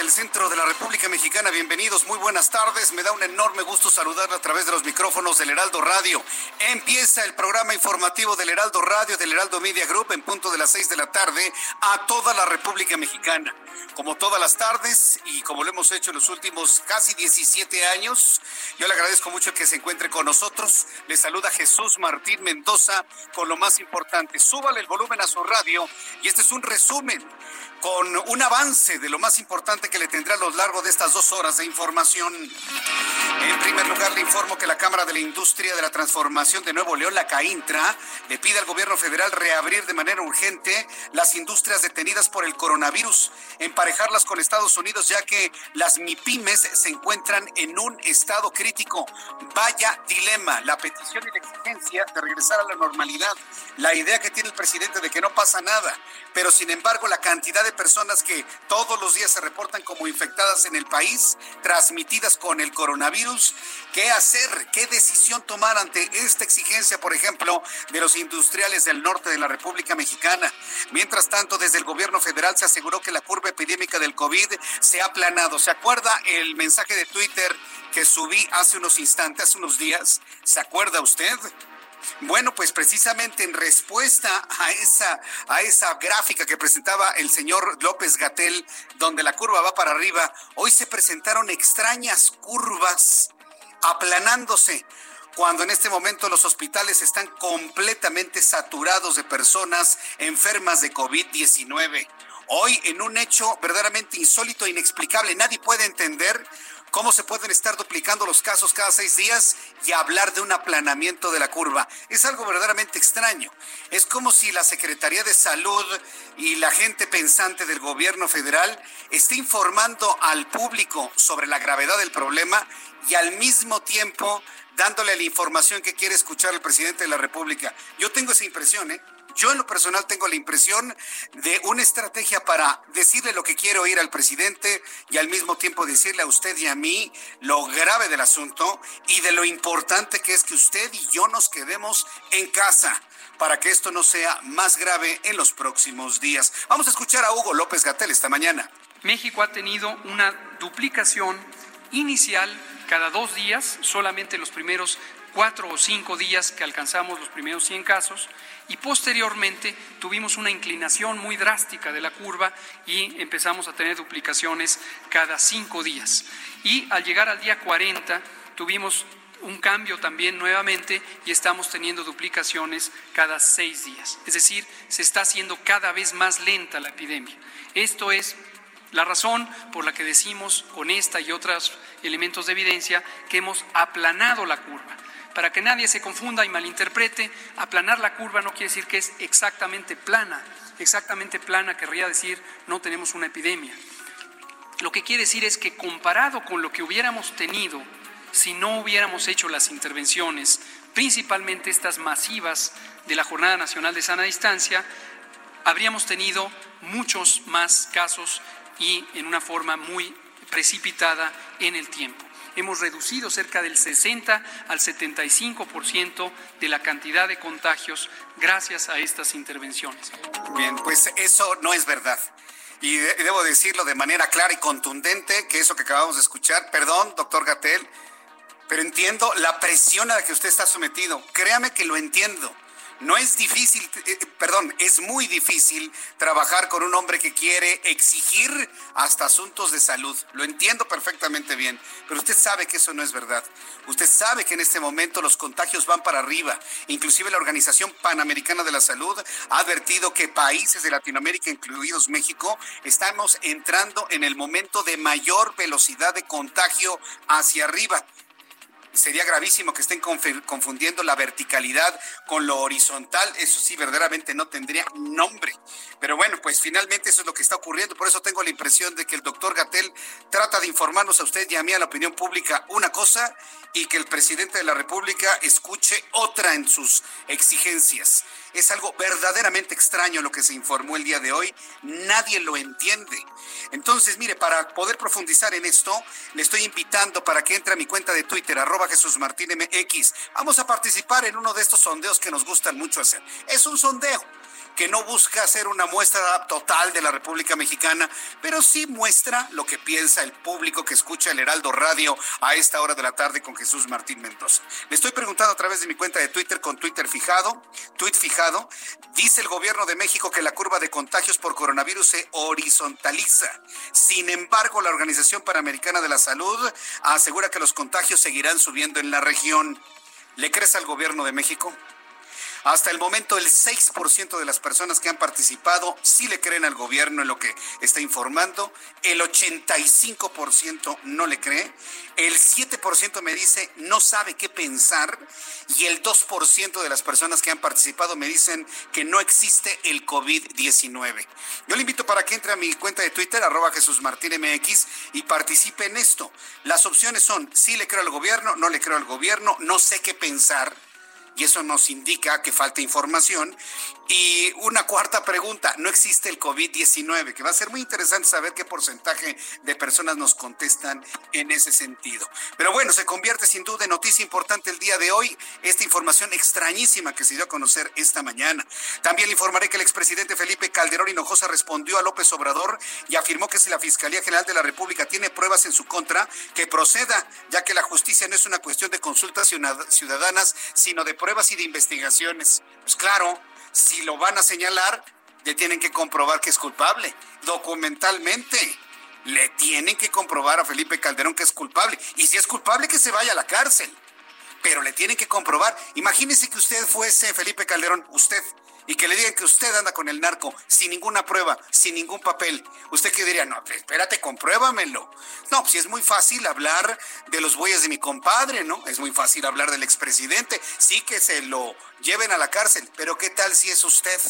Del centro de la República Mexicana. Bienvenidos, muy buenas tardes. Me da un enorme gusto saludarle a través de los micrófonos del Heraldo Radio. Empieza el programa informativo del Heraldo Radio, del Heraldo Media Group, en punto de las seis de la tarde a toda la República Mexicana. Como todas las tardes y como lo hemos hecho en los últimos casi 17 años, yo le agradezco mucho que se encuentre con nosotros. Le saluda Jesús Martín Mendoza con lo más importante. Súbale el volumen a su radio y este es un resumen con un avance de lo más importante que le tendrá a lo largo de estas dos horas de información. En primer lugar, le informo que la Cámara de la Industria de la Transformación de Nuevo León, la CAINTRA, le pide al gobierno federal reabrir de manera urgente las industrias detenidas por el coronavirus, emparejarlas con Estados Unidos, ya que las MIPIMES se encuentran en un estado crítico. Vaya dilema, la petición y la exigencia de regresar a la normalidad, la idea que tiene el presidente de que no pasa nada, pero sin embargo la cantidad de personas que todos los días se reportan como infectadas en el país, transmitidas con el coronavirus. ¿Qué hacer? ¿Qué decisión tomar ante esta exigencia, por ejemplo, de los industriales del norte de la República Mexicana? Mientras tanto, desde el gobierno federal se aseguró que la curva epidémica del COVID se ha aplanado. ¿Se acuerda el mensaje de Twitter que subí hace unos instantes, hace unos días? ¿Se acuerda usted? Bueno, pues precisamente en respuesta a esa, a esa gráfica que presentaba el señor López Gatel, donde la curva va para arriba, hoy se presentaron extrañas curvas aplanándose cuando en este momento los hospitales están completamente saturados de personas enfermas de COVID-19. Hoy, en un hecho verdaderamente insólito e inexplicable, nadie puede entender cómo se pueden estar duplicando los casos cada seis días y hablar de un aplanamiento de la curva. Es algo verdaderamente extraño. Es como si la Secretaría de Salud y la gente pensante del gobierno federal esté informando al público sobre la gravedad del problema y al mismo tiempo dándole la información que quiere escuchar el presidente de la República. Yo tengo esa impresión, ¿eh? Yo en lo personal tengo la impresión de una estrategia para decirle lo que quiero oír al presidente y al mismo tiempo decirle a usted y a mí lo grave del asunto y de lo importante que es que usted y yo nos quedemos en casa para que esto no sea más grave en los próximos días. Vamos a escuchar a Hugo López Gatel esta mañana. México ha tenido una duplicación inicial cada dos días, solamente los primeros cuatro o cinco días que alcanzamos los primeros 100 casos y posteriormente tuvimos una inclinación muy drástica de la curva y empezamos a tener duplicaciones cada cinco días. Y al llegar al día 40 tuvimos un cambio también nuevamente y estamos teniendo duplicaciones cada seis días. Es decir, se está haciendo cada vez más lenta la epidemia. Esto es la razón por la que decimos con esta y otros elementos de evidencia que hemos aplanado la curva. Para que nadie se confunda y malinterprete, aplanar la curva no quiere decir que es exactamente plana. Exactamente plana querría decir no tenemos una epidemia. Lo que quiere decir es que comparado con lo que hubiéramos tenido si no hubiéramos hecho las intervenciones, principalmente estas masivas de la Jornada Nacional de Sana Distancia, habríamos tenido muchos más casos y en una forma muy precipitada en el tiempo. Hemos reducido cerca del 60 al 75% de la cantidad de contagios gracias a estas intervenciones. Bien, pues eso no es verdad. y, debo decirlo de manera clara y contundente, que eso que acabamos de escuchar, perdón, doctor Gatel, pero entiendo la presión a la que usted está sometido. Créame que lo entiendo. No es difícil, eh, eh, perdón, es muy difícil trabajar con un hombre que quiere exigir hasta asuntos de salud. Lo entiendo perfectamente bien, pero usted sabe que eso no es verdad. Usted sabe que en este momento los contagios van para arriba. Inclusive la Organización Panamericana de la Salud ha advertido que países de Latinoamérica, incluidos México, estamos entrando en el momento de mayor velocidad de contagio hacia arriba sería gravísimo que estén confundiendo la verticalidad con lo horizontal. Eso sí, verdaderamente no tendría nombre. Pero bueno, pues finalmente eso es lo que está ocurriendo. Por eso tengo la impresión de que el doctor Gatel trata de informarnos a usted y a mí, a la opinión pública, una cosa y que el presidente de la República escuche otra en sus exigencias. Es algo verdaderamente extraño lo que se informó el día de hoy. Nadie lo entiende. Entonces, mire, para poder profundizar en esto, le estoy invitando para que entre a mi cuenta de Twitter, arroba Jesús Martín MX. Vamos a participar en uno de estos sondeos que nos gustan mucho hacer. Es un sondeo que no busca hacer una muestra total de la República Mexicana, pero sí muestra lo que piensa el público que escucha el Heraldo Radio a esta hora de la tarde con Jesús Martín Mendoza. Le estoy preguntando a través de mi cuenta de Twitter con Twitter fijado, tweet fijado, dice el gobierno de México que la curva de contagios por coronavirus se horizontaliza. Sin embargo, la Organización Panamericana de la Salud asegura que los contagios seguirán subiendo en la región. ¿Le crees al gobierno de México? Hasta el momento, el 6% de las personas que han participado sí le creen al gobierno en lo que está informando, el 85% no le cree, el 7% me dice no sabe qué pensar y el 2% de las personas que han participado me dicen que no existe el COVID-19. Yo le invito para que entre a mi cuenta de Twitter, arroba Jesús Martín MX, y participe en esto. Las opciones son sí le creo al gobierno, no le creo al gobierno, no sé qué pensar y eso nos indica que falta información. Y una cuarta pregunta, no existe el COVID-19, que va a ser muy interesante saber qué porcentaje de personas nos contestan en ese sentido. Pero bueno, se convierte sin duda en noticia importante el día de hoy esta información extrañísima que se dio a conocer esta mañana. También le informaré que el expresidente Felipe Calderón Hinojosa respondió a López Obrador y afirmó que si la Fiscalía General de la República tiene pruebas en su contra, que proceda, ya que la justicia no es una cuestión de consultas ciudadanas, sino de pruebas y de investigaciones. Pues claro, si lo van a señalar, le tienen que comprobar que es culpable, documentalmente. Le tienen que comprobar a Felipe Calderón que es culpable. Y si es culpable, que se vaya a la cárcel. Pero le tienen que comprobar. Imagínese que usted fuese Felipe Calderón, usted, y que le digan que usted anda con el narco sin ninguna prueba, sin ningún papel. ¿Usted qué diría? No, espérate, compruébamelo. No, pues es muy fácil hablar de los bueyes de mi compadre, ¿no? Es muy fácil hablar del expresidente. Sí que se lo lleven a la cárcel, pero ¿qué tal si es usted?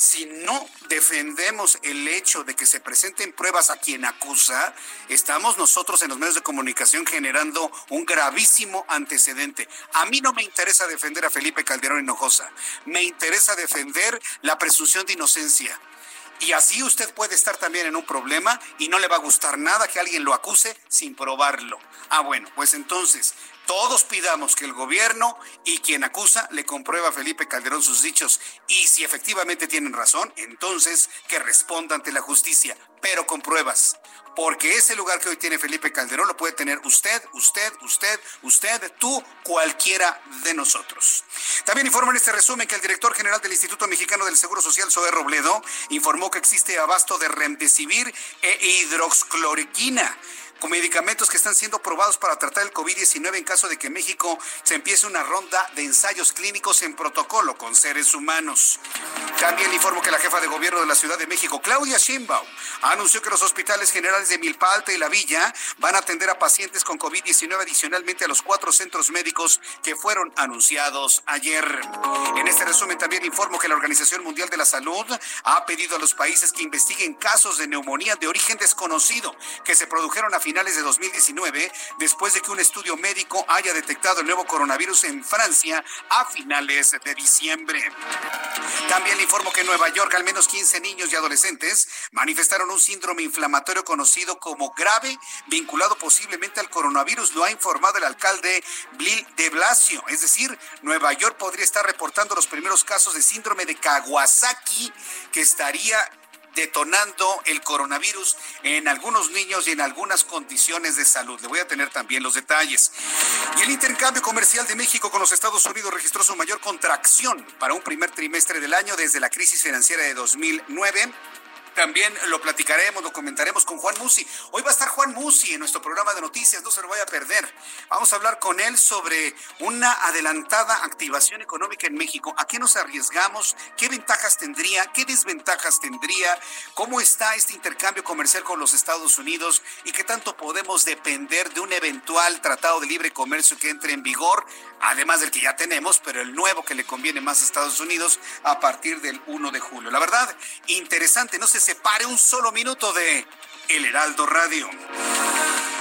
Si no defendemos el hecho de que se presenten pruebas a quien acusa, estamos nosotros en los medios de comunicación generando un gravísimo antecedente. A mí no me interesa defender a Felipe Calderón Hinojosa, me interesa defender la presunción de inocencia. Y así usted puede estar también en un problema y no le va a gustar nada que alguien lo acuse sin probarlo. Ah, bueno, pues entonces todos pidamos que el gobierno y quien acusa le comprueba a Felipe Calderón sus dichos y si efectivamente tienen razón, entonces que responda ante la justicia, pero con pruebas. Porque ese lugar que hoy tiene Felipe Calderón lo puede tener usted, usted, usted, usted, tú, cualquiera de nosotros. También informa en este resumen que el director general del Instituto Mexicano del Seguro Social, Zoé Robledo, informó que existe abasto de remdesivir e hidroxcloroquina con medicamentos que están siendo probados para tratar el COVID-19 en caso de que México se empiece una ronda de ensayos clínicos en protocolo con seres humanos. También informo que la jefa de gobierno de la Ciudad de México, Claudia Sheinbaum, anunció que los hospitales generales de Milpa Alta y La Villa van a atender a pacientes con COVID-19 adicionalmente a los cuatro centros médicos que fueron anunciados ayer. En este resumen también informo que la Organización Mundial de la Salud ha pedido a los países que investiguen casos de neumonía de origen desconocido que se produjeron a finales de 2019, después de que un estudio médico haya detectado el nuevo coronavirus en Francia a finales de diciembre. También le informo que en Nueva York al menos 15 niños y adolescentes manifestaron un síndrome inflamatorio conocido como grave, vinculado posiblemente al coronavirus, lo ha informado el alcalde Bill de Blasio. Es decir, Nueva York podría estar reportando los primeros casos de síndrome de Kawasaki que estaría detonando el coronavirus en algunos niños y en algunas condiciones de salud. Le voy a tener también los detalles. Y el intercambio comercial de México con los Estados Unidos registró su mayor contracción para un primer trimestre del año desde la crisis financiera de 2009 también lo platicaremos, lo comentaremos con Juan Musi. Hoy va a estar Juan Musi en nuestro programa de noticias, no se lo vaya a perder. Vamos a hablar con él sobre una adelantada activación económica en México. ¿A qué nos arriesgamos? ¿Qué ventajas tendría? ¿Qué desventajas tendría? ¿Cómo está este intercambio comercial con los Estados Unidos? ¿Y qué tanto podemos depender de un eventual tratado de libre comercio que entre en vigor? Además del que ya tenemos, pero el nuevo que le conviene más a Estados Unidos a partir del 1 de julio. La verdad, interesante, no separe un solo minuto de El Heraldo Radio.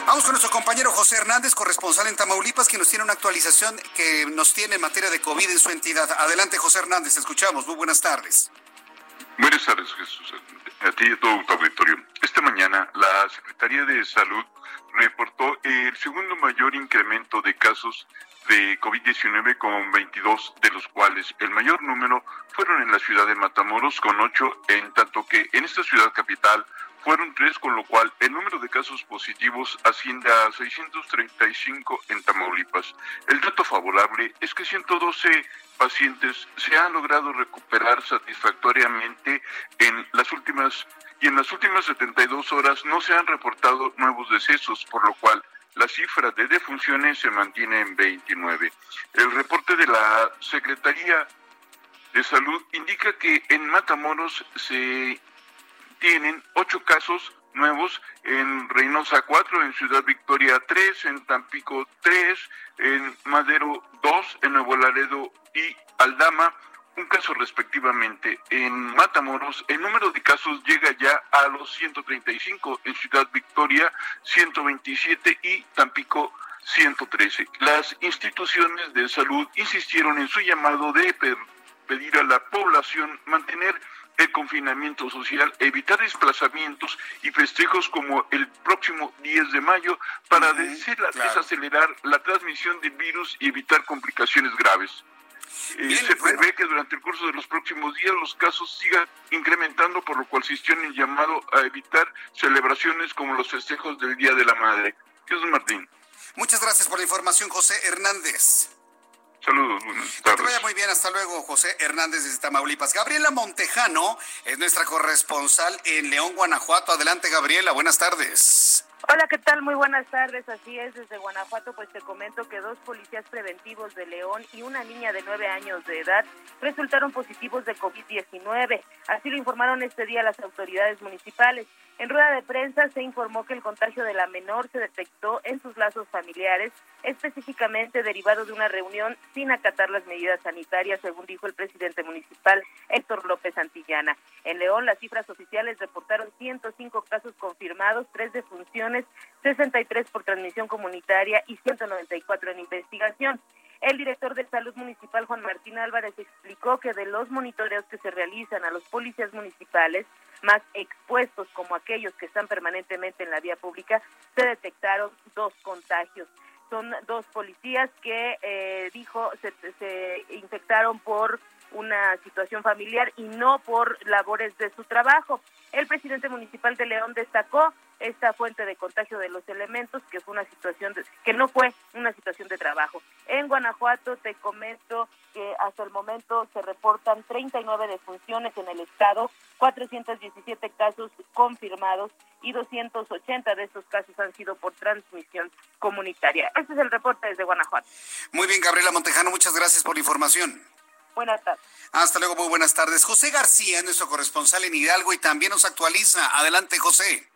Vamos con nuestro compañero José Hernández, corresponsal en Tamaulipas, que nos tiene una actualización que nos tiene en materia de COVID en su entidad. Adelante, José Hernández, escuchamos. Muy buenas tardes. Buenas tardes, Jesús. A ti y a todo tu auditorio. Esta mañana, la Secretaría de Salud reportó el segundo mayor incremento de casos de COVID-19 con 22, de los cuales el mayor número fueron en la ciudad de Matamoros con 8, en tanto que en esta ciudad capital fueron 3, con lo cual el número de casos positivos asciende a 635 en Tamaulipas. El dato favorable es que 112 pacientes se han logrado recuperar satisfactoriamente en las últimas y en las últimas 72 horas no se han reportado nuevos decesos, por lo cual la cifra de defunciones se mantiene en 29. El reporte de la Secretaría de Salud indica que en Matamoros se tienen ocho casos nuevos, en Reynosa 4, en Ciudad Victoria 3, en Tampico 3, en Madero 2, en Nuevo Laredo y Aldama un caso respectivamente. En Matamoros, el número de casos llega ya a los 135, en Ciudad Victoria 127 y Tampico 113. Las instituciones de salud insistieron en su llamado de pedir a la población mantener el confinamiento social, evitar desplazamientos y festejos como el próximo 10 de mayo para desacelerar la transmisión del virus y evitar complicaciones graves se prevé que durante el curso de los próximos días los casos sigan incrementando, por lo cual se en el llamado a evitar celebraciones como los festejos del Día de la Madre. Jesús Martín. Muchas gracias por la información, José Hernández. Saludos, buenas tardes. Que te vaya muy bien, hasta luego, José Hernández desde Tamaulipas. Gabriela Montejano es nuestra corresponsal en León, Guanajuato. Adelante, Gabriela, buenas tardes. Hola, ¿qué tal? Muy buenas tardes. Así es, desde Guanajuato, pues te comento que dos policías preventivos de León y una niña de nueve años de edad resultaron positivos de COVID-19. Así lo informaron este día las autoridades municipales. En rueda de prensa se informó que el contagio de la menor se detectó en sus lazos familiares, específicamente derivado de una reunión sin acatar las medidas sanitarias, según dijo el presidente municipal Héctor López Antillana. En León, las cifras oficiales reportaron 105 casos confirmados, tres defunciones, 63 por transmisión comunitaria y 194 en investigación. El director de Salud Municipal, Juan Martín Álvarez, explicó que de los monitoreos que se realizan a los policías municipales más expuestos, como aquellos que están permanentemente en la vía pública, se detectaron dos contagios. Son dos policías que, eh, dijo, se, se infectaron por una situación familiar y no por labores de su trabajo. El presidente municipal de León destacó esta fuente de contagio de los elementos, que fue una situación que no fue una situación de trabajo. En Guanajuato te comento que hasta el momento se reportan 39 defunciones en el estado, 417 casos confirmados y 280 de estos casos han sido por transmisión comunitaria. Este es el reporte desde Guanajuato. Muy bien, Gabriela Montejano, muchas gracias por la información. Buenas tardes. Hasta luego, muy buenas tardes. José García, nuestro corresponsal en Hidalgo y también nos actualiza. Adelante, José.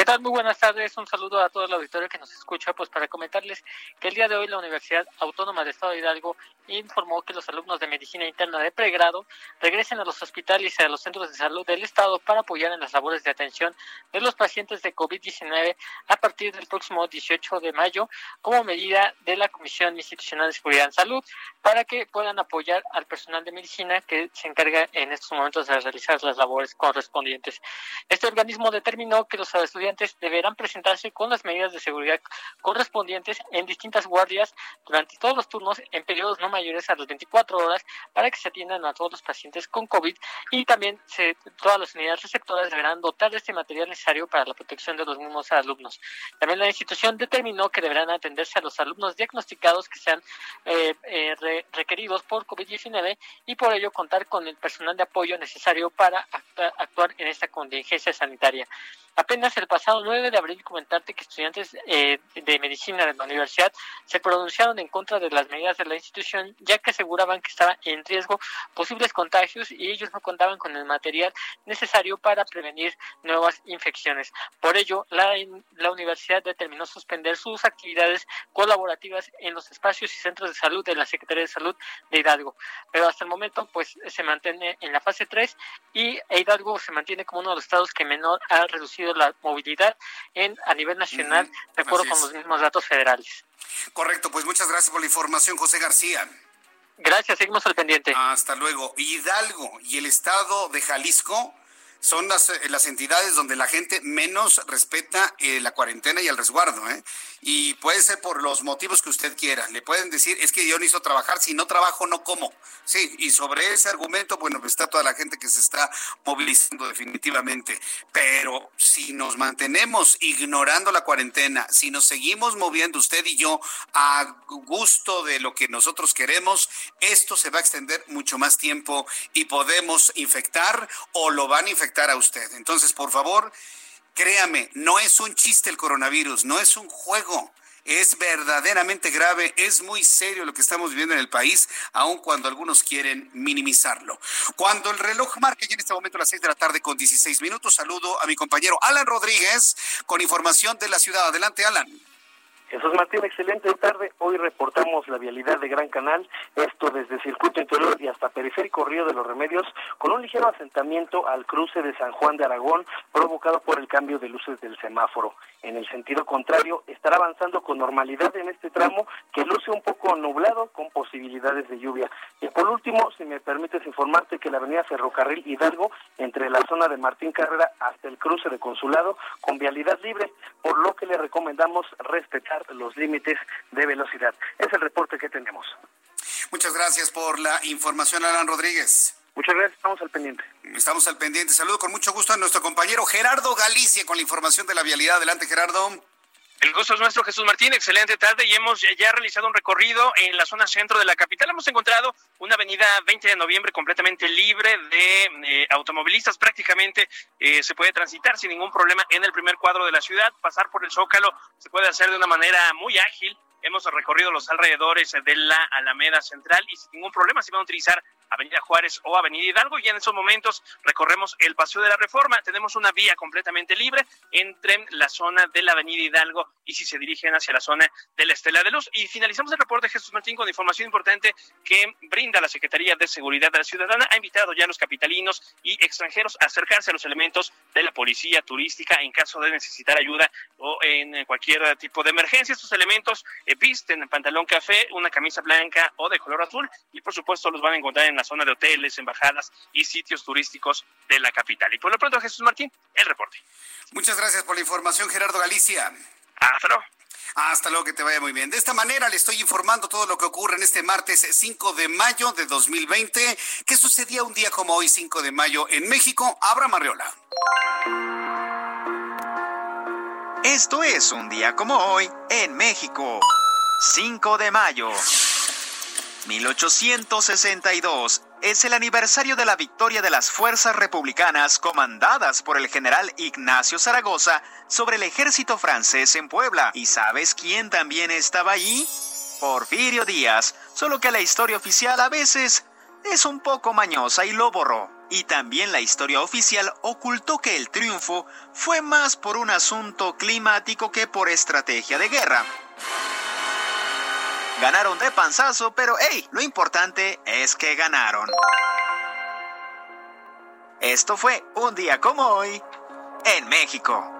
¿Qué tal? Muy buenas tardes. Un saludo a todo el auditorio que nos escucha. Pues para comentarles que el día de hoy la Universidad Autónoma del Estado de Hidalgo informó que los alumnos de medicina interna de pregrado regresen a los hospitales y a los centros de salud del Estado para apoyar en las labores de atención de los pacientes de COVID-19 a partir del próximo 18 de mayo como medida de la Comisión Institucional de Seguridad en Salud para que puedan apoyar al personal de medicina que se encarga en estos momentos de realizar las labores correspondientes. Este organismo determinó que los estudiantes deberán presentarse con las medidas de seguridad correspondientes en distintas guardias durante todos los turnos en periodos no mayores a las 24 horas para que se atiendan a todos los pacientes con COVID y también se, todas las unidades receptoras deberán dotar de este material necesario para la protección de los mismos alumnos. También la institución determinó que deberán atenderse a los alumnos diagnosticados que sean eh, eh, requeridos por COVID-19 y por ello contar con el personal de apoyo necesario para actuar en esta contingencia sanitaria. Apenas el pasado 9 de abril comentarte que estudiantes eh, de medicina de la universidad se pronunciaron en contra de las medidas de la institución ya que aseguraban que estaba en riesgo posibles contagios y ellos no contaban con el material necesario para prevenir nuevas infecciones. Por ello, la, la universidad determinó suspender sus actividades colaborativas en los espacios y centros de salud de la Secretaría de Salud de Hidalgo. Pero hasta el momento pues se mantiene en la fase 3 y Hidalgo se mantiene como uno de los estados que menor ha reducido la movilidad en a nivel nacional, de acuerdo con los mismos datos federales. Correcto, pues muchas gracias por la información, José García. Gracias, seguimos al pendiente. Hasta luego. Hidalgo y el estado de Jalisco son las, eh, las entidades donde la gente menos respeta eh, la cuarentena y el resguardo. ¿eh? Y puede ser por los motivos que usted quiera. Le pueden decir, es que yo hizo trabajar, si no trabajo no como. Sí, y sobre ese argumento, bueno, pues está toda la gente que se está movilizando definitivamente. Pero si nos mantenemos ignorando la cuarentena, si nos seguimos moviendo usted y yo a gusto de lo que nosotros queremos, esto se va a extender mucho más tiempo y podemos infectar o lo van a infectar a usted. Entonces, por favor, créame, no es un chiste el coronavirus, no es un juego. Es verdaderamente grave, es muy serio lo que estamos viviendo en el país, aun cuando algunos quieren minimizarlo. Cuando el reloj marque ya en este momento las seis de la tarde con 16 minutos, saludo a mi compañero Alan Rodríguez con información de la ciudad. Adelante, Alan. Jesús Martín, excelente tarde. Hoy reportamos la vialidad de Gran Canal, esto desde Circuito Interior y hasta Periférico Río de los Remedios, con un ligero asentamiento al cruce de San Juan de Aragón, provocado por el cambio de luces del semáforo. En el sentido contrario, estará avanzando con normalidad en este tramo que luce un poco nublado con posibilidades de lluvia. Y por último, si me permites informarte que la avenida Ferrocarril Hidalgo, entre la zona de Martín Carrera hasta el cruce de Consulado, con vialidad libre, por lo que le recomendamos respetar los límites de velocidad. Es el reporte que tenemos. Muchas gracias por la información, Alan Rodríguez. Muchas gracias, estamos al pendiente. Estamos al pendiente. Saludo con mucho gusto a nuestro compañero Gerardo Galicia con la información de la vialidad. Adelante, Gerardo. El gusto es nuestro, Jesús Martín. Excelente tarde y hemos ya realizado un recorrido en la zona centro de la capital. Hemos encontrado una avenida 20 de noviembre completamente libre de eh, automovilistas. Prácticamente eh, se puede transitar sin ningún problema en el primer cuadro de la ciudad. Pasar por el Zócalo se puede hacer de una manera muy ágil. Hemos recorrido los alrededores de la Alameda Central y sin ningún problema se van a utilizar Avenida Juárez o Avenida Hidalgo y en esos momentos recorremos el Paseo de la Reforma. Tenemos una vía completamente libre entre la zona de la Avenida Hidalgo y si se dirigen hacia la zona de la Estela de Luz. Y finalizamos el reporte de Jesús Martín con información importante que brinda la Secretaría de Seguridad de la Ciudadana. Ha invitado ya a los capitalinos y extranjeros a acercarse a los elementos de la policía turística en caso de necesitar ayuda o en cualquier tipo de emergencia. Estos elementos eh, visten pantalón café, una camisa blanca o de color azul y por supuesto los van a encontrar en la zona de hoteles, embajadas y sitios turísticos de la capital. Y por lo pronto, Jesús Martín, el reporte. Muchas gracias por la información, Gerardo Galicia. Hasta luego. Hasta luego, que te vaya muy bien. De esta manera le estoy informando todo lo que ocurre en este martes 5 de mayo de 2020. ¿Qué sucedía un día como hoy, 5 de mayo, en México? Abra Marriola. Esto es un día como hoy en México. 5 de mayo. 1862 es el aniversario de la victoria de las fuerzas republicanas comandadas por el general Ignacio Zaragoza sobre el ejército francés en Puebla. ¿Y sabes quién también estaba allí? Porfirio Díaz, solo que la historia oficial a veces es un poco mañosa y lo borró. Y también la historia oficial ocultó que el triunfo fue más por un asunto climático que por estrategia de guerra. Ganaron de panzazo, pero hey, lo importante es que ganaron. Esto fue un día como hoy en México.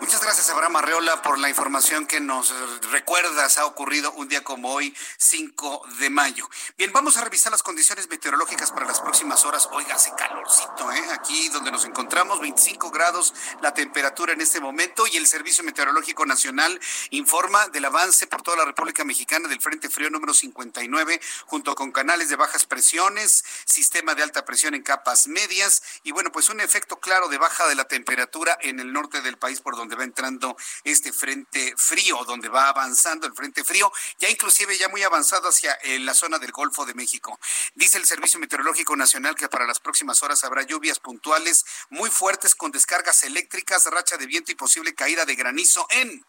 Muchas gracias. Abraham Arreola, por la información que nos recuerdas. Ha ocurrido un día como hoy, 5 de mayo. Bien, vamos a revisar las condiciones meteorológicas para las próximas horas. Oiga, hace calorcito, ¿eh? Aquí donde nos encontramos, 25 grados la temperatura en este momento y el Servicio Meteorológico Nacional informa del avance por toda la República Mexicana del Frente Frío número 59, junto con canales de bajas presiones, sistema de alta presión en capas medias y bueno, pues un efecto claro de baja de la temperatura en el norte del país por donde va entrando este frente frío, donde va avanzando el frente frío, ya inclusive ya muy avanzado hacia eh, la zona del Golfo de México. Dice el Servicio Meteorológico Nacional que para las próximas horas habrá lluvias puntuales muy fuertes con descargas eléctricas, racha de viento y posible caída de granizo en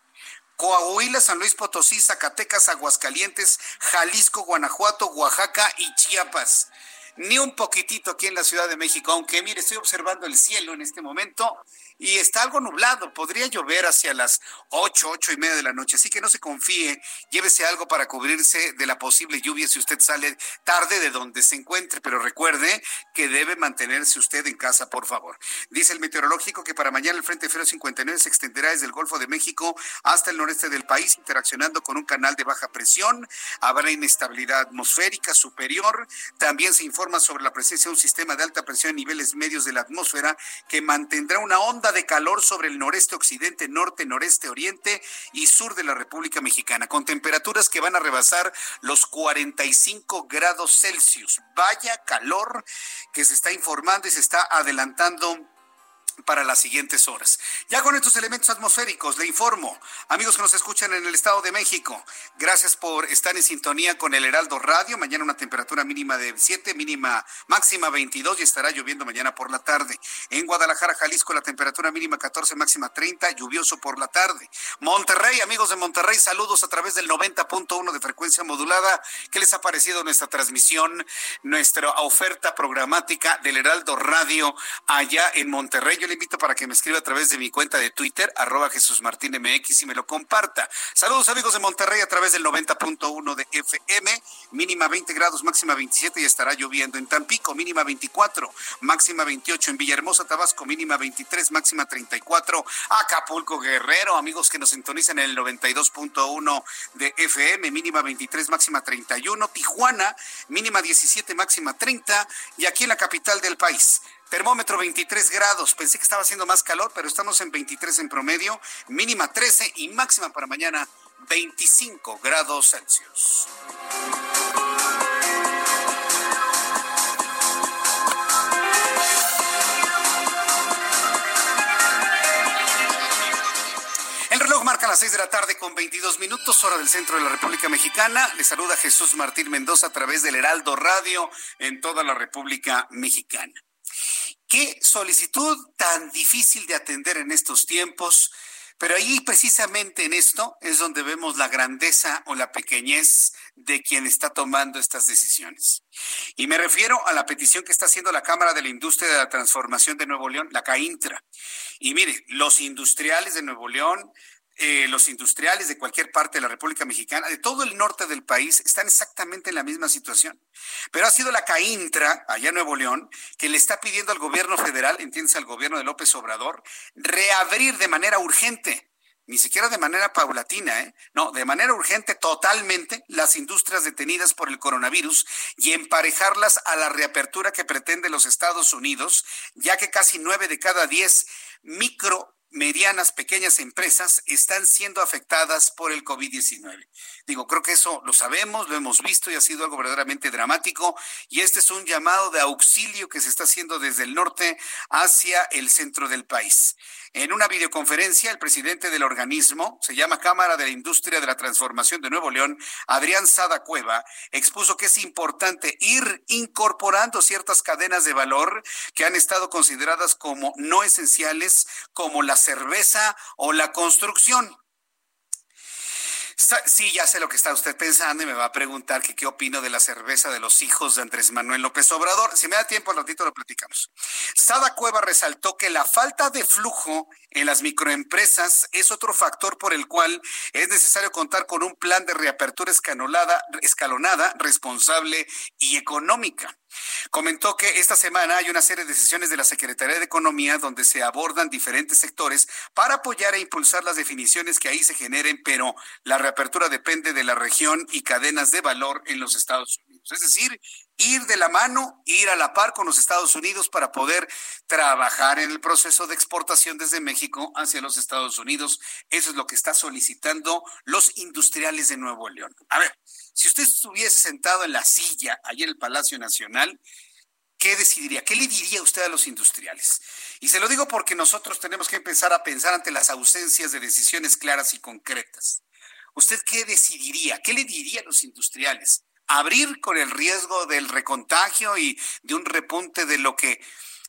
Coahuila, San Luis Potosí, Zacatecas, Aguascalientes, Jalisco, Guanajuato, Oaxaca y Chiapas. Ni un poquitito aquí en la Ciudad de México, aunque mire, estoy observando el cielo en este momento y está algo nublado. Podría llover hacia las ocho, ocho y media de la noche. Así que no se confíe. Llévese algo para cubrirse de la posible lluvia si usted sale tarde de donde se encuentre. Pero recuerde que debe mantenerse usted en casa, por favor. Dice el meteorológico que para mañana el Frente Frío 59 se extenderá desde el Golfo de México hasta el noreste del país, interaccionando con un canal de baja presión. Habrá inestabilidad atmosférica superior. También se informa sobre la presencia de un sistema de alta presión en niveles medios de la atmósfera que mantendrá una onda de calor sobre el noreste, occidente, norte, noreste, oriente y sur de la República Mexicana, con temperaturas que van a rebasar los 45 grados Celsius. Vaya calor que se está informando y se está adelantando para las siguientes horas. Ya con estos elementos atmosféricos, le informo, amigos que nos escuchan en el Estado de México, gracias por estar en sintonía con el Heraldo Radio. Mañana una temperatura mínima de 7, mínima máxima 22 y estará lloviendo mañana por la tarde. En Guadalajara, Jalisco, la temperatura mínima 14, máxima 30, lluvioso por la tarde. Monterrey, amigos de Monterrey, saludos a través del 90.1 de frecuencia modulada. ¿Qué les ha parecido nuestra transmisión, nuestra oferta programática del Heraldo Radio allá en Monterrey? Le invito para que me escriba a través de mi cuenta de Twitter, arroba Jesús Martín MX y me lo comparta. Saludos amigos de Monterrey a través del 90.1 de FM, mínima 20 grados, máxima 27 y estará lloviendo en Tampico, mínima 24, máxima 28 en Villahermosa, Tabasco, mínima 23, máxima 34, Acapulco, Guerrero, amigos que nos sintonizan en el 92.1 de FM, mínima 23, máxima 31, Tijuana, mínima 17, máxima 30 y aquí en la capital del país. Termómetro 23 grados. Pensé que estaba haciendo más calor, pero estamos en 23 en promedio, mínima 13 y máxima para mañana 25 grados Celsius. El reloj marca las 6 de la tarde con 22 minutos, hora del centro de la República Mexicana. Le saluda Jesús Martín Mendoza a través del Heraldo Radio en toda la República Mexicana. Solicitud tan difícil de atender en estos tiempos. Pero ahí precisamente en esto es donde vemos la grandeza o la pequeñez de quien está tomando estas decisiones. Y me refiero a la petición que está haciendo la Cámara de la Industria de la Transformación de Nuevo León, la CAINTRA. Y mire, los industriales de Nuevo León eh, los industriales de cualquier parte de la República Mexicana, de todo el norte del país, están exactamente en la misma situación. Pero ha sido la CAINTRA, allá en Nuevo León, que le está pidiendo al gobierno federal, entiéndase al gobierno de López Obrador, reabrir de manera urgente ni siquiera de manera paulatina, ¿eh? no, de manera urgente totalmente las industrias detenidas por el coronavirus y emparejarlas a la reapertura que pretende los Estados Unidos, ya que casi nueve de cada diez micro medianas, pequeñas empresas están siendo afectadas por el COVID-19. Digo, creo que eso lo sabemos, lo hemos visto y ha sido algo verdaderamente dramático. Y este es un llamado de auxilio que se está haciendo desde el norte hacia el centro del país. En una videoconferencia, el presidente del organismo, se llama Cámara de la Industria de la Transformación de Nuevo León, Adrián Sada Cueva, expuso que es importante ir incorporando ciertas cadenas de valor que han estado consideradas como no esenciales, como la cerveza o la construcción. Sí, ya sé lo que está usted pensando y me va a preguntar que qué opino de la cerveza de los hijos de Andrés Manuel López Obrador. Si me da tiempo, al ratito lo platicamos. Sada Cueva resaltó que la falta de flujo en las microempresas es otro factor por el cual es necesario contar con un plan de reapertura escalonada, escalonada responsable y económica. Comentó que esta semana hay una serie de sesiones de la Secretaría de Economía donde se abordan diferentes sectores para apoyar e impulsar las definiciones que ahí se generen, pero la reapertura depende de la región y cadenas de valor en los Estados Unidos. Es decir, ir de la mano, ir a la par con los Estados Unidos para poder trabajar en el proceso de exportación desde México hacia los Estados Unidos. Eso es lo que está solicitando los industriales de Nuevo León. A ver, si usted estuviese sentado en la silla allí en el Palacio Nacional, ¿qué decidiría? ¿Qué le diría usted a los industriales? Y se lo digo porque nosotros tenemos que empezar a pensar ante las ausencias de decisiones claras y concretas. ¿Usted qué decidiría? ¿Qué le diría a los industriales? abrir con el riesgo del recontagio y de un repunte de lo que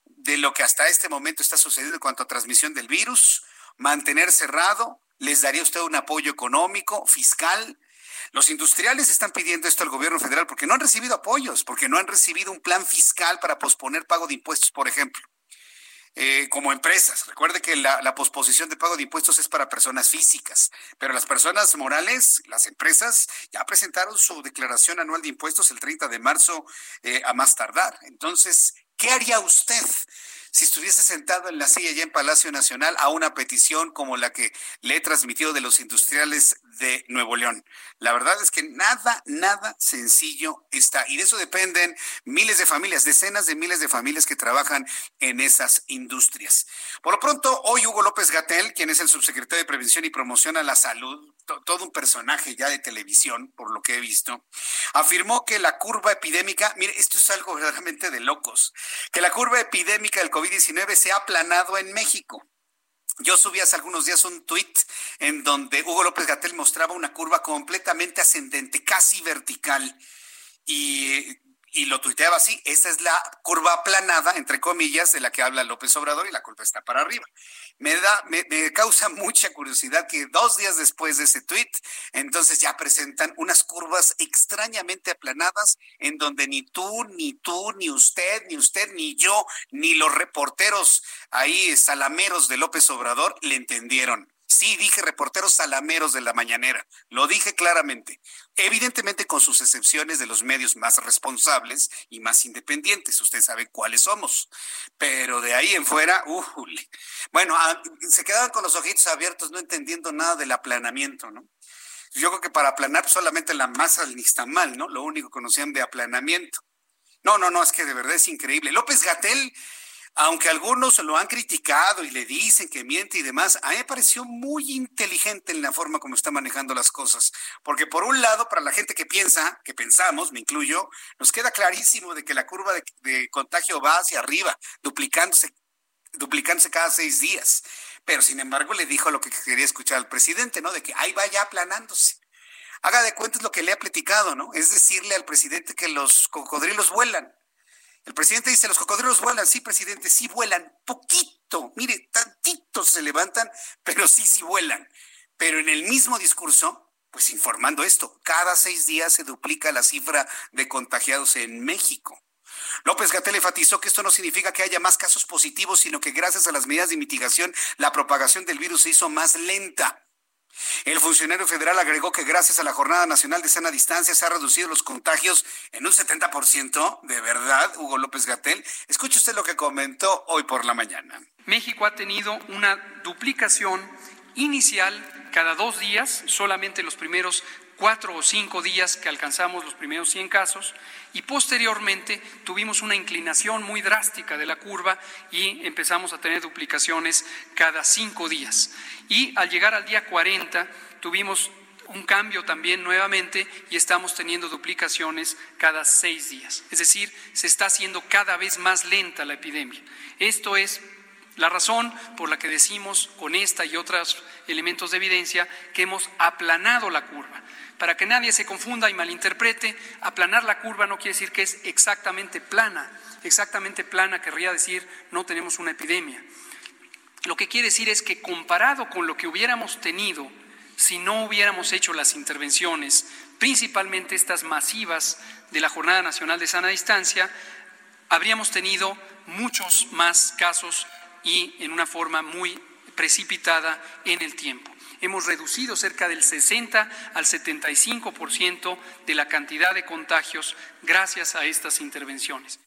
de lo que hasta este momento está sucediendo en cuanto a transmisión del virus, mantener cerrado, les daría usted un apoyo económico, fiscal. Los industriales están pidiendo esto al gobierno federal porque no han recibido apoyos, porque no han recibido un plan fiscal para posponer pago de impuestos, por ejemplo. Eh, como empresas. Recuerde que la, posposición de pago de impuestos es para personas físicas, pero las personas morales, las empresas, ya presentaron su declaración anual de impuestos el 30 de marzo eh, a más tardar. Entonces, ¿qué haría usted? Si estuviese sentado en la silla ya en Palacio Nacional a una petición como la que le he transmitido de los industriales de Nuevo León. La verdad es que nada, nada sencillo está. Y de eso dependen miles de familias, decenas de miles de familias que trabajan en esas industrias. Por lo pronto, hoy Hugo López Gatel, quien es el subsecretario de Prevención y Promoción a la Salud, todo un personaje ya de televisión, por lo que he visto, afirmó que la curva epidémica, mire, esto es algo verdaderamente de locos, que la curva epidémica del COVID-19 se ha aplanado en México. Yo subí hace algunos días un tuit en donde Hugo López Gatel mostraba una curva completamente ascendente, casi vertical. Y y lo tuiteaba así, esa es la curva aplanada, entre comillas, de la que habla López Obrador y la curva está para arriba. Me da, me, causa mucha curiosidad que dos días después de ese tuit, entonces ya presentan unas curvas extrañamente aplanadas en donde ni tú, ni tú, ni usted, ni usted, ni yo, ni los reporteros ahí salameros de López Obrador le entendieron. Sí, dije reporteros salameros de la mañanera, lo dije claramente, evidentemente con sus excepciones de los medios más responsables y más independientes, usted sabe cuáles somos, pero de ahí en fuera, uh, bueno, ah, se quedaban con los ojitos abiertos no entendiendo nada del aplanamiento, ¿no? Yo creo que para aplanar solamente la masa del mal, ¿no? Lo único que conocían de aplanamiento. No, no, no, es que de verdad es increíble. López Gatel aunque algunos lo han criticado y le dicen que miente y demás, a mí me pareció muy inteligente en la forma como está manejando las cosas. Porque por un lado, para la gente que piensa, que pensamos, me incluyo, nos queda clarísimo de que la curva de, contagio va hacia arriba, duplicándose, duplicándose cada seis días. Pero sin embargo le dijo lo que quería escuchar al presidente, ¿no? De que ahí vaya aplanándose. Haga de cuentas lo que le ha platicado, ¿no? Es decirle al presidente que los cocodrilos vuelan el presidente dice, los cocodrilos vuelan. Sí, presidente, sí vuelan. Poquito. Mire, tantitos se levantan, pero sí, sí vuelan. Pero en el mismo discurso, pues informando esto, cada seis días se duplica la cifra de contagiados en México. López Gatel enfatizó que esto no significa que haya más casos positivos, sino que gracias a las medidas de mitigación, la propagación del virus se hizo más lenta. El funcionario federal agregó que gracias a la Jornada Nacional de Sana Distancia se han reducido los contagios en un 70%. De verdad, Hugo López Gatel. Escuche usted lo que comentó hoy por la mañana. México ha tenido una duplicación inicial cada dos días, solamente los primeros cuatro o cinco días que alcanzamos los primeros 100 casos y posteriormente tuvimos una inclinación muy drástica de la curva y empezamos a tener duplicaciones cada cinco días. Y al llegar al día 40 tuvimos un cambio también nuevamente y estamos teniendo duplicaciones cada seis días. Es decir, se está haciendo cada vez más lenta la epidemia. Esto es la razón por la que decimos con esta y otros elementos de evidencia que hemos aplanado la curva. Para que nadie se confunda y malinterprete, aplanar la curva no quiere decir que es exactamente plana. Exactamente plana querría decir no tenemos una epidemia. Lo que quiere decir es que comparado con lo que hubiéramos tenido si no hubiéramos hecho las intervenciones, principalmente estas masivas de la Jornada Nacional de Sana Distancia, habríamos tenido muchos más casos y en una forma muy precipitada en el tiempo. Hemos reducido cerca del 60 al 75% de la cantidad de contagios gracias a estas intervenciones.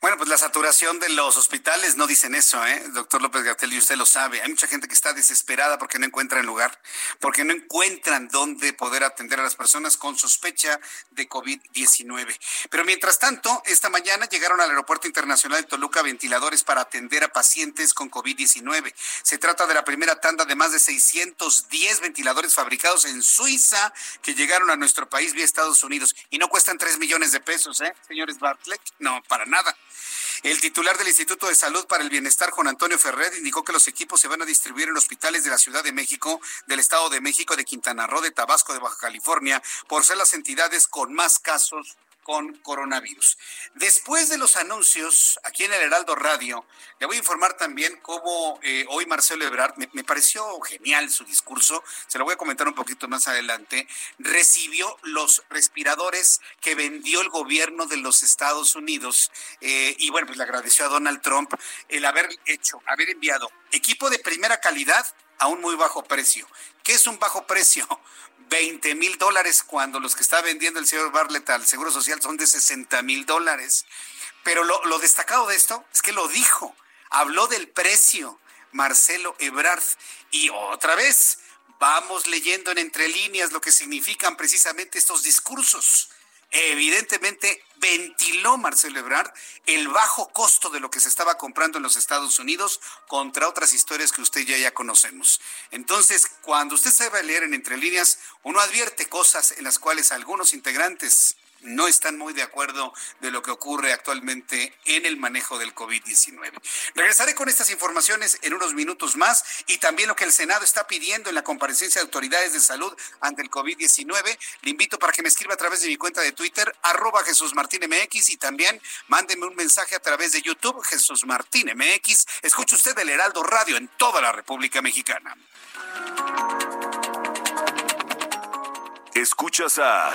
Bueno, pues la saturación de los hospitales no dicen eso, ¿eh? Doctor López Gatel, y usted lo sabe. Hay mucha gente que está desesperada porque no encuentran lugar, porque no encuentran dónde poder atender a las personas con sospecha de COVID-19. Pero mientras tanto, esta mañana llegaron al Aeropuerto Internacional de Toluca ventiladores para atender a pacientes con COVID-19. Se trata de la primera tanda de más de 610 ventiladores fabricados en Suiza que llegaron a nuestro país vía Estados Unidos. Y no cuestan 3 millones de pesos, ¿eh, señores Bartlett? No, para nada. El titular del Instituto de Salud para el Bienestar, Juan Antonio Ferrer, indicó que los equipos se van a distribuir en hospitales de la Ciudad de México, del Estado de México, de Quintana Roo, de Tabasco, de Baja California, por ser las entidades con más casos con coronavirus. Después de los anuncios aquí en el Heraldo Radio, le voy a informar también cómo eh, hoy Marcelo Ebrard, me, pareció genial su discurso, se lo voy a comentar un poquito más adelante, recibió los respiradores que vendió el gobierno de los Estados Unidos eh, y bueno, pues le agradeció a Donald Trump el haber hecho, haber enviado equipo de primera calidad a un muy bajo precio. ¿Qué es un bajo precio? 20 mil dólares cuando los que está vendiendo el señor Bartlett al Seguro Social son de 60 mil dólares. Pero lo, destacado de esto es que lo dijo, habló del precio Marcelo Ebrard y otra vez vamos leyendo en entre líneas lo que significan precisamente estos discursos evidentemente ventiló Marcelo Ebrard el bajo costo de lo que se estaba comprando en los Estados Unidos contra otras historias que usted ya ya conocemos. Entonces, cuando usted sabe leer en entre líneas, uno advierte cosas en las cuales algunos integrantes no están muy de acuerdo de lo que ocurre actualmente en el manejo del COVID-19. Regresaré con estas informaciones en unos minutos más y también lo que el Senado está pidiendo en la comparecencia de autoridades de salud ante el COVID-19. Le invito para que me escriba a través de mi cuenta de Twitter, arroba Jesús Martín MX y también mándeme un mensaje a través de YouTube, Jesús Martín MX. Escuche usted el Heraldo Radio en toda la República Mexicana. Escuchas a...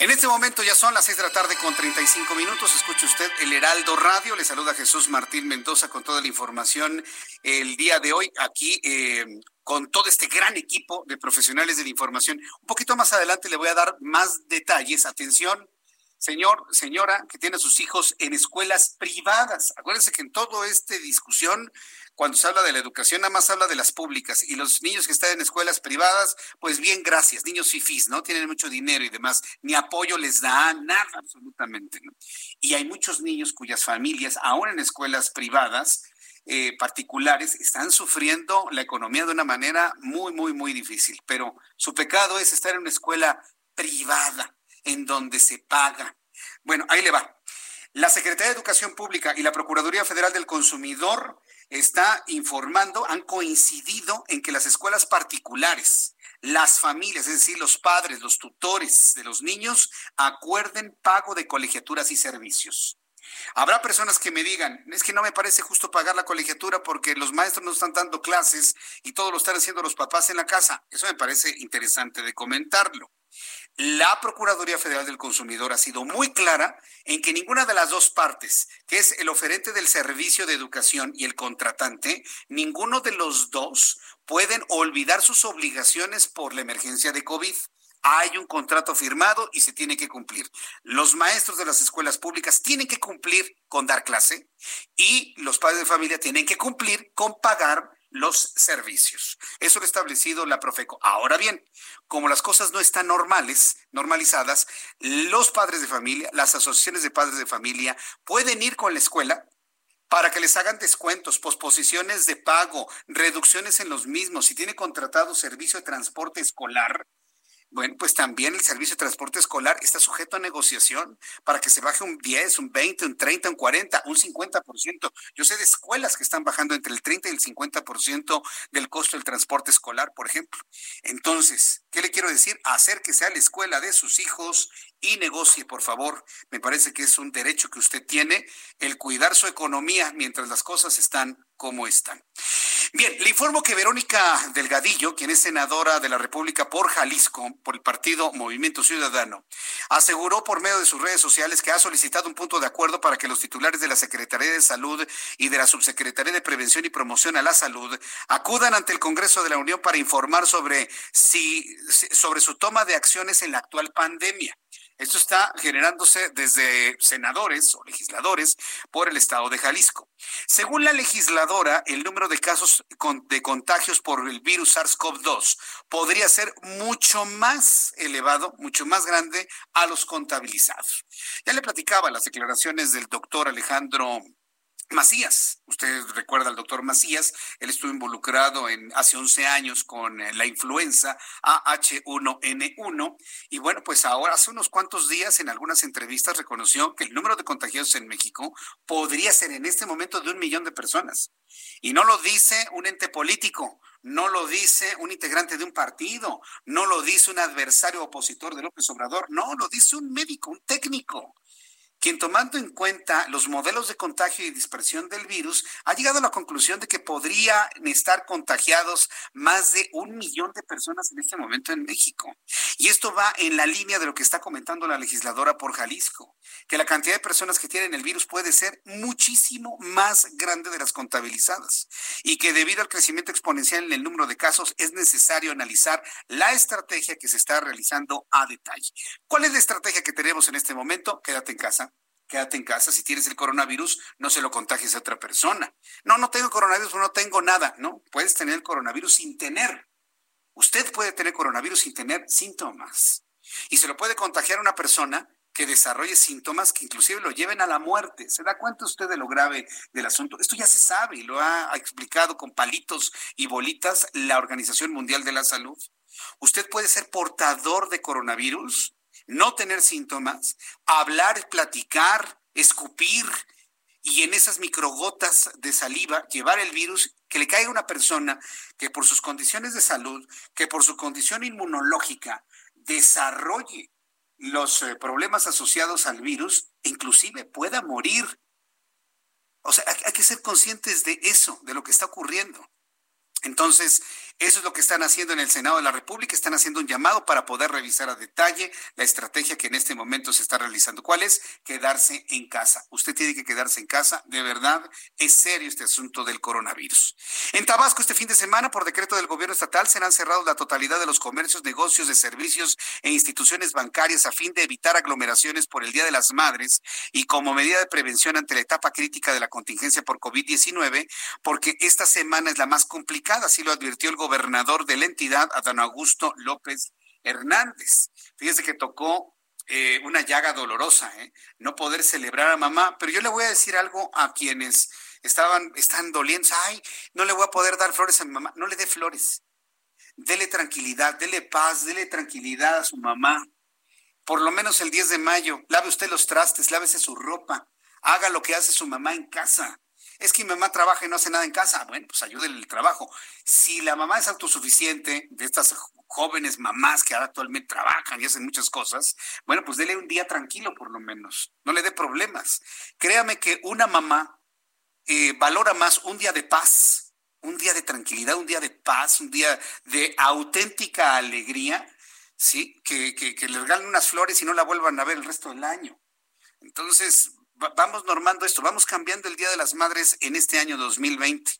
En este momento ya son las seis de la tarde con 35 minutos. Escuche usted el Heraldo Radio. Le saluda Jesús Martín Mendoza con toda la información el día de hoy aquí eh, con todo este gran equipo de profesionales de la información. Un poquito más adelante le voy a dar más detalles. Atención, señor, señora que tiene a sus hijos en escuelas privadas. Acuérdense que en toda esta discusión cuando se habla de la educación, nada más habla de las públicas. Y los niños que están en escuelas privadas, pues bien, gracias. Niños fifís, ¿no? Tienen mucho dinero y demás. Ni apoyo les da, nada, absolutamente. Y hay muchos niños cuyas familias, aún en escuelas privadas, eh, particulares, están sufriendo la economía de una manera muy, muy, muy difícil. Pero su pecado es estar en una escuela privada, en donde se paga. Bueno, ahí le va. La Secretaría de Educación Pública y la Procuraduría Federal del Consumidor está informando, han coincidido en que las escuelas particulares, las familias, es decir, los padres, los tutores de los niños, acuerden pago de colegiaturas y servicios. Habrá personas que me digan, es que no me parece justo pagar la colegiatura porque los maestros no están dando clases y todo lo están haciendo los papás en la casa. Eso me parece interesante de comentarlo. La Procuraduría Federal del Consumidor ha sido muy clara en que ninguna de las dos partes, que es el oferente del servicio de educación y el contratante, ninguno de los dos pueden olvidar sus obligaciones por la emergencia de COVID. Hay un contrato firmado y se tiene que cumplir. Los maestros de las escuelas públicas tienen que cumplir con dar clase y los padres de familia tienen que cumplir con pagar los servicios. Eso lo ha establecido la Profeco. Ahora bien, como las cosas no están normales, normalizadas, los padres de familia, las asociaciones de padres de familia pueden ir con la escuela para que les hagan descuentos, posposiciones de pago, reducciones en los mismos. Si tiene contratado servicio de transporte escolar, bueno, pues también el servicio de transporte escolar está sujeto a negociación para que se baje un 10, un 20, un 30, un 40, un 50%. Yo sé de escuelas que están bajando entre el 30 y el 50% del costo del transporte escolar, por ejemplo. Entonces, ¿qué le quiero decir? Acérquese a la escuela de sus hijos y negocie, por favor. Me parece que es un derecho que usted tiene, el cuidar su economía mientras las cosas están como están. Bien, le informo que Verónica Delgadillo, quien es senadora de la República por Jalisco, por el partido Movimiento Ciudadano, aseguró por medio de sus redes sociales que ha solicitado un punto de acuerdo para que los titulares de la Secretaría de Salud y de la Subsecretaría de Prevención y Promoción a la Salud acudan ante el Congreso de la Unión para informar sobre si sobre su toma de acciones en la actual pandemia. Esto está generándose desde senadores o legisladores por el estado de Jalisco. Según la legisladora, el número de casos de contagios por el virus SARS-CoV-2 podría ser mucho más elevado, mucho más grande a los contabilizados. Ya le platicaba las declaraciones del doctor Alejandro Macías, usted recuerda al doctor Macías, él estuvo involucrado en hace 11 años con eh, la influenza AH1N1 y bueno, pues ahora hace unos cuantos días en algunas entrevistas reconoció que el número de contagiados en México podría ser en este momento de un millón de personas. Y no lo dice un ente político, no lo dice un integrante de un partido, no lo dice un adversario opositor de López Obrador, no, lo dice un médico, un técnico quien tomando en cuenta los modelos de contagio y dispersión del virus, ha llegado a la conclusión de que podrían estar contagiados más de un millón de personas en este momento en México. Y esto va en la línea de lo que está comentando la legisladora por Jalisco, que la cantidad de personas que tienen el virus puede ser muchísimo más grande de las contabilizadas y que debido al crecimiento exponencial en el número de casos es necesario analizar la estrategia que se está realizando a detalle. ¿Cuál es la estrategia que tenemos en este momento? Quédate en casa quédate en casa. Si tienes el coronavirus, no se lo contagies a otra persona. No, no tengo coronavirus, no tengo nada. No, puedes tener el coronavirus sin tener. Usted puede tener coronavirus sin tener síntomas. Y se lo puede contagiar a una persona que desarrolle síntomas que inclusive lo lleven a la muerte. ¿Se da cuenta usted de lo grave del asunto? Esto ya se sabe y lo ha explicado con palitos y bolitas la Organización Mundial de la Salud. Usted puede ser portador de coronavirus no tener síntomas, hablar, platicar, escupir y en esas microgotas de saliva llevar el virus que le caiga a una persona que por sus condiciones de salud, que por su condición inmunológica desarrolle los eh, problemas asociados al virus, inclusive pueda morir. O sea, hay que ser conscientes de eso, de lo que está ocurriendo. Entonces, eso es lo que están haciendo en el Senado de la República, están haciendo un llamado para poder revisar a detalle la estrategia que en este momento se está realizando. ¿Cuál es? Quedarse en casa. Usted tiene que quedarse en casa, de verdad, es serio este asunto del coronavirus. En Tabasco, este fin de semana, por decreto del gobierno estatal, serán cerrados la totalidad de los comercios, negocios de servicios e instituciones bancarias a fin de evitar aglomeraciones por el Día de las Madres y como medida de prevención ante la etapa crítica de la contingencia por COVID-19, porque esta semana es la más complicada, así lo advirtió el gobierno gobernador de la entidad, Adán Augusto López Hernández. Fíjese que tocó eh, una llaga dolorosa, ¿eh? no poder celebrar a mamá, pero yo le voy a decir algo a quienes estaban, están dolientes, ay, no le voy a poder dar flores a mi mamá, no le dé flores, dele tranquilidad, dele paz, dele tranquilidad a su mamá. Por lo menos el 10 de mayo, lave usted los trastes, lávese su ropa, haga lo que hace su mamá en casa es que mi mamá trabaja y no hace nada en casa. Bueno, pues ayúdenle el trabajo. Si la mamá es autosuficiente, de estas jóvenes mamás que actualmente trabajan y hacen muchas cosas, bueno, pues dele un día tranquilo por lo menos. No le dé problemas. Créame que una mamá eh, valora más un día de paz, un día de tranquilidad, un día de paz, un día de auténtica alegría, ¿sí? Que, que, que le regalen unas flores y no la vuelvan a ver el resto del año. Entonces, vamos normando esto, vamos cambiando el Día de las Madres en este año 2020.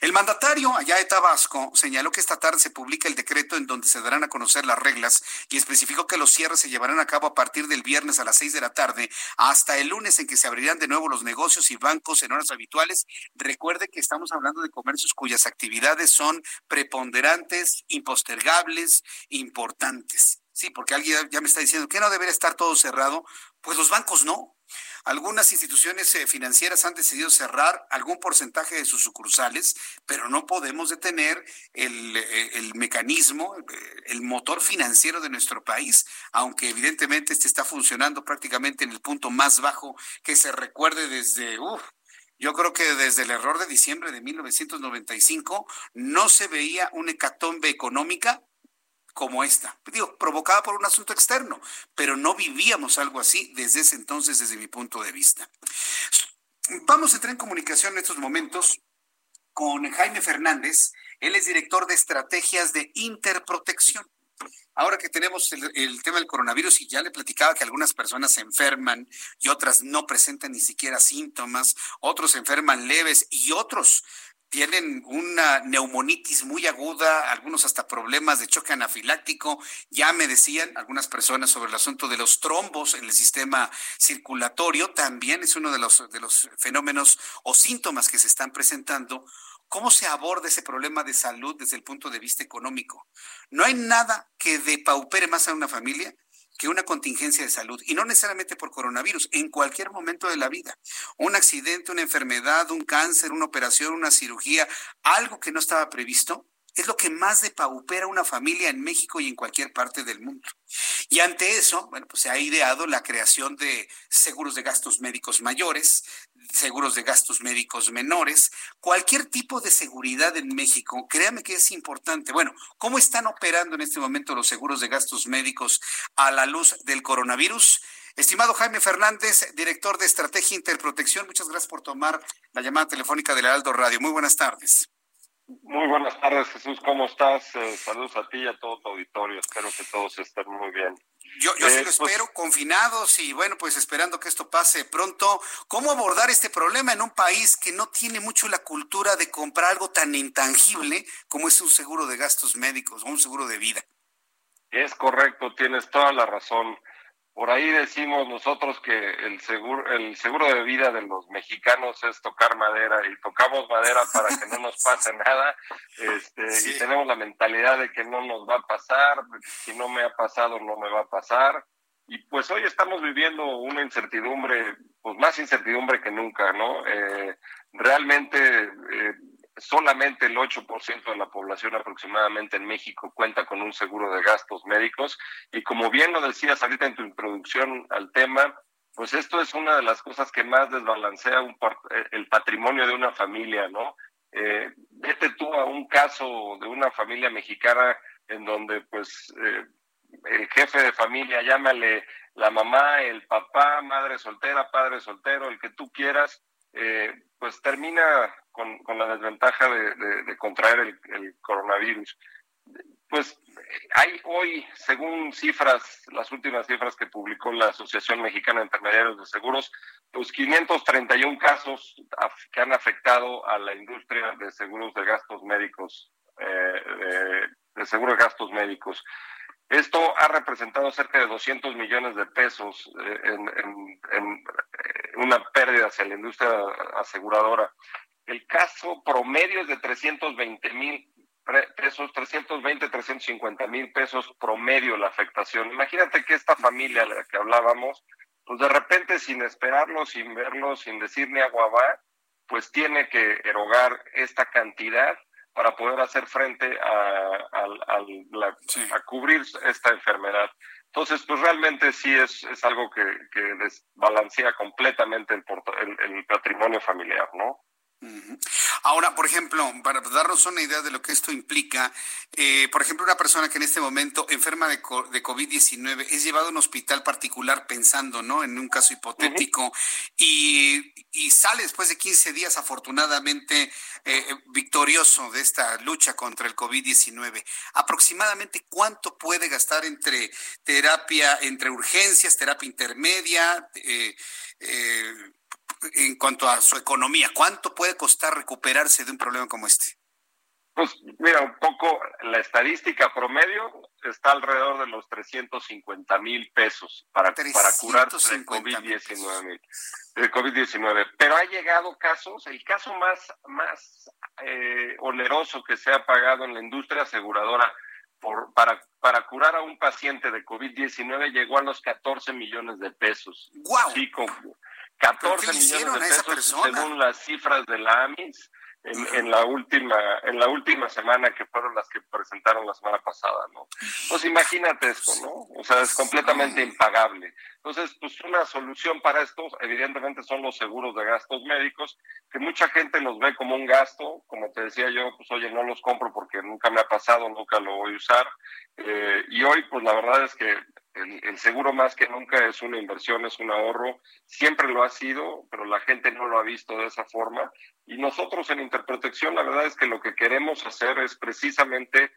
El mandatario allá de Tabasco señaló que esta tarde se publica el decreto en donde se darán a conocer las reglas y especificó que los cierres se llevarán a cabo a partir del viernes a las seis de la tarde hasta el lunes en que se abrirán de nuevo los negocios y bancos en horas habituales. Recuerde que estamos hablando de comercios cuyas actividades son preponderantes, impostergables, importantes. Sí, porque alguien ya me está diciendo que no debería estar todo cerrado. Pues los bancos no. Algunas instituciones eh, financieras han decidido cerrar algún porcentaje de sus sucursales, pero no podemos detener el, eh, mecanismo, eh, el motor financiero de nuestro país, aunque evidentemente este está funcionando prácticamente en el punto más bajo que se recuerde desde, yo creo que desde el error de diciembre de 1995 no se veía una hecatombe económica como esta. Digo, provocada por un asunto externo, pero no vivíamos algo así desde ese entonces, desde mi punto de vista. Vamos a entrar en comunicación en estos momentos con Jaime Fernández. Él es director de estrategias de interprotección. Ahora que tenemos el, tema del coronavirus y ya le platicaba que algunas personas se enferman y otras no presentan ni siquiera síntomas, otros se enferman leves y otros tienen una neumonitis muy aguda, algunos hasta problemas de choque anafiláctico. Ya me decían algunas personas sobre el asunto de los trombos en el sistema circulatorio, también es uno de los, de los fenómenos o síntomas que se están presentando. ¿Cómo se aborda ese problema de salud desde el punto de vista económico? No hay nada que depaupere más a una familia que una contingencia de salud, y no necesariamente por coronavirus, en cualquier momento de la vida. Un accidente, una enfermedad, un cáncer, una operación, una cirugía, algo que no estaba previsto, es lo que más depaupera una familia en México y en cualquier parte del mundo. Y ante eso, bueno, pues se ha ideado la creación de seguros de gastos médicos mayores, seguros de gastos médicos menores, cualquier tipo de seguridad en México, créame que es importante. Bueno, ¿cómo están operando en este momento los seguros de gastos médicos a la luz del coronavirus? Estimado Jaime Fernández, director de Estrategia Interprotección, muchas gracias por tomar la llamada telefónica del Heraldo Radio. Muy buenas tardes. Muy buenas tardes, Jesús. ¿Cómo estás? Eh, saludos a ti y a todo tu auditorio. Espero que todos estén muy bien. Yo, yo sí eh, lo pues espero, confinados y bueno, pues esperando que esto pase pronto. ¿Cómo abordar este problema en un país que no tiene mucho la cultura de comprar algo tan intangible como es un seguro de gastos médicos o un seguro de vida? Es correcto, tienes toda la razón. Por ahí decimos nosotros que el seguro, el seguro de vida de los mexicanos es tocar madera y tocamos madera para que no nos pase nada. Este, Y tenemos la mentalidad de que no nos va a pasar, si no me ha pasado no me va a pasar. Y pues hoy estamos viviendo una incertidumbre, pues más incertidumbre que nunca, ¿no? Eh, realmente eh, solamente el 8% de la población aproximadamente en México cuenta con un seguro de gastos médicos y como bien lo decías ahorita en tu introducción al tema, pues esto es una de las cosas que más desbalancea un, eh, el patrimonio de una familia, ¿no? Eh, vete tú a un caso de una familia mexicana en donde pues eh, el jefe de familia, llámale la mamá, el papá, madre soltera, padre soltero, el que tú quieras, pues termina con, con, la desventaja de, contraer el, coronavirus. Pues hay hoy, según cifras, las últimas cifras que publicó la Asociación Mexicana de Intermediarios de Seguros, pues 531 casos que han afectado a la industria de seguros de gastos médicos, eh, de, seguros de gastos médicos. Esto ha representado cerca de 200 millones de pesos eh, en, eh, una pérdida hacia la industria aseguradora. El caso promedio es de 320 mil pesos, 320, 350 mil pesos promedio la afectación. Imagínate que esta familia a la que hablábamos, pues de repente sin esperarlo, sin verlo, sin decir ni agua va, pues tiene que erogar esta cantidad para poder hacer frente a, a, cubrir esta enfermedad. Entonces, pues realmente sí es, es algo que, que desbalancea completamente el, el patrimonio familiar, ¿no? Ahora, por ejemplo, para darnos una idea de lo que esto implica, eh, por ejemplo, una persona que en este momento enferma de, de COVID-19 es llevado a un hospital particular pensando, ¿no? En un caso hipotético y, y, sale después de 15 días afortunadamente eh, victorioso de esta lucha contra el COVID-19. Aproximadamente cuánto puede gastar entre terapia, entre urgencias, terapia intermedia, eh, eh en cuanto a su economía? ¿Cuánto puede costar recuperarse de un problema como este? Pues mira, un poco la estadística promedio está alrededor de los 350 mil pesos para, para curarse de COVID-19. COVID Pero ha llegado casos, el caso más, más eh, oneroso que se ha pagado en la industria aseguradora por, para, para curar a un paciente de COVID-19 llegó a los 14 millones de pesos. ¡Wow! Sí, con 14 millones de pesos según las cifras de la AMIS en, la última en la última semana que fueron las que presentaron la semana pasada, ¿no? Pues imagínate esto, ¿no? O sea, es completamente impagable. Entonces, pues una solución para esto, evidentemente, son los seguros de gastos médicos, que mucha gente los ve como un gasto, como te decía yo, pues oye, no los compro porque nunca me ha pasado, nunca lo voy a usar. Eh, y hoy, pues la verdad es que el, seguro más que nunca es una inversión, es un ahorro, siempre lo ha sido, pero la gente no lo ha visto de esa forma. Y nosotros en Interprotección, la verdad es que lo que queremos hacer es precisamente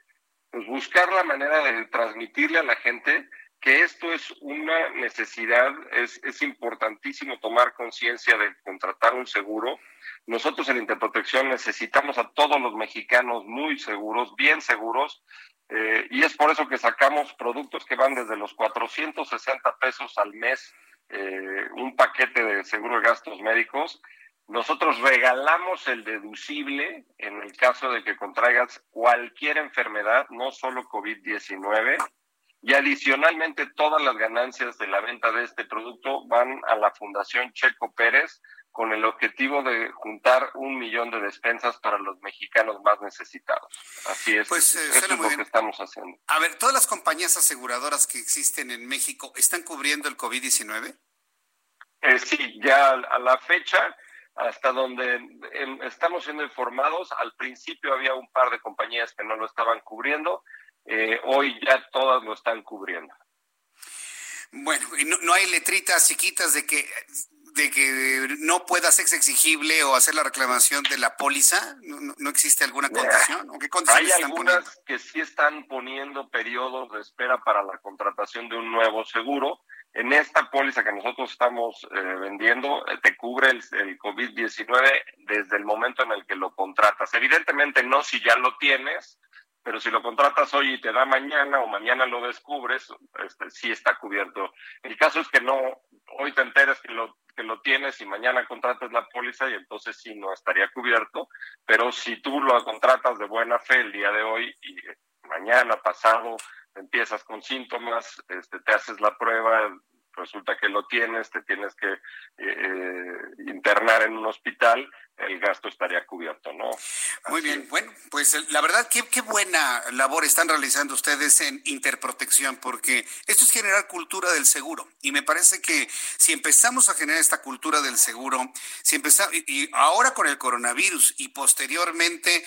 pues, buscar la manera de transmitirle a la gente que esto es una necesidad, es, es importantísimo tomar conciencia de contratar un seguro. Nosotros en Interprotección necesitamos a todos los mexicanos muy seguros, bien seguros, eh, y es por eso que sacamos productos que van desde los 460 pesos al mes, eh, un paquete de seguro de gastos médicos. Nosotros regalamos el deducible en el caso de que contraigas cualquier enfermedad, no solo COVID-19. Y adicionalmente todas las ganancias de la venta de este producto van a la Fundación Checo Pérez con el objetivo de juntar un millón de despensas para los mexicanos más necesitados. Así es, pues, eh, eso es lo que estamos haciendo. A ver, ¿todas las compañías aseguradoras que existen en México están cubriendo el COVID-19? Eh, sí, ya a la fecha, hasta donde estamos siendo informados, al principio había un par de compañías que no lo estaban cubriendo, eh, hoy ya todas lo están cubriendo. Bueno, y no, no hay letritas chiquitas de que de que no pueda ser exigible o hacer la reclamación de la póliza? ¿No, existe alguna condición? ¿O qué Hay algunas que sí están poniendo periodos de espera para la contratación de un nuevo seguro. En esta póliza que nosotros estamos eh, vendiendo, eh, te cubre el, el COVID-19 desde el momento en el que lo contratas. Evidentemente no si ya lo tienes, pero si lo contratas hoy y te da mañana o mañana lo descubres, este, sí está cubierto. El caso es que no, hoy te enteras que lo, que lo tienes y mañana contratas la póliza y entonces sí no estaría cubierto, pero si tú lo contratas de buena fe el día de hoy y mañana, pasado, empiezas con síntomas, este, te haces la prueba, resulta que lo tienes, te tienes que eh, eh, internar en un hospital, el gasto estaría cubierto, ¿no? Muy bien, bueno, pues la verdad, qué, qué buena labor están realizando ustedes en Interprotección, porque esto es generar cultura del seguro. Y me parece que si empezamos a generar esta cultura del seguro, si empezamos, y ahora con el coronavirus y posteriormente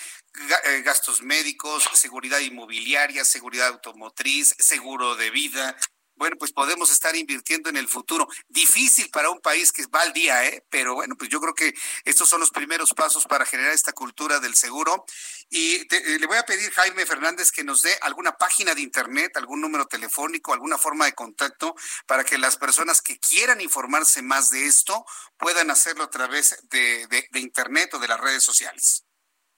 eh, gastos médicos, seguridad inmobiliaria, seguridad automotriz, seguro de vida, bueno, pues podemos estar invirtiendo en el futuro. Difícil para un país que va al día, ¿eh? Pero bueno, pues yo creo que estos son los primeros pasos para generar esta cultura del seguro. Y eh, le voy a pedir, Jaime Fernández, que nos dé alguna página de internet, algún número telefónico, alguna forma de contacto para que las personas que quieran informarse más de esto puedan hacerlo a través de, de internet o de las redes sociales.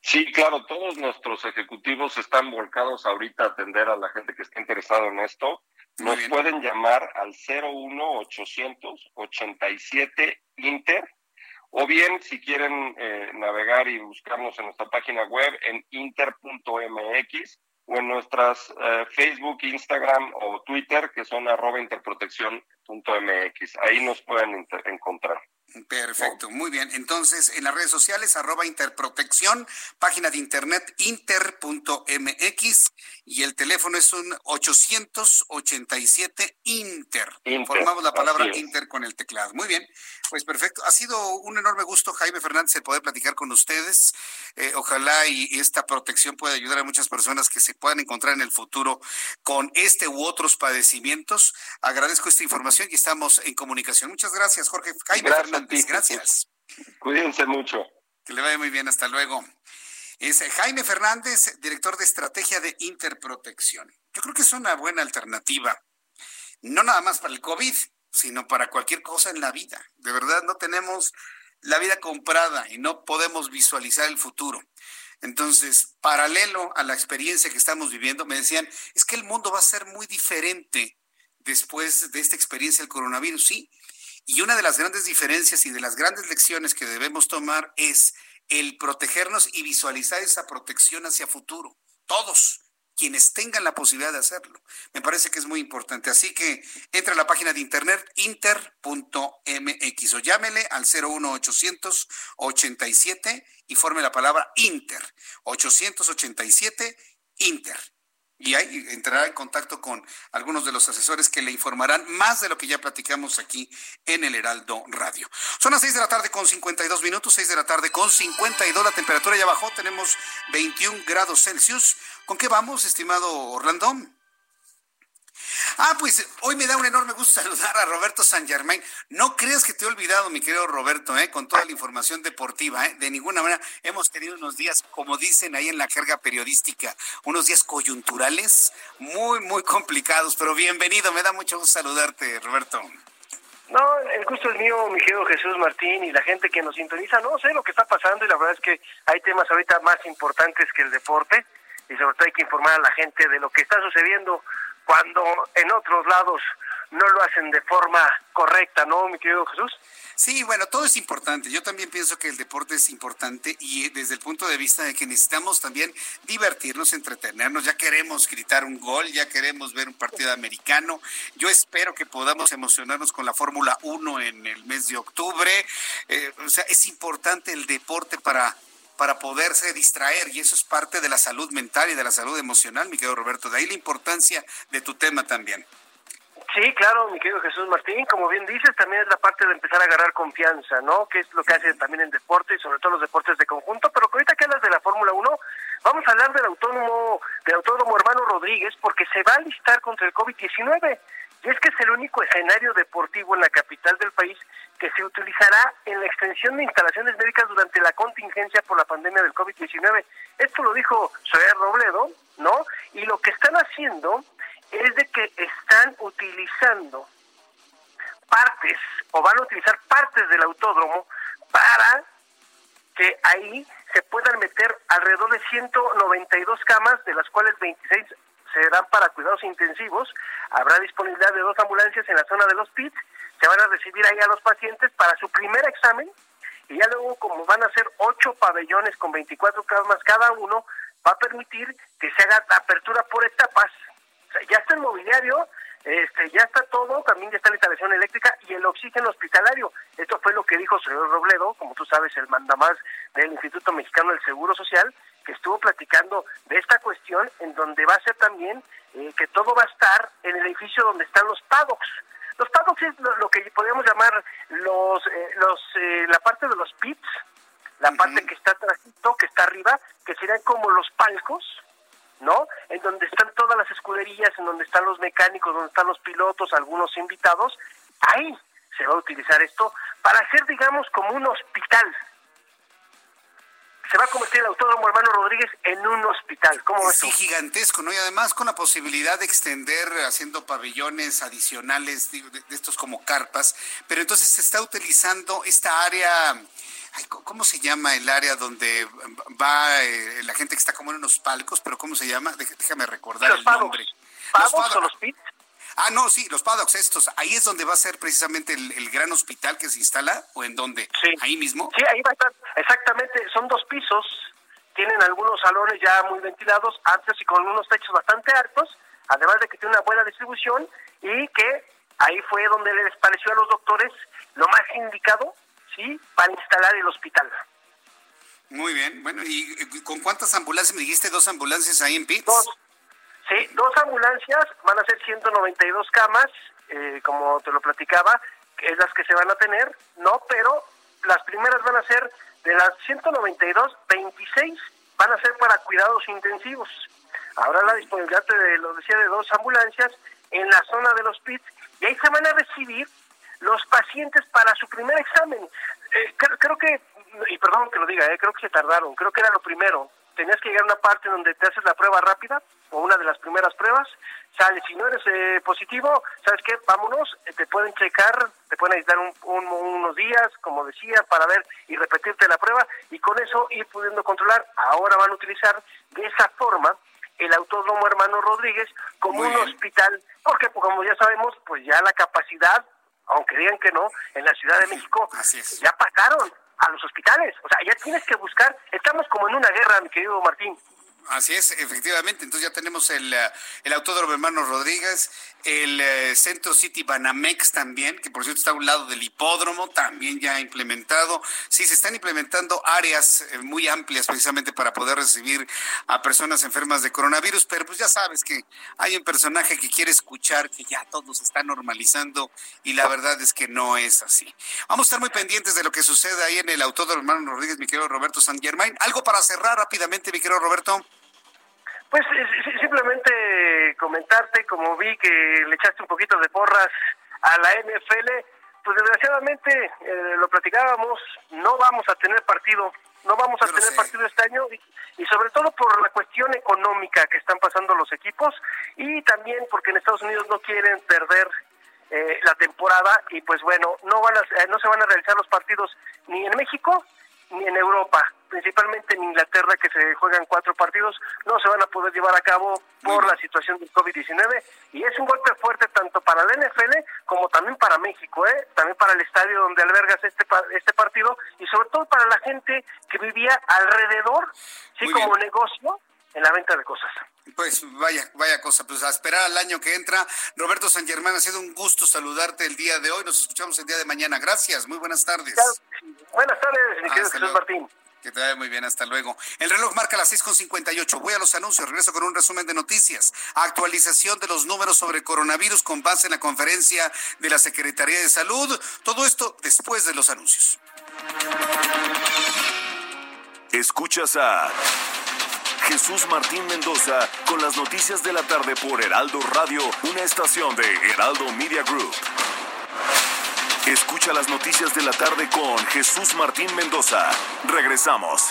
Sí, claro, todos nuestros ejecutivos están volcados ahorita a atender a la gente que está interesada en esto. Nos pueden llamar al 01800 87 Inter o bien si quieren eh, navegar y buscarnos en nuestra página web en inter.mx o en nuestras eh, Facebook, Instagram o Twitter que son arroba interprotección.mx. Ahí nos pueden encontrar. Perfecto, muy bien. Entonces, en las redes sociales, arroba interprotección, página de internet inter.mx y el teléfono es un 887 Inter. Formamos la palabra Inter con el teclado. Muy bien, pues perfecto. Ha sido un enorme gusto, Jaime Fernández, el poder platicar con ustedes. Eh, ojalá y esta protección pueda ayudar a muchas personas que se puedan encontrar en el futuro con este u otros padecimientos. Agradezco esta información y estamos en comunicación. Muchas gracias, Jorge. Jaime Fernández, gracias. Cuídense mucho. Que le vaya muy bien, hasta luego. Es Jaime Fernández, director de estrategia de Interprotección. Yo creo que es una buena alternativa, no nada más para el COVID, sino para cualquier cosa en la vida. De verdad, no tenemos la vida comprada y no podemos visualizar el futuro. Entonces, paralelo a la experiencia que estamos viviendo, me decían, es que el mundo va a ser muy diferente después de esta experiencia del coronavirus, sí. Y una de las grandes diferencias y de las grandes lecciones que debemos tomar es el protegernos y visualizar esa protección hacia futuro. Todos, quienes tengan la posibilidad de hacerlo. Me parece que es muy importante. Así que entre a la página de internet inter.mx o llámele al 01800 87 y forme la palabra Inter. 887 Inter y ahí entrará en contacto con algunos de los asesores que le informarán más de lo que ya platicamos aquí en el Heraldo Radio. Son las 6 de la tarde con 52 minutos, 6 de la tarde con 52, la temperatura ya bajó, tenemos 21 grados Celsius. ¿Con qué vamos, estimado Orlando? Ah, pues hoy me da un enorme gusto saludar a Roberto San Germain. No creas que te he olvidado, mi querido Roberto, ¿eh? con toda la información deportiva. ¿eh? De ninguna manera hemos tenido unos días, como dicen ahí en la carga periodística, unos días coyunturales muy, muy complicados. Pero bienvenido, me da mucho gusto saludarte, Roberto. No, el gusto es mío, mi querido Jesús Martín, y la gente que nos sintoniza. No sé lo que está pasando y la verdad es que hay temas ahorita más importantes que el deporte y sobre todo hay que informar a la gente de lo que está sucediendo cuando en otros lados no lo hacen de forma correcta, ¿no, mi querido Jesús? Sí, bueno, todo es importante. Yo también pienso que el deporte es importante y desde el punto de vista de que necesitamos también divertirnos, entretenernos. Ya queremos gritar un gol, ya queremos ver un partido americano. Yo espero que podamos emocionarnos con la Fórmula 1 en el mes de octubre. Eh, o sea, es importante el deporte para para poderse distraer y eso es parte de la salud mental y de la salud emocional, mi querido Roberto. De ahí la importancia de tu tema también. Sí, claro, mi querido Jesús Martín, como bien dices, también es la parte de empezar a agarrar confianza, ¿no? Que es lo que hace también el deporte y sobre todo los deportes de conjunto, pero ahorita que hablas de la Fórmula 1, vamos a hablar del autónomo, del autónomo hermano Rodríguez, porque se va a listar contra el COVID-19. Y es que es el único escenario deportivo en la capital del país que se utilizará en la extensión de instalaciones médicas durante la contingencia por la pandemia del COVID-19. Esto lo dijo Soler Robledo, ¿no? Y lo que están haciendo es de que están utilizando partes o van a utilizar partes del autódromo para que ahí se puedan meter alrededor de 192 camas, de las cuales 26 serán para cuidados intensivos. Habrá disponibilidad de dos ambulancias en la zona de los pits se van a recibir ahí a los pacientes para su primer examen y ya luego como van a ser ocho pabellones con 24 camas cada uno, va a permitir que se haga apertura por etapas. ya está el mobiliario, este, ya está todo, también ya está la instalación eléctrica y el oxígeno hospitalario. Esto fue lo que dijo señor Robledo, como tú sabes, el mandamás del Instituto Mexicano del Seguro Social, que estuvo platicando de esta cuestión, en donde va a ser también eh, que todo va a estar en el edificio donde están los paddocks. Los paddocks es lo, que podríamos llamar los, eh, los eh, la parte de los pits, la parte que está atrásito, que está arriba, que serían como los palcos, ¿no? En donde están todas las escuderías, en donde están los mecánicos, donde están los pilotos, algunos invitados. Ahí se va a utilizar esto para hacer, digamos, como un hospital, se va a convertir el Autódromo Hermano Rodríguez en un hospital. ¿Cómo ves Sí, gigantesco, ¿no? Y además con la posibilidad de extender haciendo pabellones adicionales, de, estos como carpas, pero entonces se está utilizando esta área... ¿Cómo se llama el área donde va eh, la gente que está como en unos palcos? Pero ¿cómo se llama? Déjame recordar el nombre. ¿Los o los pits? Ah, no, sí, los paddocks estos. Ahí es donde va a ser precisamente el, gran hospital que se instala, ¿o en dónde? Sí. Ahí mismo. Sí, ahí va a estar. Exactamente, son dos pisos. Tienen algunos salones ya muy ventilados, amplios y con unos techos bastante altos, además de que tiene una buena distribución y que ahí fue donde les pareció a los doctores lo más indicado, ¿sí?, para instalar el hospital. Muy bien. Bueno, ¿y con cuántas ambulancias me dijiste? ¿Dos ambulancias ahí en PITS? Dos. Sí, dos ambulancias, van a ser 192 camas, eh, como te lo platicaba, es las que se van a tener, ¿no? Pero las primeras van a ser, de las 192, 26 van a ser para cuidados intensivos. Habrá la disponibilidad, de, lo decía, de dos ambulancias en la zona de los PITs y ahí se van a recibir los pacientes para su primer examen. Eh, creo, que, y perdón que lo diga, eh, creo que se tardaron, creo que era lo primero, tenías que llegar a una parte donde te haces la prueba rápida o una de las primeras pruebas, sale, si no eres eh, positivo, ¿sabes qué? Vámonos, eh, te pueden checar, te pueden necesitar unos días, como decía, para ver y repetirte la prueba y con eso ir pudiendo controlar. Ahora van a utilizar de esa forma el Autódromo Hermano Rodríguez como un hospital, porque pues, como ya sabemos, pues ya la capacidad, aunque digan que no, en la Ciudad de México ya pagaron a los hospitales. O sea, ya tienes que buscar, estamos como en una guerra, mi querido Martín. Así es, efectivamente. Entonces ya tenemos el, eh, el Autódromo Hermano Rodríguez, el eh, Centro City Banamex también, que por cierto está a un lado del hipódromo, también ya implementado. Sí, se están implementando áreas eh, muy amplias precisamente para poder recibir a personas enfermas de coronavirus, pero pues ya sabes que hay un personaje que quiere escuchar que ya todo se está normalizando y la verdad es que no es así. Vamos a estar muy pendientes de lo que sucede ahí en el Autódromo Hermano Rodríguez, mi querido Roberto San Germain. Algo para cerrar rápidamente, mi querido Roberto. Pues simplemente comentarte, como vi que le echaste un poquito de porras a la NFL, pues desgraciadamente eh, lo platicábamos, no vamos a tener partido, no vamos a tener partido este año y, sobre todo por la cuestión económica que están pasando los equipos y también porque en Estados Unidos no quieren perder eh, la temporada y pues bueno, no van a, eh, no se van a realizar los partidos ni en México ni en Europa, principalmente en Inglaterra, que se juegan cuatro partidos, no se van a poder llevar a cabo por la situación del COVID-19. Y es un golpe fuerte tanto para la NFL como también para México, ¿eh? también para el estadio donde albergas este, este partido y sobre todo para la gente que vivía alrededor, sí, como negocio en la venta de cosas. Pues vaya, vaya cosa, pues a esperar al año que entra. Roberto San Germán, ha sido un gusto saludarte el día de hoy. Nos escuchamos el día de mañana. Gracias, muy buenas tardes. Buenas tardes, mi querido Jesús Martín. Que te vaya muy bien, hasta luego. El reloj marca las 6.58. Voy a los anuncios, regreso con un resumen de noticias. Actualización de los números sobre coronavirus con base en la conferencia de la Secretaría de Salud. Todo esto después de los anuncios. Escuchas a Jesús Martín Mendoza con las noticias de la tarde por Heraldo Radio, una estación de Heraldo Media Group. Escucha las noticias de la tarde con Jesús Martín Mendoza. Regresamos.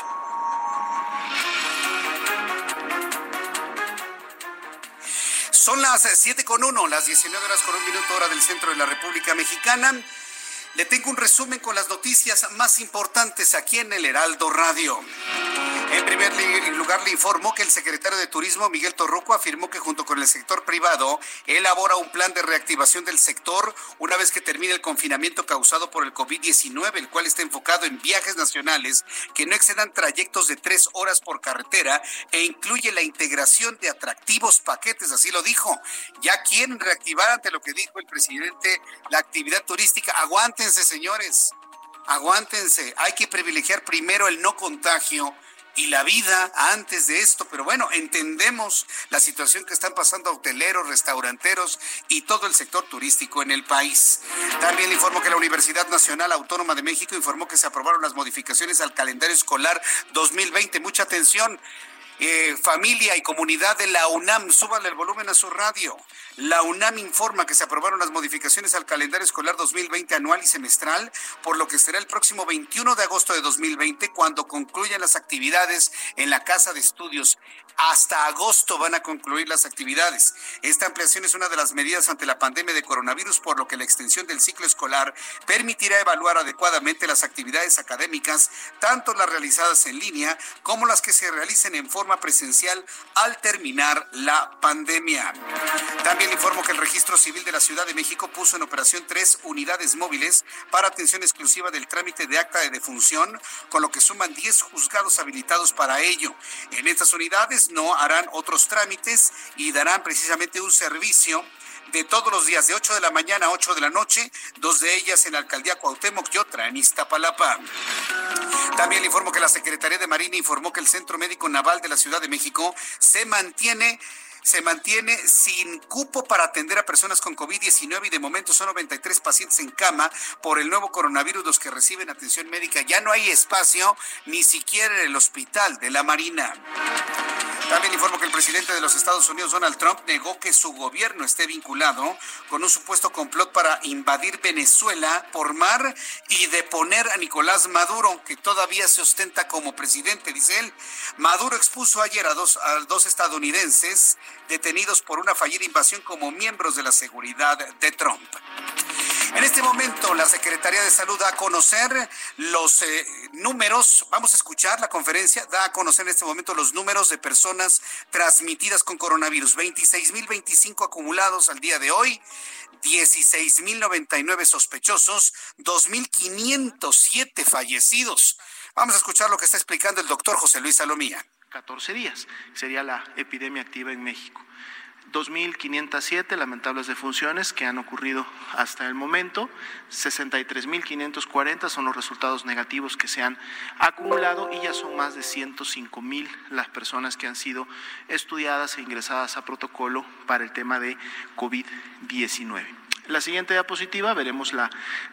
Son las 7 con 1, las 19 horas con un minuto hora del centro de la República Mexicana. Le tengo un resumen con las noticias más importantes aquí en el Heraldo Radio. En primer lugar, le informó que el secretario de Turismo, Miguel Torruco, afirmó que junto con el sector privado elabora un plan de reactivación del sector una vez que termine el confinamiento causado por el COVID-19, el cual está enfocado en viajes nacionales que no excedan trayectos de tres horas por carretera e incluye la integración de atractivos paquetes, así lo dijo. Ya quieren reactivar ante lo que dijo el presidente la actividad turística. Aguántense, señores. Aguántense. Hay que privilegiar primero el no contagio y la vida antes de esto, pero bueno, entendemos la situación que están pasando hoteleros, restauranteros y todo el sector turístico en el país. También le informo que la Universidad Nacional Autónoma de México informó que se aprobaron las modificaciones al calendario escolar 2020. Mucha atención. Eh, familia y comunidad de la UNAM, súbanle el volumen a su radio. La UNAM informa que se aprobaron las modificaciones al calendario escolar 2020 anual y semestral, por lo que será el próximo 21 de agosto de 2020 cuando concluyan las actividades en la Casa de Estudios. Hasta agosto van a concluir las actividades. Esta ampliación es una de las medidas ante la pandemia de coronavirus, por lo que la extensión del ciclo escolar permitirá evaluar adecuadamente las actividades académicas, tanto las realizadas en línea como las que se realicen en forma presencial al terminar la pandemia. También informo que el Registro Civil de la Ciudad de México puso en operación tres unidades móviles para atención exclusiva del trámite de acta de defunción, con lo que suman 10 juzgados habilitados para ello. En estas unidades no harán otros trámites y darán precisamente un servicio de todos los días, de 8 de la mañana a 8 de la noche, dos de ellas en la alcaldía Cuauhtémoc y otra en Iztapalapa. También le informo que la Secretaría de Marina informó que el Centro Médico Naval de la Ciudad de México se mantiene se mantiene sin cupo para atender a personas con COVID-19 y de momento son 93 pacientes en cama por el nuevo coronavirus los que reciben atención médica. Ya no hay espacio ni siquiera en el hospital de la Marina. También informo que el presidente de los Estados Unidos, Donald Trump, negó que su gobierno esté vinculado con un supuesto complot para invadir Venezuela por mar y deponer a Nicolás Maduro, que todavía se ostenta como presidente, dice él. Maduro expuso ayer a dos, a dos estadounidenses detenidos por una fallida invasión como miembros de la seguridad de Trump. En este momento, la Secretaría de Salud da a conocer los eh, números, vamos a escuchar la conferencia, da a conocer en este momento los números de personas transmitidas con coronavirus. 26.025 acumulados al día de hoy, 16.099 sospechosos, 2.507 fallecidos. Vamos a escuchar lo que está explicando el doctor José Luis Salomía 14 días. Sería la epidemia activa en México. 2.507 lamentables defunciones que han ocurrido hasta el momento, 63.540 son los resultados negativos que se han acumulado y ya son más de 105.000 las personas que han sido estudiadas e ingresadas a protocolo para el tema de COVID-19. La siguiente diapositiva veremos la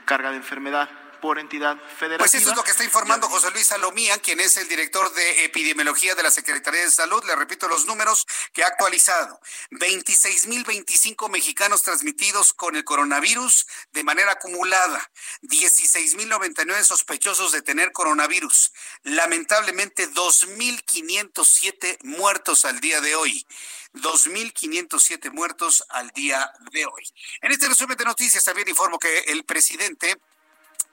carga de enfermedad por entidad federativa. Pues eso es lo que está informando José Luis Salomía, quien es el director de epidemiología de la Secretaría de Salud. Le repito los números que ha actualizado. 26.025 mexicanos transmitidos con el coronavirus de manera acumulada. 16.099 sospechosos de tener coronavirus. Lamentablemente 2.507 muertos al día de hoy. 2.507 muertos al día de hoy. En este resumen de noticias también informo que el presidente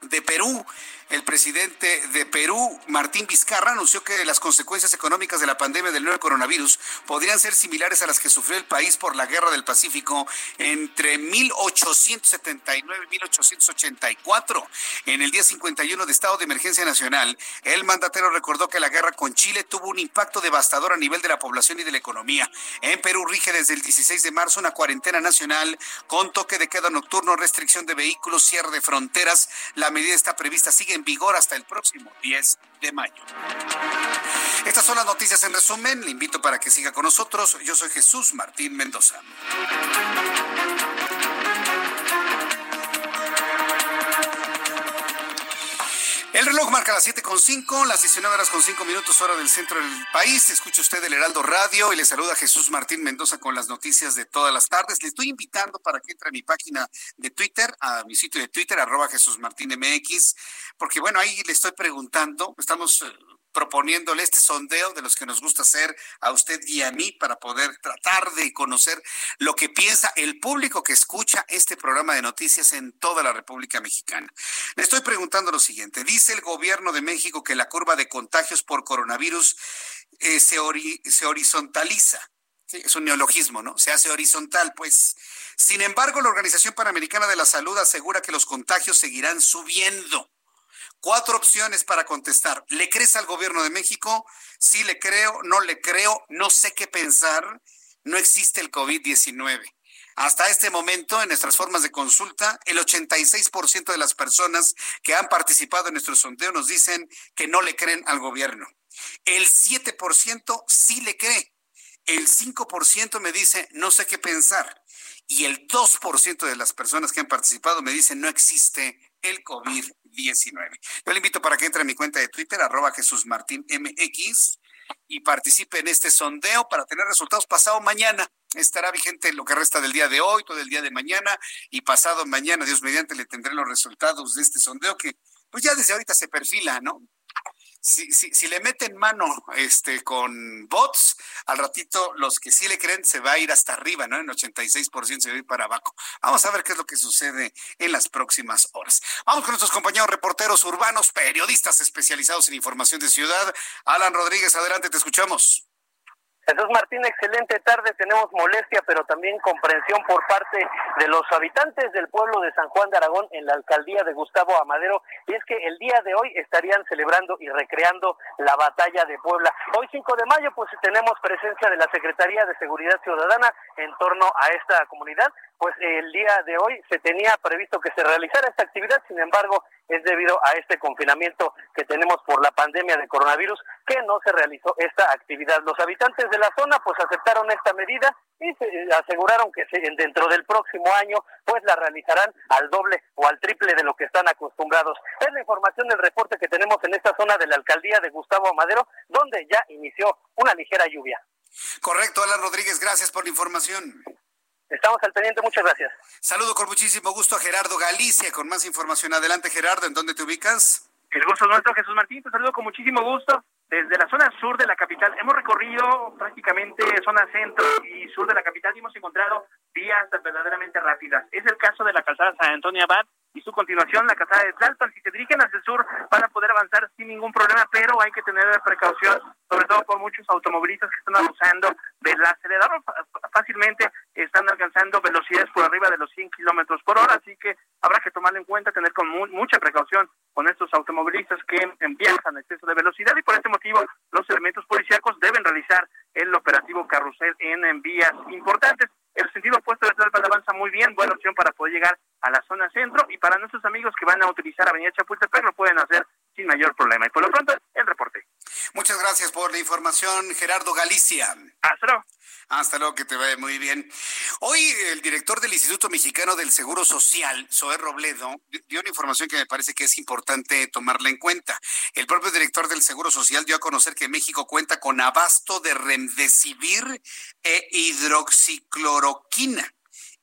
de Perú. El presidente de Perú, Martín Vizcarra, anunció que las consecuencias económicas de la pandemia del nuevo coronavirus podrían ser similares a las que sufrió el país por la guerra del Pacífico entre 1879 y 1884. En el día 51 de estado de emergencia nacional, el mandatero recordó que la guerra con Chile tuvo un impacto devastador a nivel de la población y de la economía. En Perú rige desde el 16 de marzo una cuarentena nacional con toque de queda nocturno, restricción de vehículos, cierre de fronteras. La medida está prevista, sigue vigor hasta el próximo 10 de mayo. Estas son las noticias en resumen. Le invito para que siga con nosotros. Yo soy Jesús Martín Mendoza. El reloj marca las siete con cinco, las 19 horas con cinco minutos, hora del centro del país. Escucha usted el Heraldo Radio y le saluda Jesús Martín Mendoza con las noticias de todas las tardes. Le estoy invitando para que entre a mi página de Twitter, a mi sitio de Twitter, arroba Jesús Martín MX, porque bueno, ahí le estoy preguntando, estamos eh, proponiéndole este sondeo de los que nos gusta hacer a usted y a mí para poder tratar de conocer lo que piensa el público que escucha este programa de noticias en toda la República Mexicana. Le estoy preguntando lo siguiente. Dice el gobierno de México que la curva de contagios por coronavirus eh, se, se horizontaliza. es un neologismo, ¿no? Se hace horizontal, pues. Sin embargo, la Organización Panamericana de la Salud asegura que los contagios seguirán subiendo. Cuatro opciones para contestar. ¿Le crees al gobierno de México? Sí le creo, no le creo, no sé qué pensar. No existe el COVID-19. Hasta este momento, en nuestras formas de consulta, el 86% de las personas que han participado en nuestro sondeo nos dicen que no le creen al gobierno. El 7% sí le cree. El 5% me dice no sé qué pensar. Y el 2% de las personas que han participado me dicen no existe el COVID-19. Yo le invito para que entre a mi cuenta de Twitter, arroba Jesús Martín MX, y participe en este sondeo para tener resultados pasado mañana. Estará vigente lo que resta del día de hoy, todo el día de mañana y pasado mañana, Dios mediante, le tendré los resultados de este sondeo que pues ya desde ahorita se perfila, ¿no? Si, si, si, le meten mano este, con bots, al ratito los que sí le creen se va a ir hasta arriba, ¿no? En 86% se va a ir para abajo. Vamos a ver qué es lo que sucede en las próximas horas. Vamos con nuestros compañeros reporteros urbanos, periodistas especializados en información de ciudad. Alan Rodríguez, adelante, te escuchamos. Jesús Martín, excelente tarde. Tenemos molestia, pero también comprensión por parte de los habitantes del pueblo de San Juan de Aragón en la alcaldía de Gustavo Amadero. Y es que el día de hoy estarían celebrando y recreando la batalla de Puebla. Hoy 5 de mayo, pues tenemos presencia de la Secretaría de Seguridad Ciudadana en torno a esta comunidad. Pues el día de hoy se tenía previsto que se realizara esta actividad, sin embargo, es debido a este confinamiento que tenemos por la pandemia de coronavirus que no se realizó esta actividad. Los habitantes de la zona pues aceptaron esta medida y se aseguraron que dentro del próximo año pues la realizarán al doble o al triple de lo que están acostumbrados. Es la información del reporte que tenemos en esta zona de la alcaldía de Gustavo Amadero, donde ya inició una ligera lluvia. Correcto, Alan Rodríguez, gracias por la información. Estamos al pendiente, muchas gracias. Saludo con muchísimo gusto a Gerardo Galicia con más información. Adelante, Gerardo, ¿en dónde te ubicas? El gusto es nuestro, Jesús Martín. Te saludo con muchísimo gusto desde la zona sur de la capital. Hemos recorrido prácticamente zona centro y sur de la capital y hemos encontrado vías verdaderamente rápidas. Es el caso de la calzada San Antonio Abad y su continuación la calzada de Tlalpan. Si se dirigen hacia el sur van a poder avanzar sin ningún problema, pero hay que tener precaución, sobre todo por muchos automovilistas que están abusando del acelerador. Fácilmente están alcanzando velocidades por arriba de los 100 kilómetros por hora, así que habrá que tomarlo en cuenta, tener con mucha precaución con estos automovilistas que viajan a exceso de velocidad y por este motivo los elementos policíacos deben realizar el operativo carrusel en, vías importantes. El sentido opuesto de Tlalpan avanza muy bien, buena opción para poder llegar a la zona centro. Y para nuestros amigos que van a utilizar Avenida Chapultepec lo pueden hacer sin mayor problema. Y por lo pronto, el reporte. Muchas gracias por la información, Gerardo Galicia. Hasta luego. Hasta luego, que te vaya muy bien. Hoy el director del Instituto Mexicano del Seguro Social, Zoé Robledo, dio una información que me parece que es importante tomarla en cuenta. El propio director del Seguro Social dio a conocer que México cuenta con abasto de remdesivir e hidroxicloroquina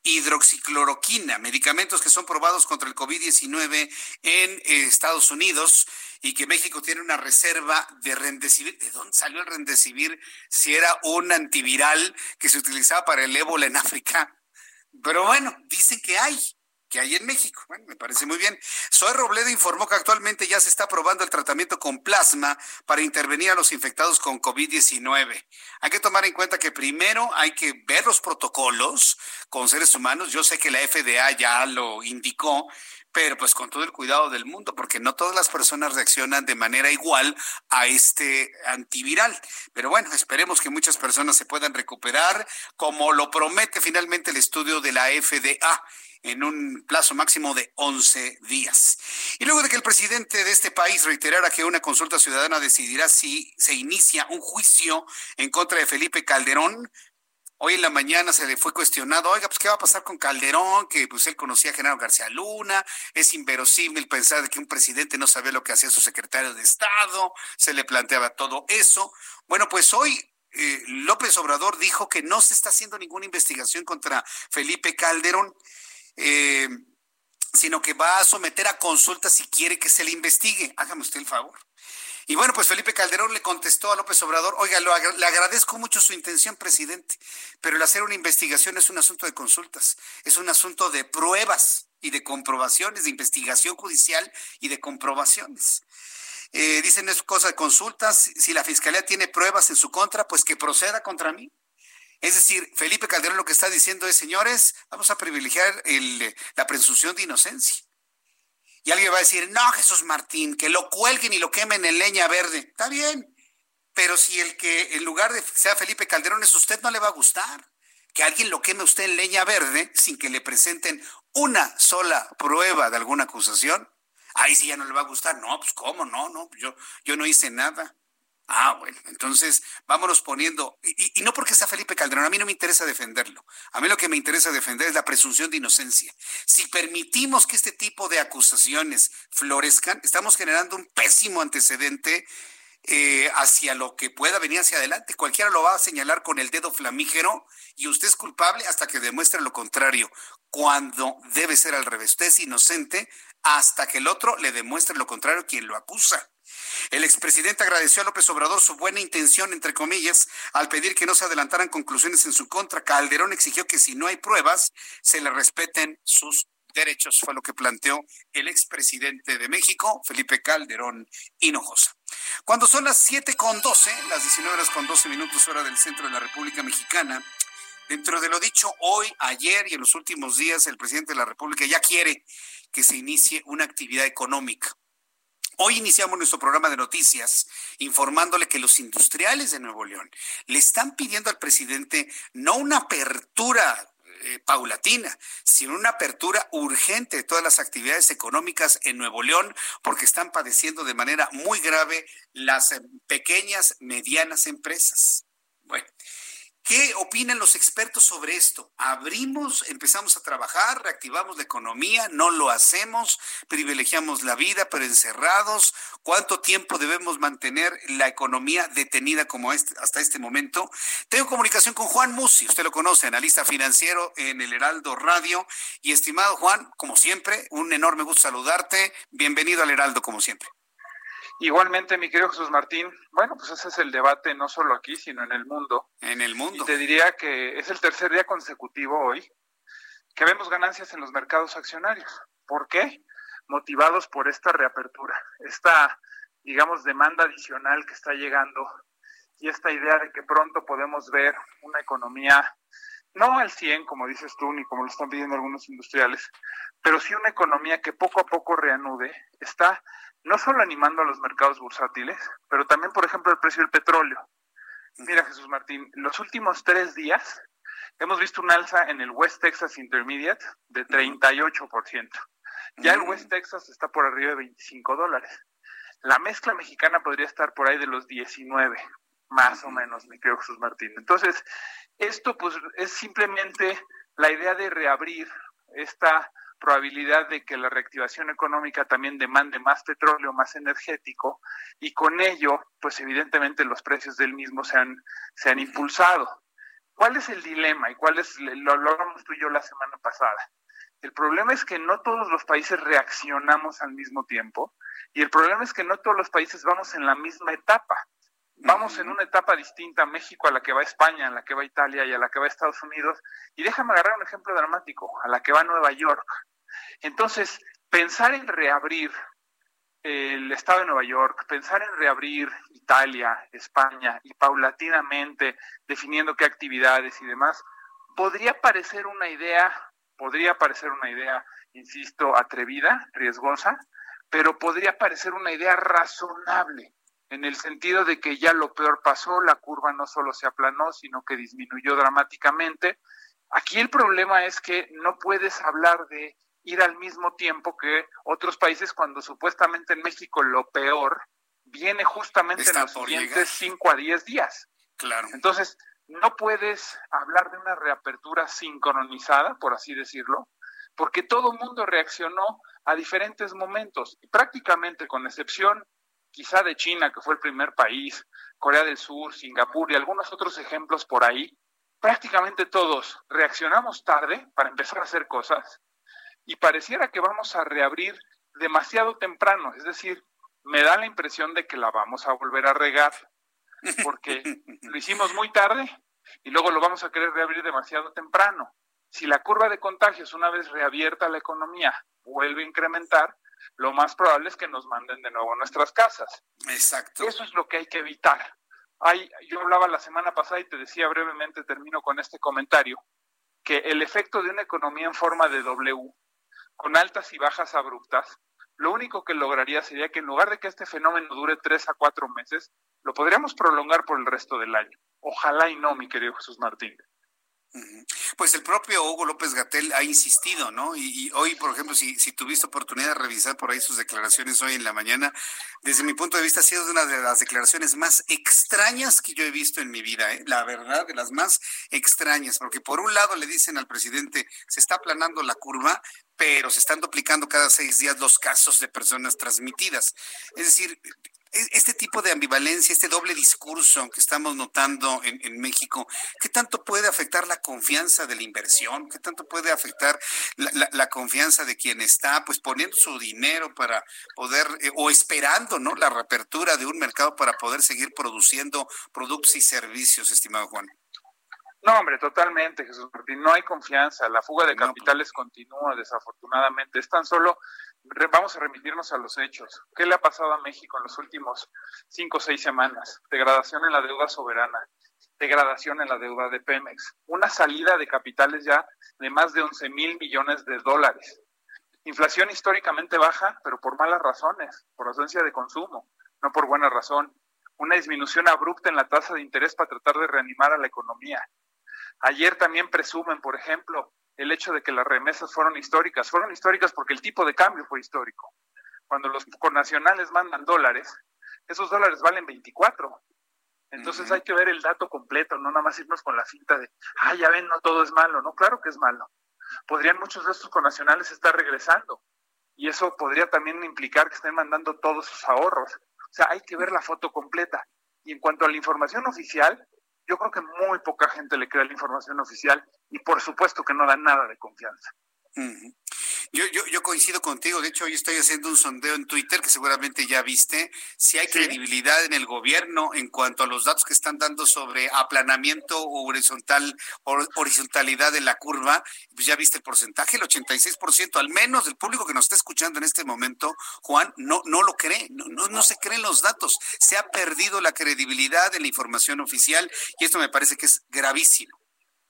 hidroxicloroquina, medicamentos que son probados contra el COVID-19 en eh, Estados Unidos y que México tiene una reserva de Remdesivir. ¿De dónde salió el Remdesivir si era un antiviral que se utilizaba para el ébola en África? Pero bueno, dicen que hay que hay en México. Bueno, me parece muy bien. Soy Robledo informó que actualmente ya se está probando el tratamiento con plasma para intervenir a los infectados con COVID-19. Hay que tomar en cuenta que primero hay que ver los protocolos con seres humanos. Yo sé que la FDA ya lo indicó, pero pues con todo el cuidado del mundo, porque no todas las personas reaccionan de manera igual a este antiviral. Pero bueno, esperemos que muchas personas se puedan recuperar, como lo promete finalmente el estudio de la FDA en un plazo máximo de 11 días. Y luego de que el presidente de este país reiterara que una consulta ciudadana decidirá si se inicia un juicio en contra de Felipe Calderón, Hoy en la mañana se le fue cuestionado, oiga, pues qué va a pasar con Calderón, que pues él conocía a Genaro García Luna, es inverosímil pensar que un presidente no sabía lo que hacía su secretario de Estado, se le planteaba todo eso. Bueno, pues hoy eh, López Obrador dijo que no se está haciendo ninguna investigación contra Felipe Calderón eh, sino que va a someter a consulta si quiere que se le investigue. Hágame usted el favor. Y bueno, pues Felipe Calderón le contestó a López Obrador, oiga, le agradezco mucho su intención, presidente, pero el hacer una investigación es un asunto de consultas, es un asunto de pruebas y de comprobaciones, de investigación judicial y de comprobaciones. Eh, dicen es cosa de consultas, si la fiscalía tiene pruebas en su contra, pues que proceda contra mí. Es decir, Felipe Calderón lo que está diciendo es, señores, vamos a privilegiar la presunción de inocencia. Y alguien va a decir, no, Jesús Martín, que lo cuelguen y lo quemen en leña verde. Está bien, pero si el que en lugar de sea Felipe Calderón es usted, no le va a gustar. Que alguien lo queme usted en leña verde sin que le presenten una sola prueba de alguna acusación. Ahí sí ya no le va a gustar. No, pues cómo, no, no, yo, yo no hice nada. Ah, bueno, entonces vámonos poniendo, y, no porque sea Felipe Calderón, a mí no me interesa defenderlo, a mí lo que me interesa defender es la presunción de inocencia. Si permitimos que este tipo de acusaciones florezcan, estamos generando un pésimo antecedente eh, hacia lo que pueda venir hacia adelante. Cualquiera lo va a señalar con el dedo flamígero y usted es culpable hasta que demuestre lo contrario, cuando debe ser al revés. Usted es inocente hasta que el otro le demuestre lo contrario quien lo acusa. El expresidente agradeció a López Obrador su buena intención, entre comillas, al pedir que no se adelantaran conclusiones en su contra. Calderón exigió que si no hay pruebas, se le respeten sus derechos, fue lo que planteó el expresidente de México, Felipe Calderón Hinojosa. Cuando son las siete con doce, las 19 horas con 12 minutos hora del centro de la República Mexicana, dentro de lo dicho hoy, ayer y en los últimos días, el presidente de la República ya quiere que se inicie una actividad económica. Hoy iniciamos nuestro programa de noticias informándole que los industriales de Nuevo León le están pidiendo al presidente no una apertura eh, paulatina, sino una apertura urgente de todas las actividades económicas en Nuevo León, porque están padeciendo de manera muy grave las eh, pequeñas, medianas empresas. ¿Qué opinan los expertos sobre esto? ¿Abrimos, empezamos a trabajar, reactivamos la economía, no lo hacemos, privilegiamos la vida, pero encerrados? ¿Cuánto tiempo debemos mantener la economía detenida como este, hasta este momento? Tengo comunicación con Juan Musi, usted lo conoce, analista financiero en el Heraldo Radio. Y estimado Juan, como siempre, un enorme gusto saludarte. Bienvenido al Heraldo, como siempre. Igualmente, mi querido Jesús Martín, bueno, pues ese es el debate no solo aquí, sino en el mundo. En el mundo. Y te diría que es el tercer día consecutivo hoy que vemos ganancias en los mercados accionarios. ¿Por qué? Motivados por esta reapertura, esta, digamos, demanda adicional que está llegando y esta idea de que pronto podemos ver una economía, no al 100, como dices tú, ni como lo están pidiendo algunos industriales, pero sí una economía que poco a poco reanude, está no solo animando a los mercados bursátiles, pero también, por ejemplo, el precio del petróleo. Mira, Jesús Martín, los últimos tres días hemos visto un alza en el West Texas Intermediate de 38%. Ya el West Texas está por arriba de 25 dólares. La mezcla mexicana podría estar por ahí de los 19, más o menos, mi querido Jesús Martín. Entonces, esto pues es simplemente la idea de reabrir esta probabilidad de que la reactivación económica también demande más petróleo, más energético, y con ello, pues evidentemente los precios del mismo se han, se han impulsado. ¿Cuál es el dilema? Y cuál es, lo hablamos tú y yo la semana pasada. El problema es que no todos los países reaccionamos al mismo tiempo y el problema es que no todos los países vamos en la misma etapa. Vamos en una etapa distinta a México, a la que va España, a la que va Italia y a la que va Estados Unidos. Y déjame agarrar un ejemplo dramático, a la que va Nueva York. Entonces, pensar en reabrir el Estado de Nueva York, pensar en reabrir Italia, España y paulatinamente definiendo qué actividades y demás, podría parecer una idea, podría parecer una idea, insisto, atrevida, riesgosa, pero podría parecer una idea razonable en el sentido de que ya lo peor pasó, la curva no solo se aplanó, sino que disminuyó dramáticamente. Aquí el problema es que no puedes hablar de ir al mismo tiempo que otros países cuando supuestamente en México lo peor viene justamente en los siguientes 5 a 10 días. Claro. Entonces, no puedes hablar de una reapertura sincronizada, por así decirlo, porque todo el mundo reaccionó a diferentes momentos y prácticamente con excepción quizá de China, que fue el primer país, Corea del Sur, Singapur y algunos otros ejemplos por ahí, prácticamente todos reaccionamos tarde para empezar a hacer cosas y pareciera que vamos a reabrir demasiado temprano, es decir, me da la impresión de que la vamos a volver a regar porque lo hicimos muy tarde y luego lo vamos a querer reabrir demasiado temprano. Si la curva de contagios, una vez reabierta la economía, vuelve a incrementar, lo más probable es que nos manden de nuevo a nuestras casas. Exacto. Eso es lo que hay que evitar. Hay, yo hablaba la semana pasada y te decía brevemente, termino con este comentario, que el efecto de una economía en forma de W, con altas y bajas abruptas, lo único que lograría sería que en lugar de que este fenómeno dure tres a cuatro meses, lo podríamos prolongar por el resto del año. Ojalá y no, mi querido Jesús Martín. Pues el propio Hugo López Gatel ha insistido, ¿no? Y, hoy, por ejemplo, si, tuviste oportunidad de revisar por ahí sus declaraciones hoy en la mañana, desde mi punto de vista ha sido una de las declaraciones más extrañas que yo he visto en mi vida, ¿eh? la verdad, de las más extrañas, porque por un lado le dicen al presidente, se está aplanando la curva, pero se están duplicando cada seis días los casos de personas transmitidas. Es decir, este tipo de ambivalencia, este doble discurso que estamos notando en, México, ¿qué tanto puede afectar la confianza de la inversión? ¿Qué tanto puede afectar la, confianza de quien está pues poniendo su dinero para poder eh, o esperando, ¿no? La reapertura de un mercado para poder seguir produciendo productos y servicios, estimado Juan. No, hombre, totalmente, Jesús Martín. No hay confianza. La fuga de pues. capitales continúa, desafortunadamente. Es tan solo vamos a remitirnos a los hechos. ¿Qué le ha pasado a México en los últimos cinco o seis semanas? Degradación en la deuda soberana, degradación en la deuda de Pemex, una salida de capitales ya de más de 11 mil millones de dólares. Inflación históricamente baja, pero por malas razones, por ausencia de consumo, no por buena razón. Una disminución abrupta en la tasa de interés para tratar de reanimar a la economía. Ayer también presumen, por ejemplo, el hecho de que las remesas fueron históricas. Fueron históricas porque el tipo de cambio fue histórico. Cuando los connacionales mandan dólares, esos dólares valen 24. Entonces hay que ver el dato completo, no nada más irnos con la cinta de, ah, ya ven, no todo es malo. No, claro que es malo. Podrían muchos de estos connacionales estar regresando. Y eso podría también implicar que estén mandando todos sus ahorros. O sea, hay que ver la foto completa. Y en cuanto a la información oficial, yo creo que muy poca gente le crea la información oficial y por supuesto que no da nada de confianza. Yo, yo, yo, coincido contigo. De hecho, hoy estoy haciendo un sondeo en Twitter que seguramente ya viste. Si hay credibilidad en el gobierno en cuanto a los datos que están dando sobre aplanamiento o horizontal, horizontalidad de la curva, pues ya viste el porcentaje, el 86%, al menos del público que nos está escuchando en este momento, Juan, no, no lo cree, no, no, no se creen los datos. Se ha perdido la credibilidad de la información oficial y esto me parece que es gravísimo.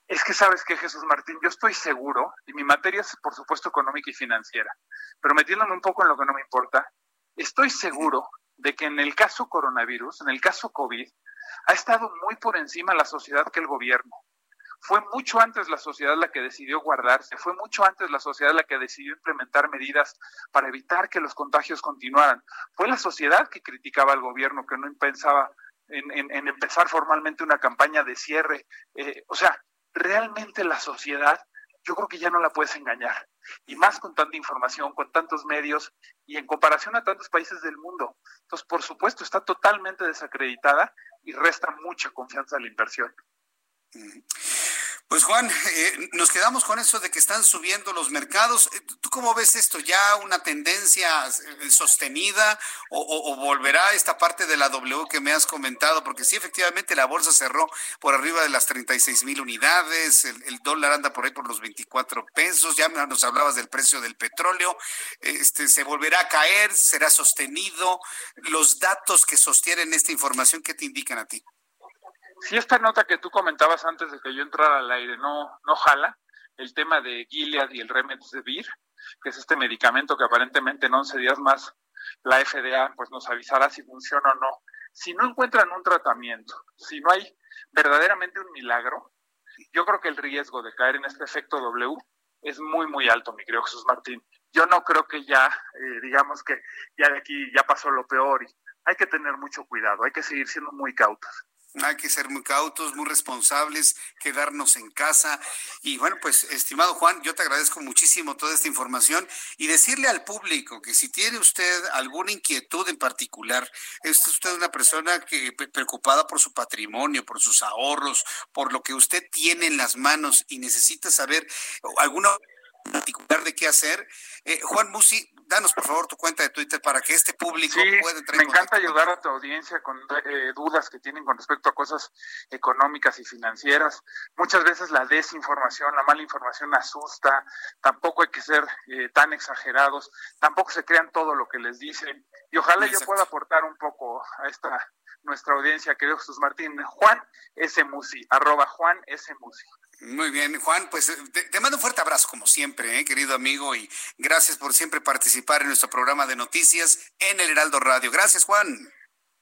Es que sabes que Jesús Martín, yo estoy seguro, y mi materia es por supuesto económica y financiera, pero metiéndome un poco en lo que no me importa, estoy seguro de que en el caso coronavirus, en el caso COVID, ha estado muy por encima la sociedad que el gobierno. Fue mucho antes la sociedad la que decidió guardarse, fue mucho antes la sociedad la que decidió implementar medidas para evitar que los contagios continuaran. Fue la sociedad que criticaba al gobierno, que no pensaba en, empezar formalmente una campaña de cierre. Eh, o sea, realmente la sociedad, yo creo que ya no la puedes engañar. Y más con tanta información, con tantos medios y en comparación a tantos países del mundo. Entonces, por supuesto, está totalmente desacreditada y resta mucha confianza a la inversión. Pues Juan, eh, nos quedamos con eso de que están subiendo los mercados. Eh, ¿Tú cómo ves esto? ¿Ya una tendencia eh, sostenida o, volverá esta parte de la W que me has comentado? Porque sí, efectivamente la bolsa cerró por arriba de las 36 mil unidades, el, dólar anda por ahí por los 24 pesos, ya nos hablabas del precio del petróleo, este, ¿se volverá a caer? ¿Será sostenido? Los datos que sostienen esta información, ¿qué te indican a ti? Si esta nota que tú comentabas antes de que yo entrara al aire no, no jala, el tema de Gilead y el Remdesivir, que es este medicamento que aparentemente en 11 días más la FDA pues nos avisará si funciona o no. Si no encuentran un tratamiento, si no hay verdaderamente un milagro, yo creo que el riesgo de caer en este efecto W es muy, muy alto, mi querido Jesús Martín. Yo no creo que ya, eh, digamos que ya de aquí ya pasó lo peor y hay que tener mucho cuidado, hay que seguir siendo muy cautos. Hay que ser muy cautos, muy responsables, quedarnos en casa. Y bueno, pues, estimado Juan, yo te agradezco muchísimo toda esta información y decirle al público que si tiene usted alguna inquietud en particular, es usted una persona que preocupada por su patrimonio, por sus ahorros, por lo que usted tiene en las manos y necesita saber alguna particular de qué hacer. Eh, Juan Musi, danos por favor tu cuenta de Twitter para que este público pueda entrar. Me encanta ayudar a tu audiencia con eh, dudas que tienen con respecto a cosas económicas y financieras. Muchas veces la desinformación, la mala información asusta, tampoco hay que ser eh, tan exagerados, tampoco se crean todo lo que les dicen. Y ojalá yo pueda aportar un poco a esta nuestra audiencia, querido Jesús Martín. Juan S. Musi, arroba Juan S. Musi. Muy bien, Juan, pues te, mando un fuerte abrazo como siempre, ¿eh, querido amigo, y gracias por siempre participar en nuestro programa de noticias en el Heraldo Radio. Gracias, Juan.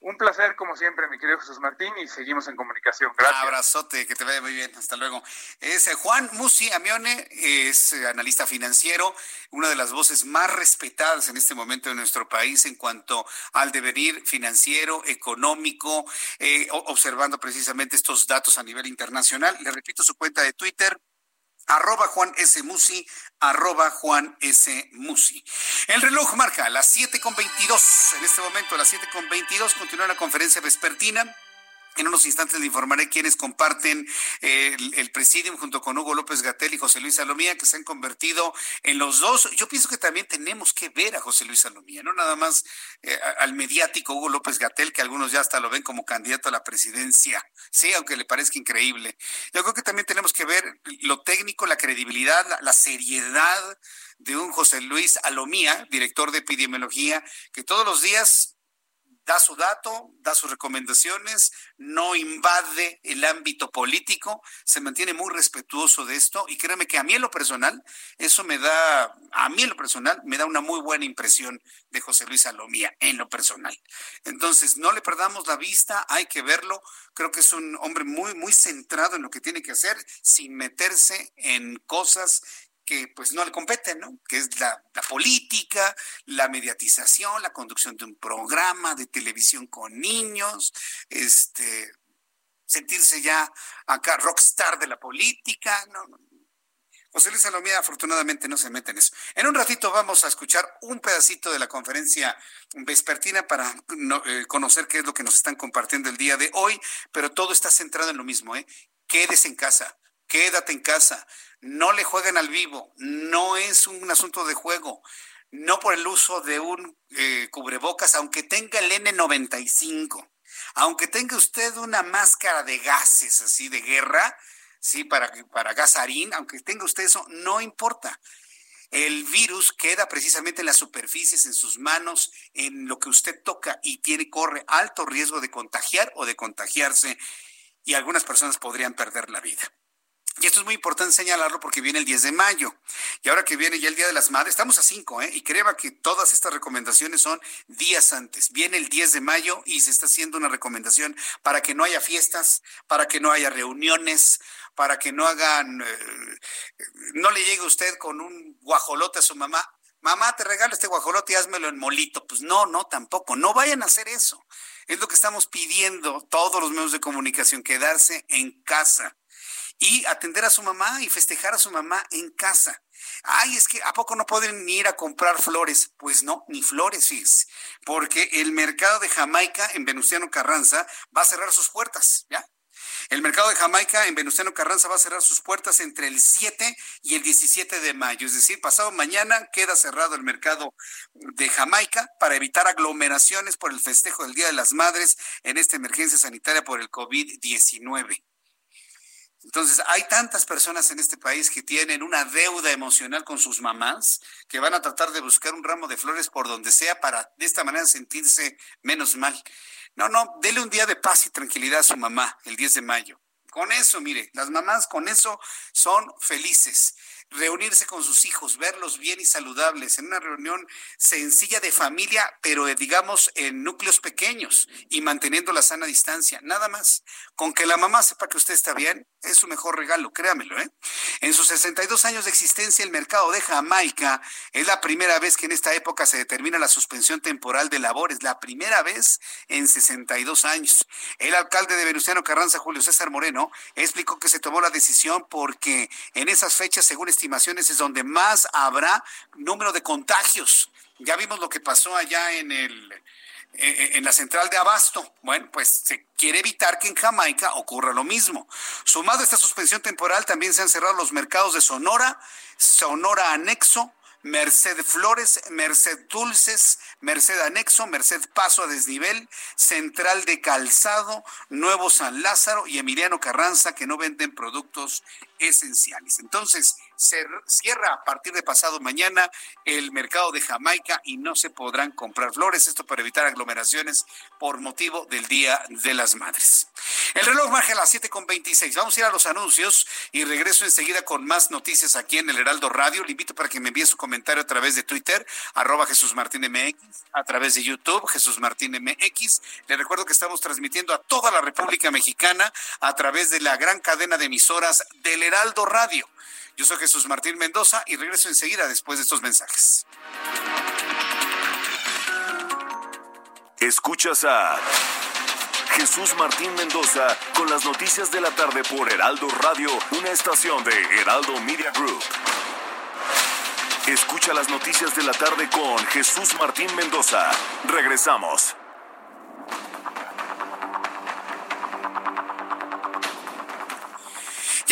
Un placer, como siempre, mi querido Jesús Martín, y seguimos en comunicación. Gracias. Abrazote, que te vaya muy bien. Hasta luego. Es eh, Juan Musi Amione, es eh, analista financiero, una de las voces más respetadas en este momento en nuestro país en cuanto al devenir financiero, económico, eh, observando precisamente estos datos a nivel internacional. Le repito su cuenta de Twitter, arroba Juan S. Musi, arroba Juan S. Musi. El reloj marca las siete con veintidós. En este momento, a las siete con veintidós, continúa la conferencia vespertina en unos instantes le informaré quienes comparten eh, el, presidium junto con Hugo López Gatel y José Luis Salomía, que se han convertido en los dos. Yo pienso que también tenemos que ver a José Luis Salomía, no nada más eh, al mediático Hugo López Gatel, que algunos ya hasta lo ven como candidato a la presidencia. Sí, aunque le parezca increíble. Yo creo que también tenemos que ver lo técnico, la credibilidad, la, la seriedad de un José Luis Alomía, director de epidemiología, que todos los días da su dato, da sus recomendaciones, no invade el ámbito político, se mantiene muy respetuoso de esto y créeme que a mí en lo personal, eso me da, a mí en lo personal, me da una muy buena impresión de José Luis Salomía, en lo personal. Entonces, no le perdamos la vista, hay que verlo, creo que es un hombre muy, muy centrado en lo que tiene que hacer, sin meterse en cosas que pues no le competen, ¿no? Que es la, política, la mediatización, la conducción de un programa de televisión con niños, este, sentirse ya acá rockstar de la política, no, José Luis Salomía afortunadamente no se mete en eso. En un ratito vamos a escuchar un pedacito de la conferencia vespertina para eh, conocer qué es lo que nos están compartiendo el día de hoy, pero todo está centrado en lo mismo, ¿eh? Quédese en casa, quédate en casa, no le jueguen al vivo, no es un asunto de juego, no por el uso de un eh, cubrebocas, aunque tenga el N95, aunque tenga usted una máscara de gases así de guerra, sí, para, para gasarín, aunque tenga usted eso, no importa. El virus queda precisamente en las superficies, en sus manos, en lo que usted toca y tiene, corre alto riesgo de contagiar o de contagiarse y algunas personas podrían perder la vida. Y esto es muy importante señalarlo porque viene el 10 de mayo. Y ahora que viene ya el Día de las Madres, estamos a 5, ¿eh? Y creo que todas estas recomendaciones son días antes. Viene el 10 de mayo y se está haciendo una recomendación para que no haya fiestas, para que no haya reuniones, para que no hagan, eh, no le llegue usted con un guajolote a su mamá. Mamá, te regalo este guajolote y házmelo en molito. Pues no, no, tampoco. No vayan a hacer eso. Es lo que estamos pidiendo todos los medios de comunicación, quedarse en casa y atender a su mamá y festejar a su mamá en casa. Ay, es que ¿a poco no pueden ir a comprar flores? Pues no, ni flores, fíjense, porque el mercado de Jamaica en Venustiano Carranza va a cerrar sus puertas, ¿ya? El mercado de Jamaica en Venustiano Carranza va a cerrar sus puertas entre el 7 y el 17 de mayo, es decir, pasado mañana queda cerrado el mercado de Jamaica para evitar aglomeraciones por el festejo del Día de las Madres en esta emergencia sanitaria por el COVID-19. Entonces, hay tantas personas en este país que tienen una deuda emocional con sus mamás que van a tratar de buscar un ramo de flores por donde sea para de esta manera sentirse menos mal. No, no, dele un día de paz y tranquilidad a su mamá el 10 de mayo. Con eso, mire, las mamás con eso son felices reunirse con sus hijos, verlos bien y saludables, en una reunión sencilla de familia, pero eh, digamos en núcleos pequeños y manteniendo la sana distancia, nada más. Con que la mamá sepa que usted está bien, es su mejor regalo, créamelo. ¿eh? En sus 62 años de existencia, el mercado de Jamaica es la primera vez que en esta época se determina la suspensión temporal de labores, la primera vez en 62 años. El alcalde de Venustiano Carranza, Julio César Moreno, explicó que se tomó la decisión porque en esas fechas, según estimaciones, es donde más habrá número de contagios. Ya vimos lo que pasó allá en el eh, en la central de Abasto. Bueno, pues se quiere evitar que en Jamaica ocurra lo mismo. Sumado a esta suspensión temporal, también se han cerrado los mercados de Sonora, Sonora Anexo, Merced Flores, Merced Dulces, Merced Anexo, Merced Paso a Desnivel, Central de Calzado, Nuevo San Lázaro y Emiliano Carranza, que no venden productos esenciales. Entonces, se cierra a partir de pasado mañana el mercado de Jamaica y no se podrán comprar flores, esto para evitar aglomeraciones por motivo del Día de las Madres. El reloj marca a las 7.26. Vamos a ir a los anuncios y regreso enseguida con más noticias aquí en el Heraldo Radio. Le invito para que me envíe su comentario a través de Twitter, arroba Jesús Martín MX, a través de YouTube, Jesús Martín MX. Le recuerdo que estamos transmitiendo a toda la República Mexicana a través de la gran cadena de emisoras del Heraldo Radio. Yo soy Jesús Martín Mendoza y regreso enseguida después de estos mensajes. Escuchas a Jesús Martín Mendoza con las noticias de la tarde por Heraldo Radio, una estación de Heraldo Media Group. Escucha las noticias de la tarde con Jesús Martín Mendoza. Regresamos.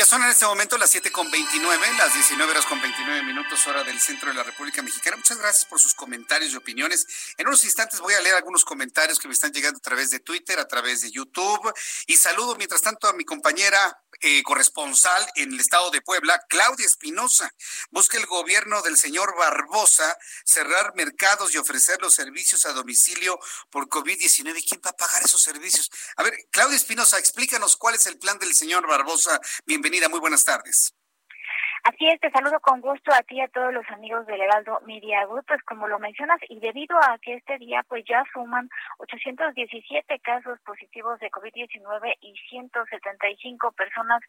Son en este momento las 7 con 29, las 19 horas con 29 minutos, hora del centro de la República Mexicana. Muchas gracias por sus comentarios y opiniones. En unos instantes voy a leer algunos comentarios que me están llegando a través de Twitter, a través de YouTube. Y saludo mientras tanto a mi compañera eh, corresponsal en el estado de Puebla, Claudia Espinosa. Busca el gobierno del señor Barbosa cerrar mercados y ofrecer los servicios a domicilio por COVID-19. ¿Quién va a pagar esos servicios? A ver, Claudia Espinosa, explícanos cuál es el plan del señor Barbosa. Bienvenida, muy buenas tardes. Así es, te saludo con gusto a ti y a todos los amigos del Heraldo Media pues como lo mencionas, y debido a que este día pues ya suman 817 casos positivos de COVID-19 y 175 personas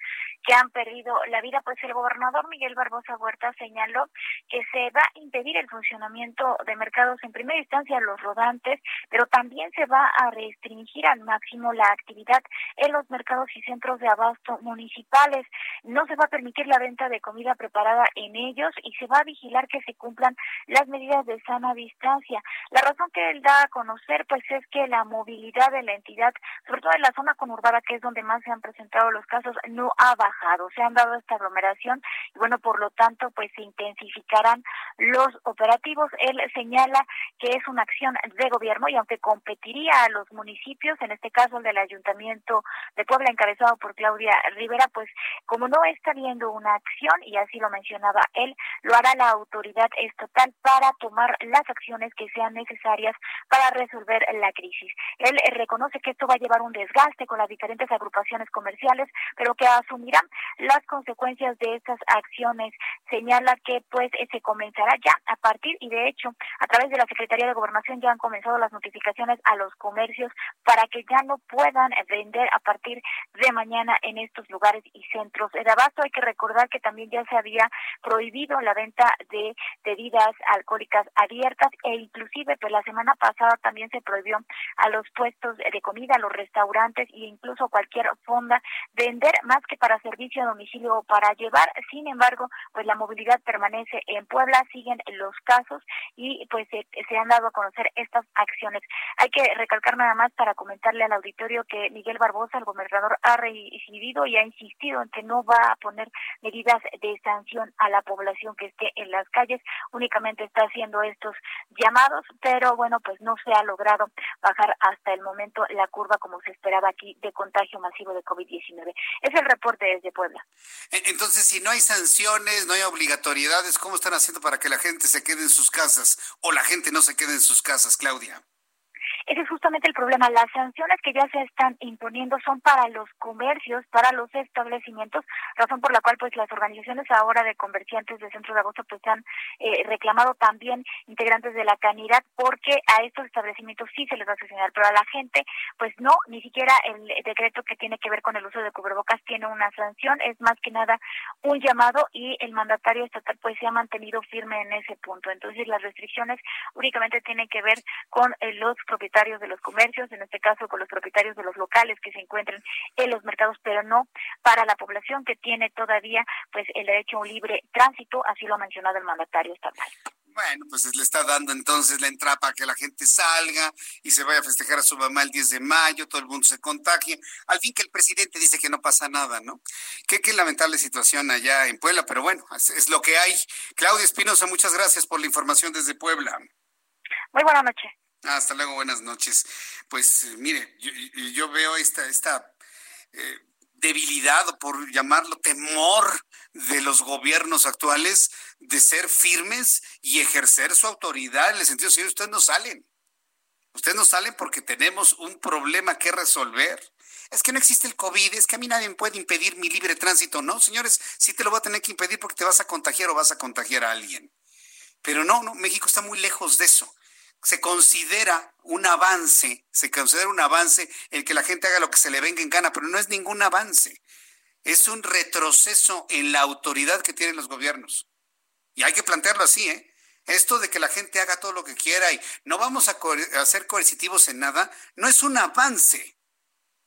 que han perdido la vida, pues el gobernador Miguel Barbosa Huerta señaló que se va a impedir el funcionamiento de mercados en primera instancia los rodantes, pero también se va a restringir al máximo la actividad en los mercados y centros de abasto municipales. No se va a permitir la venta de comida preparada en ellos y se va a vigilar que se cumplan las medidas de sana distancia. La razón que él da a conocer pues es que la movilidad de la entidad, sobre todo en la zona conurbada que es donde más se han presentado los casos, no ha bajado, se han dado esta aglomeración y bueno, por lo tanto pues se intensificarán los operativos. Él señala que es una acción de gobierno y aunque competiría a los municipios, en este caso el del Ayuntamiento de Puebla encabezado por Claudia Rivera, pues como no está viendo una acción y y así lo mencionaba él, lo hará la autoridad estatal para tomar las acciones que sean necesarias para resolver la crisis. Él eh, reconoce que esto va a llevar un desgaste con las diferentes agrupaciones comerciales, pero que asumirán las consecuencias de estas acciones. Señala que pues eh, se comenzará ya a partir y de hecho a través de la Secretaría de Gobernación ya han comenzado las notificaciones a los comercios para que ya no puedan vender a partir de mañana en estos lugares y centros de abasto. Hay que recordar que también ya se había prohibido la venta de bebidas alcohólicas abiertas e inclusive pues la semana pasada también se prohibió a los puestos de comida, a los restaurantes e incluso cualquier fonda vender más que para servicio a domicilio o para llevar. Sin embargo, pues la movilidad permanece en Puebla, siguen los casos y pues se, han dado a conocer estas acciones. Hay que recalcar nada más para comentarle al auditorio que Miguel Barbosa, el gobernador, ha recibido y ha insistido en que no va a poner medidas de sanción a la población que esté en las calles, únicamente está haciendo estos llamados, pero bueno, pues no se ha logrado bajar hasta el momento la curva como se esperaba aquí de contagio masivo de COVID-19. Es el reporte desde Puebla. E, entonces, si no hay sanciones, no hay obligatoriedades, ¿cómo están haciendo para que la gente se quede en sus casas o la gente no se quede en sus casas, Claudia? Ese es justamente el problema. Las sanciones que ya se están imponiendo son para los comercios, para los establecimientos, razón por la cual pues las organizaciones ahora de comerciantes de Centro de Agosto pues han eh, reclamado también integrantes de la canidad porque a estos establecimientos sí se les va a sancionar, pero a la gente pues no, ni siquiera el decreto que tiene que ver con el uso de cubrebocas tiene una sanción, es más que nada un llamado y el mandatario estatal pues se ha mantenido firme en ese punto. Entonces las restricciones únicamente tienen que ver con eh, los propietarios de los comercios, en este caso con los propietarios de los locales que se encuentran en los mercados, pero no para la población que tiene todavía pues el derecho a un libre tránsito, así lo ha mencionado el mandatario estatal. Bueno, pues le está dando entonces la entrada para que la gente salga y se vaya a festejar a su mamá el 10 de mayo, todo el mundo se contagie. Al fin que el presidente dice que no pasa nada, ¿no? Qué, qué lamentable situación allá en Puebla, pero bueno, es, es lo que hay. Claudia Espinosa, muchas gracias por la información desde Puebla. Muy buena noche. Hasta luego, buenas noches. Pues mire, yo, veo esta, esta eh, debilidad, o por llamarlo temor, de los gobiernos actuales de ser firmes y ejercer su autoridad en el sentido de si ustedes no salen. Ustedes no salen porque tenemos un problema que resolver. Es que no existe el COVID, es que a mí nadie me puede impedir mi libre tránsito. No, señores, sí te lo voy a tener que impedir porque te vas a contagiar o vas a contagiar a alguien. Pero no, no, México está muy lejos de eso se considera un avance, se considera un avance el que la gente haga lo que se le venga en gana, pero no es ningún avance. Es un retroceso en la autoridad que tienen los gobiernos. Y hay que plantearlo así, ¿eh? Esto de que la gente haga todo lo que quiera y no vamos a, a ser coercitivos en nada, no es un avance.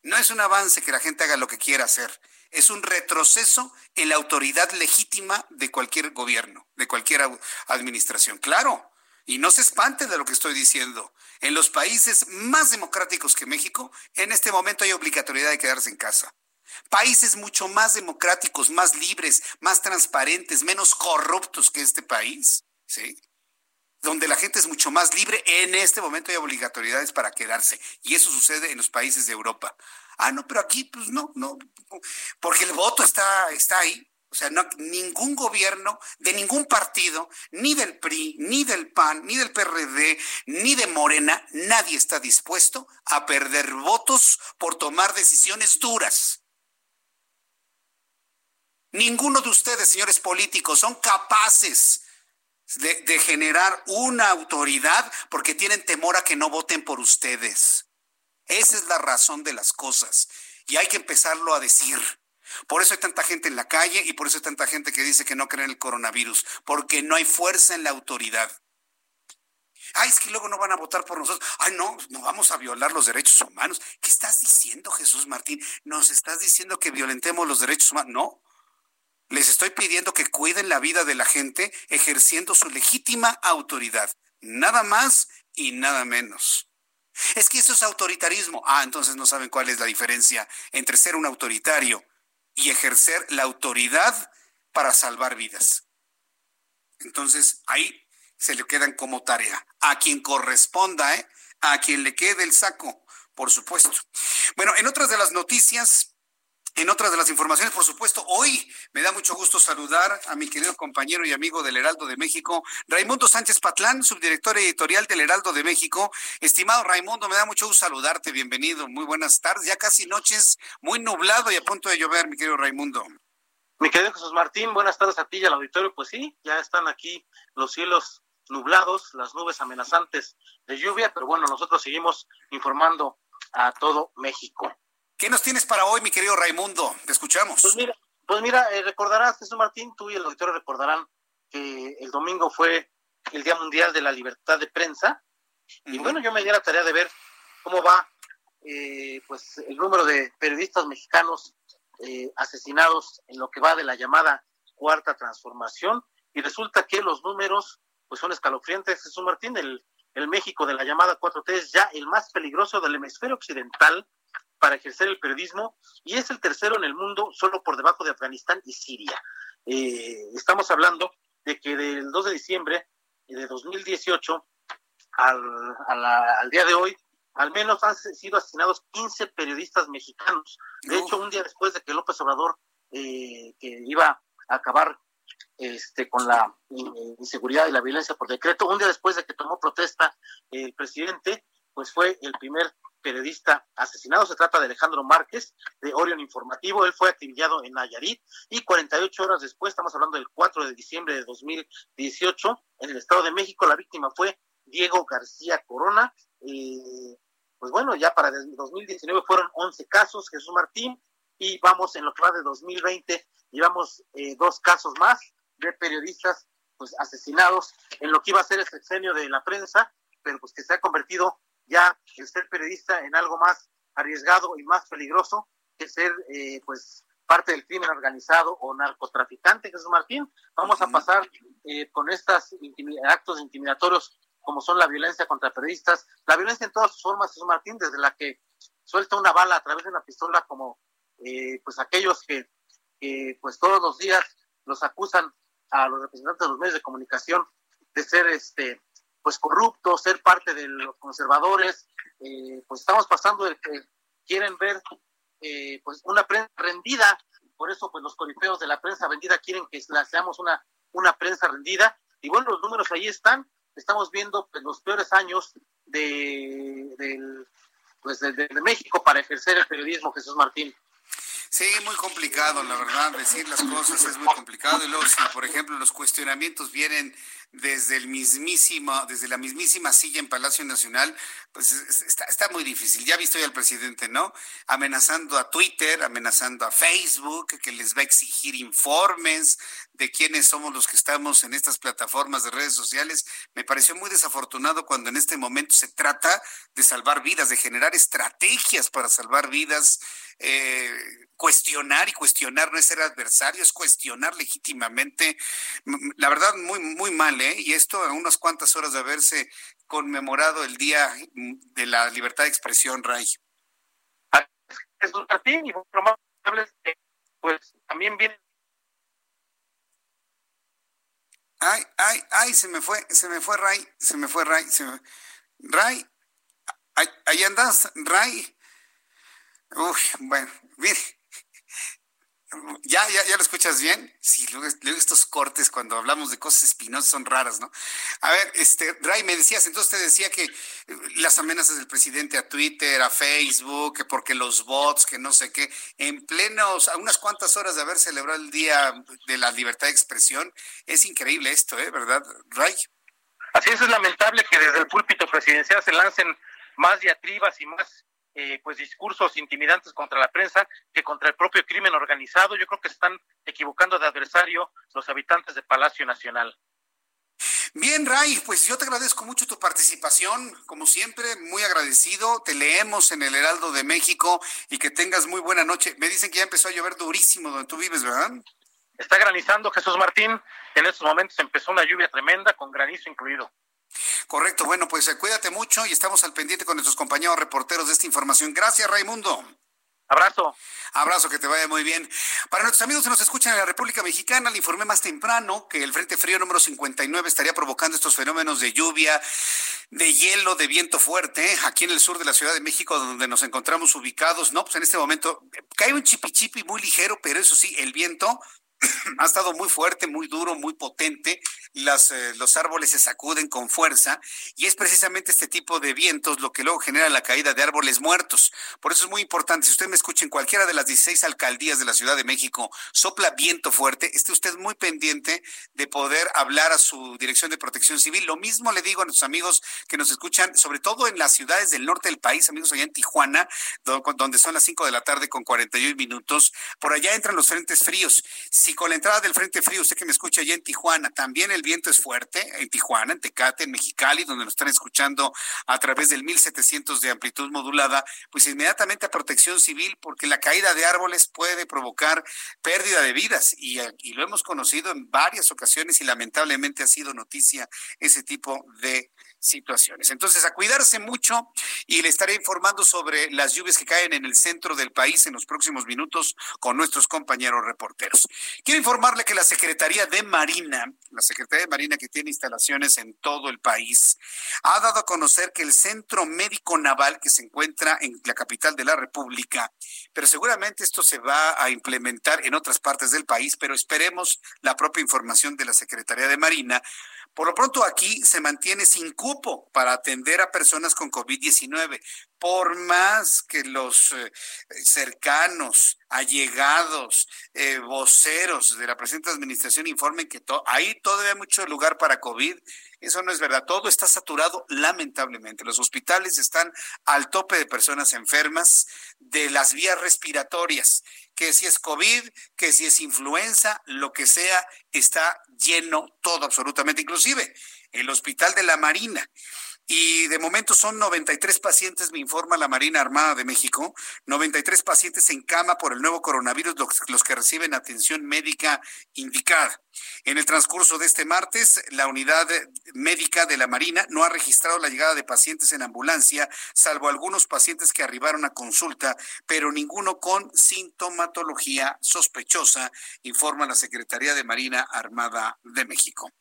No es un avance que la gente haga lo que quiera hacer. Es un retroceso en la autoridad legítima de cualquier gobierno, de cualquier administración. Claro, y no se espante de lo que estoy diciendo. En los países más democráticos que México, en este momento hay obligatoriedad de quedarse en casa. Países mucho más democráticos, más libres, más transparentes, menos corruptos que este país, ¿sí? Donde la gente es mucho más libre, en este momento hay obligatoriedades para quedarse. Y eso sucede en los países de Europa. Ah, no, pero aquí, pues no, no, porque el voto está, está ahí. O sea, ningún gobierno de ningún partido, ni del PRI, ni del PAN, ni del PRD, ni de Morena, nadie está dispuesto a perder votos por tomar decisiones duras. Ninguno de ustedes, señores políticos, son capaces de, generar una autoridad porque tienen temor a que no voten por ustedes. Esa es la razón de las cosas y hay que empezarlo a decir. Por eso hay tanta gente en la calle y por eso hay tanta gente que dice que no cree en el coronavirus, porque no hay fuerza en la autoridad. Ay, es que luego no van a votar por nosotros. Ay, no, no vamos a violar los derechos humanos. ¿Qué estás diciendo, Jesús Martín? ¿Nos estás diciendo que violentemos los derechos humanos? No. Les estoy pidiendo que cuiden la vida de la gente ejerciendo su legítima autoridad. Nada más y nada menos. Es que eso es autoritarismo. Ah, entonces no saben cuál es la diferencia entre ser un autoritario y ejercer la autoridad para salvar vidas. Entonces, ahí se le quedan como tarea. A quien corresponda, ¿eh? A quien le quede el saco, por supuesto. Bueno, en otras de las noticias, En otras de las informaciones, por supuesto, hoy me da mucho gusto saludar a mi querido compañero y amigo del Heraldo de México, Raimundo Sánchez Patlán, subdirector editorial del Heraldo de México. Estimado Raimundo, me da mucho gusto saludarte, bienvenido, muy buenas tardes, ya casi noches, muy nublado y a punto de llover, mi querido Raimundo. Mi querido Jesús Martín, buenas tardes a ti y al auditorio. Pues sí, ya están aquí los cielos nublados, las nubes amenazantes de lluvia, pero bueno, nosotros seguimos informando a todo México. ¿Qué nos tienes para hoy, mi querido Raimundo? Te escuchamos. Pues mira, pues mira eh, recordarás, Jesús Martín, tú y el auditorio recordarán que el domingo fue el Día Mundial de la Libertad de Prensa. Y bueno, yo me di la tarea de ver cómo va eh, pues el número de periodistas mexicanos eh, asesinados en lo que va de la llamada cuarta transformación. Y resulta que los números pues son escalofriantes. Jesús Martín, el, el México de la llamada 4T es ya el más peligroso del hemisferio occidental para ejercer el periodismo y es el tercero en el mundo solo por debajo de Afganistán y Siria. Eh, estamos hablando de que del 2 de diciembre de 2018 al, al día de hoy, al menos han sido asesinados 15 periodistas mexicanos. De hecho, un día después de que López Obrador, eh, que iba a acabar este, con la inseguridad y la violencia por decreto, un día después de que tomó protesta el presidente, pues fue el primer periodista asesinado. Se trata de Alejandro Márquez, de Orion Informativo. Él fue acribillado en Nayarit y 48 horas después, estamos hablando del 4 de diciembre de 2018, en el Estado de México, la víctima fue Diego García Corona. pues bueno, ya para 2019 fueron 11 casos, Jesús Martín, y vamos en lo que va de 2020, llevamos eh, dos casos más de periodistas pues asesinados en lo que iba a ser el sexenio de la prensa, pero pues que se ha convertido ya el ser periodista en algo más arriesgado y más peligroso que ser eh, pues parte del crimen organizado o narcotraficante, Jesús Martín. Vamos a pasar eh, con estos actos intimidatorios como son la violencia contra periodistas, la violencia en todas sus formas, Jesús Martín, desde la que suelta una bala a través de una pistola como eh, pues aquellos que, que pues todos los días los acusan a los representantes de los medios de comunicación de ser este pues corruptos, ser parte de los conservadores, eh, pues estamos pasando de que quieren ver eh, pues una prensa rendida, por eso pues los corifeos de la prensa vendida quieren que la seamos una, una prensa rendida, y bueno, los números ahí están, estamos viendo pues, los peores años de, pues, de México para ejercer el periodismo, Jesús Martín. Sí, muy complicado, la verdad, decir las cosas es muy complicado. Y luego, si por ejemplo los cuestionamientos vienen desde el mismísimo, desde la mismísima silla en Palacio Nacional, pues está, muy difícil. Ya ha visto ya el presidente, ¿no? Amenazando a Twitter, amenazando a Facebook, que les va a exigir informes de quiénes somos los que estamos en estas plataformas de redes sociales. Me pareció muy desafortunado cuando en este momento se trata de salvar vidas, de generar estrategias para salvar vidas. Eh, cuestionar y cuestionar no es ser adversario, es cuestionar legítimamente. La verdad, muy, muy mal, ¿eh? Y esto a unas cuantas horas de haberse conmemorado el Día de la Libertad de Expresión, Ray. Un y pues también viene. Ay, ay, ay, se me fue, se me fue Ray, se me fue Ray, se me... Ray, ahí andas, Ray. Uy, bueno, mire, ¿Ya, ya, ya lo escuchas bien? Sí, luego, estos cortes cuando hablamos de cosas espinosas son raras, ¿no? A ver, este, Ray, me decías, entonces te decía que eh, las amenazas del presidente a Twitter, a Facebook, que porque los bots, que no sé qué, en plenos, a unas cuantas horas de haber celebrado el Día de la Libertad de Expresión, es increíble esto, ¿eh? ¿Verdad, Ray? Así es, es lamentable que desde el púlpito presidencial se lancen más diatribas y más eh, pues discursos intimidantes contra la prensa que contra el propio crimen organizado. Yo creo que están equivocando de adversario los habitantes de Palacio Nacional. Bien, Ray, pues yo te agradezco mucho tu participación, como siempre, muy agradecido. Te leemos en el Heraldo de México y que tengas muy buena noche. Me dicen que ya empezó a llover durísimo donde tú vives, ¿verdad? Está granizando Jesús Martín. En estos momentos empezó una lluvia tremenda con granizo incluido. Correcto, bueno, pues eh, cuídate mucho y estamos al pendiente con nuestros compañeros reporteros de esta información. Gracias, Raimundo. Abrazo. Abrazo, que te vaya muy bien. Para nuestros amigos que nos escuchan en la República Mexicana, le informé más temprano que el Frente Frío número 59 estaría provocando estos fenómenos de lluvia, de hielo, de viento fuerte, ¿eh? aquí en el sur de la Ciudad de México, donde nos encontramos ubicados. No, pues en este momento cae un chipichipi muy ligero, pero eso sí, el viento ha estado muy fuerte, muy duro, muy potente. Eh, los árboles se sacuden con fuerza y es precisamente este tipo de vientos lo que luego genera la caída de árboles muertos. Por eso es muy importante, si usted me escucha en cualquiera de las 16 alcaldías de la Ciudad de México, sopla viento fuerte, esté usted muy pendiente de poder hablar a su dirección de protección civil. Lo mismo le digo a nuestros amigos que nos escuchan, sobre todo en las ciudades del norte del país, amigos allá en Tijuana, donde son las 5 de la tarde con 41 minutos. Por allá entran los frentes fríos con la entrada del Frente Frío, usted que me escucha allá en Tijuana, también el viento es fuerte, en Tijuana, en Tecate, en Mexicali, donde nos están escuchando a través del 1700 de amplitud modulada, pues inmediatamente a protección civil, porque la caída de árboles puede provocar pérdida de vidas y, y lo hemos conocido en varias ocasiones y lamentablemente ha sido noticia ese tipo de situaciones. Entonces, a cuidarse mucho y le estaré informando sobre las lluvias que caen en el centro del país en los próximos minutos con nuestros compañeros reporteros. Quiero informarle que la Secretaría de Marina, la Secretaría de Marina que tiene instalaciones en todo el país, ha dado a conocer que el Centro Médico Naval que se encuentra en la capital de la República, pero seguramente esto se va a implementar en otras partes del país, pero esperemos la propia información de la Secretaría de Marina, por lo pronto aquí se mantiene sin cupo para atender a personas con COVID-19. Por más que los eh, cercanos, allegados, eh, voceros de la presente administración informen que hay todavía mucho lugar para COVID, eso no es verdad. Todo está saturado, lamentablemente. Los hospitales están al tope de personas enfermas de las vías respiratorias que si es COVID, que si es influenza, lo que sea, está lleno todo absolutamente, inclusive el Hospital de la Marina y de momento son 93 pacientes, me informa la Marina Armada de México, 93 pacientes en cama por el nuevo coronavirus, los, que reciben atención médica indicada. En el transcurso de este martes, la unidad médica de la Marina no ha registrado la llegada de pacientes en ambulancia, salvo algunos pacientes que arribaron a consulta, pero ninguno con sintomatología sospechosa, informa la Secretaría de Marina Armada de México.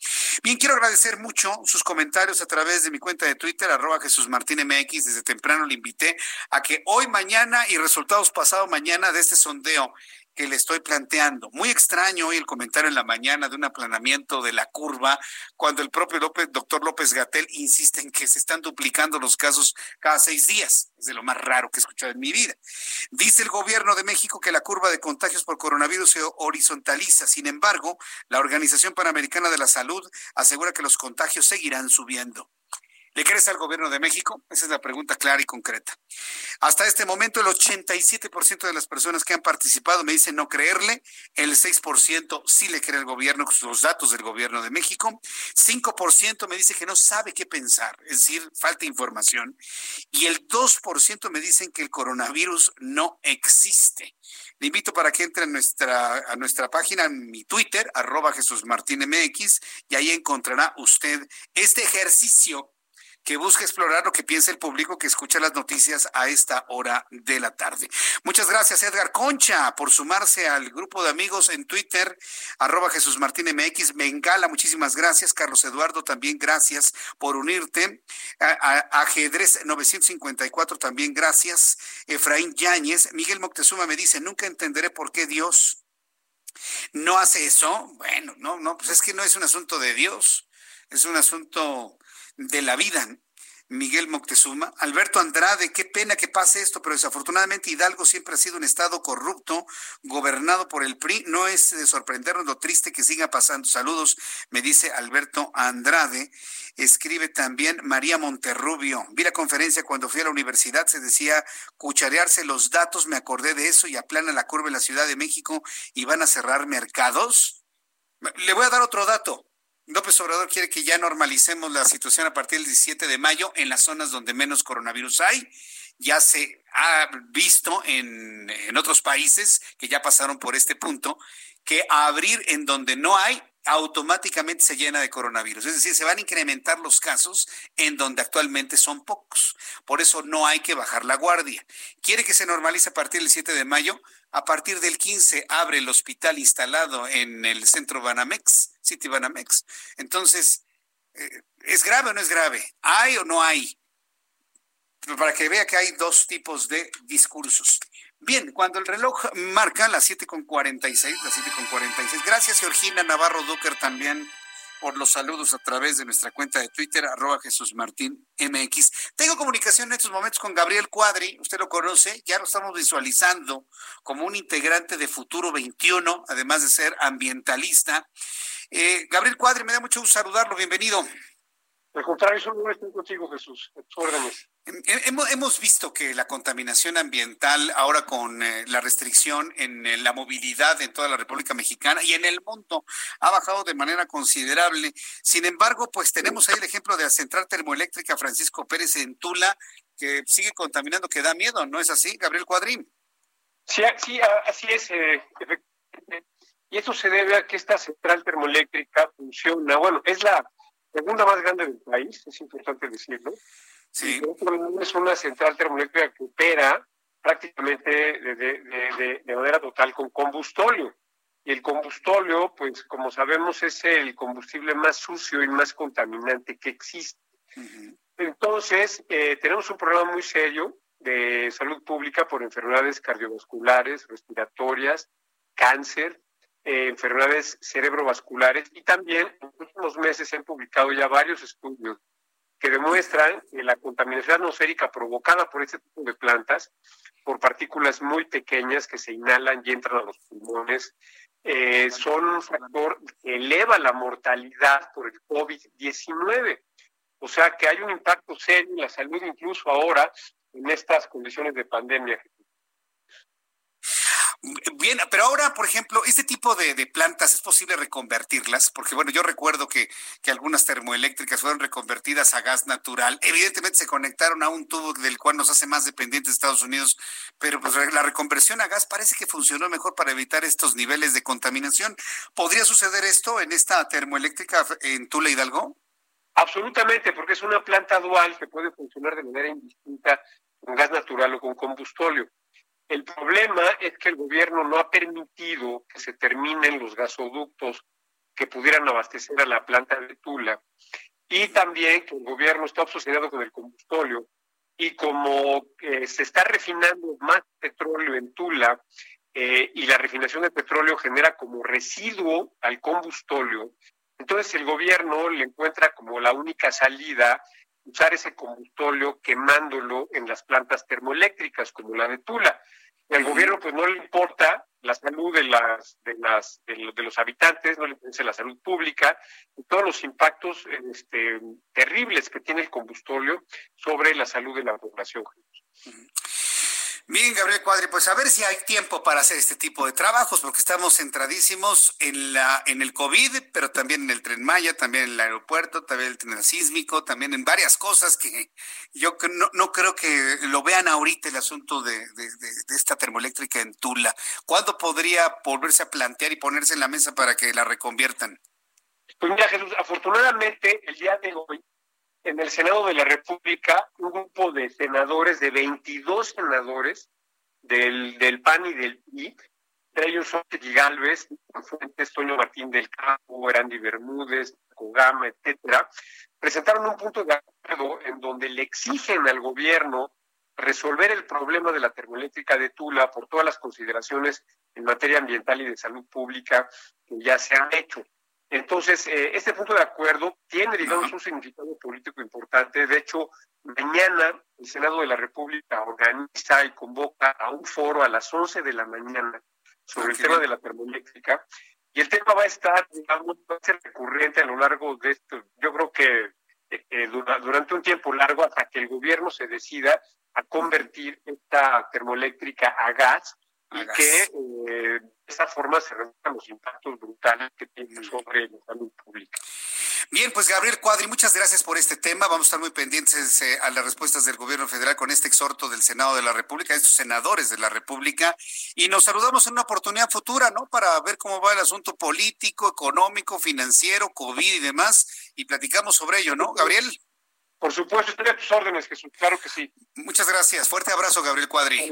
Bien, quiero agradecer mucho sus comentarios a través de mi cuenta de Twitter, arroba Jesús Martín MX. Desde temprano le invité a que hoy, mañana y resultados pasado mañana de este sondeo que le estoy planteando. Muy extraño hoy el comentario en la mañana de un aplanamiento de la curva, cuando el propio López, doctor López Gatel insiste en que se están duplicando los casos cada seis días. Es de lo más raro que he escuchado en mi vida. Dice el gobierno de México que la curva de contagios por coronavirus se horizontaliza. Sin embargo, la Organización Panamericana de la Salud asegura que los contagios seguirán subiendo. ¿Le crees al gobierno de México? Esa es la pregunta clara y concreta. Hasta este momento, el 87% de las personas que han participado me dicen no creerle, el 6% sí le cree al gobierno, los datos del gobierno de México, 5% me dice que no sabe qué pensar, es decir, falta información, y el 2% me dicen que el coronavirus no existe. Le invito para que entre a nuestra, a nuestra página, en mi Twitter, arroba Jesús Martín MX, y ahí encontrará usted este ejercicio que busca explorar lo que piensa el público que escucha las noticias a esta hora de la tarde. Muchas gracias, Edgar Concha, por sumarse al grupo de amigos en Twitter, arroba Jesús Martín MX. Bengala, muchísimas gracias. Carlos Eduardo, también gracias por unirte. Ajedrez 954, también gracias. Efraín Yáñez. Miguel Moctezuma me dice, nunca entenderé por qué Dios no hace eso. Bueno, no, no, pues es que no es un asunto de Dios, es un asunto de la vida. Miguel Moctezuma. Alberto Andrade, qué pena que pase esto, pero desafortunadamente Hidalgo siempre ha sido un estado corrupto, gobernado por el PRI. No es de sorprendernos lo triste que siga pasando. Saludos, me dice Alberto Andrade. Escribe también María Monterrubio. Vi la conferencia cuando fui a la universidad, se decía cucharearse los datos, me acordé de eso y aplana la curva en la Ciudad de México y van a cerrar mercados. Le voy a dar otro dato. López Obrador quiere que ya normalicemos la situación a partir del 17 de mayo en las zonas donde menos coronavirus hay. Ya se ha visto en, en otros países que ya pasaron por este punto que abrir en donde no hay automáticamente se llena de coronavirus. Es decir, se van a incrementar los casos en donde actualmente son pocos. Por eso no hay que bajar la guardia. ¿Quiere que se normalice a partir del 7 de mayo? A partir del 15 abre el hospital instalado en el centro Banamex, City Banamex. Entonces, eh, ¿es grave o no es grave? ¿Hay o no hay? Para que vea que hay dos tipos de discursos. Bien, cuando el reloj marca las 7.46, las 7.46. Gracias, Georgina Navarro Ducker, también por los saludos a través de nuestra cuenta de Twitter, arroba Jesús Martín MX. Tengo comunicación en estos momentos con Gabriel Cuadri, usted lo conoce, ya lo estamos visualizando como un integrante de Futuro 21, además de ser ambientalista. Eh, Gabriel Cuadri, me da mucho gusto saludarlo, bienvenido. Al contrario, solo estoy contigo, Jesús. Órdenes. Hemos, hemos visto que la contaminación ambiental, ahora con eh, la restricción en eh, la movilidad en toda la República Mexicana y en el mundo, ha bajado de manera considerable. Sin embargo, pues tenemos ahí el ejemplo de la central termoeléctrica Francisco Pérez en Tula, que sigue contaminando, que da miedo, ¿no es así, Gabriel Cuadrín? Sí, sí así es. Eh, y eso se debe a que esta central termoeléctrica funciona, bueno, es la segunda más grande del país, es importante decirlo. Sí. es una central termoeléctrica que opera prácticamente de, manera total con combustóleo. Y el combustóleo, pues como sabemos, es el combustible más sucio y más contaminante que existe. Entonces, eh, tenemos un problema muy serio de salud pública por enfermedades cardiovasculares, respiratorias, cáncer, eh, enfermedades cerebrovasculares y también en los últimos meses se han publicado ya varios estudios que demuestran que la contaminación atmosférica provocada por este tipo de plantas, por partículas muy pequeñas que se inhalan y entran a los pulmones, eh, son un factor que eleva la mortalidad por el COVID-19. O sea que hay un impacto serio en la salud incluso ahora en estas condiciones de pandemia. Bien, pero ahora, por ejemplo, este tipo de, plantas es posible reconvertirlas, porque bueno, yo recuerdo que, que, algunas termoeléctricas fueron reconvertidas a gas natural. Evidentemente se conectaron a un tubo del cual nos hace más dependientes de Estados Unidos, pero pues la reconversión a gas parece que funcionó mejor para evitar estos niveles de contaminación. ¿Podría suceder esto en esta termoeléctrica en Tula Hidalgo? Absolutamente, porque es una planta dual que puede funcionar de manera indistinta con gas natural o con combustóleo. El problema es que el gobierno no ha permitido que se terminen los gasoductos que pudieran abastecer a la planta de Tula y también que el gobierno está obsesionado con el combustóleo y como eh, se está refinando más petróleo en Tula eh, y la refinación de petróleo genera como residuo al combustóleo, entonces el gobierno le encuentra como la única salida usar ese combustóleo quemándolo en las plantas termoeléctricas como la de Tula. Y al gobierno pues no le importa la salud de las de las de, los habitantes, no le interesa la salud pública y todos los impactos este, terribles que tiene el combustóleo sobre la salud de la población. Bien, Gabriel Cuadri, pues a ver si hay tiempo para hacer este tipo de trabajos, porque estamos centradísimos en la en el COVID, pero también en el Tren Maya, también en el aeropuerto, también en el tren sísmico, también en varias cosas que yo no, no creo que lo vean ahorita el asunto de, de, de, esta termoeléctrica en Tula. ¿Cuándo podría volverse a plantear y ponerse en la mesa para que la reconviertan? Pues mira, Jesús, afortunadamente el día de hoy en el Senado de la República un grupo de senadores, de 22 senadores del, del PAN y del PRI, entre ellos son Galvez, Fuentes, Toño Martín del Campo, Erandi Bermúdez, Cogama, etcétera, presentaron un punto de acuerdo en donde le exigen al gobierno resolver el problema de la termoeléctrica de Tula por todas las consideraciones en materia ambiental y de salud pública que ya se han hecho. Entonces, eh, este punto de acuerdo tiene, digamos, un significado político importante. De hecho, mañana el Senado de la República organiza y convoca a un foro a las 11 de la mañana sobre el tema de la termoeléctrica. Y el tema va a estar, digamos, va a ser recurrente a lo largo de esto. Yo creo que eh, durante un tiempo largo hasta que el gobierno se decida a convertir esta termoeléctrica a gas y que eh, de esa forma se reducen los impactos brutales que tiene sobre la salud pública. Bien, pues Gabriel Cuadri, muchas gracias por este tema. Vamos a estar muy pendientes eh, a las respuestas del gobierno federal con este exhorto del Senado de la República, estos senadores de la República, y nos saludamos en una oportunidad futura, ¿no? Para ver cómo va el asunto político, económico, financiero, COVID y demás, y platicamos sobre ello, ¿no, Gabriel? Por supuesto, estoy a tus órdenes, Jesús, claro que sí. Muchas gracias. Fuerte abrazo, Gabriel Cuadri.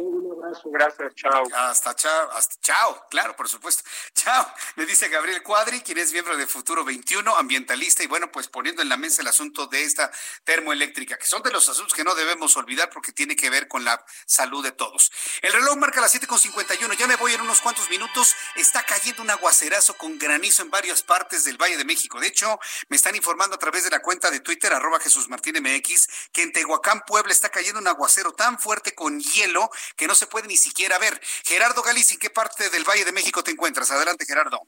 Gracias, chao. Hasta chao, chao, claro, por supuesto. Chao, le dice Gabriel Cuadri, quien es miembro de Futuro 21, ambientalista, y bueno, pues poniendo en la mesa el asunto de esta termoeléctrica, que son de los asuntos que no debemos olvidar porque tiene que ver con la salud de todos. El reloj marca las 7.51, ya me voy en unos cuantos minutos. Está cayendo un aguacerazo con granizo en varias partes del Valle de México. De hecho, me están informando a través de la cuenta de Twitter, arroba Jesús Martín MX, que en Tehuacán, Puebla, está cayendo un aguacero tan fuerte con hielo que no se puede ni siquiera ver. Gerardo Galicia, ¿en qué parte del Valle de México te encuentras? Adelante, Gerardo.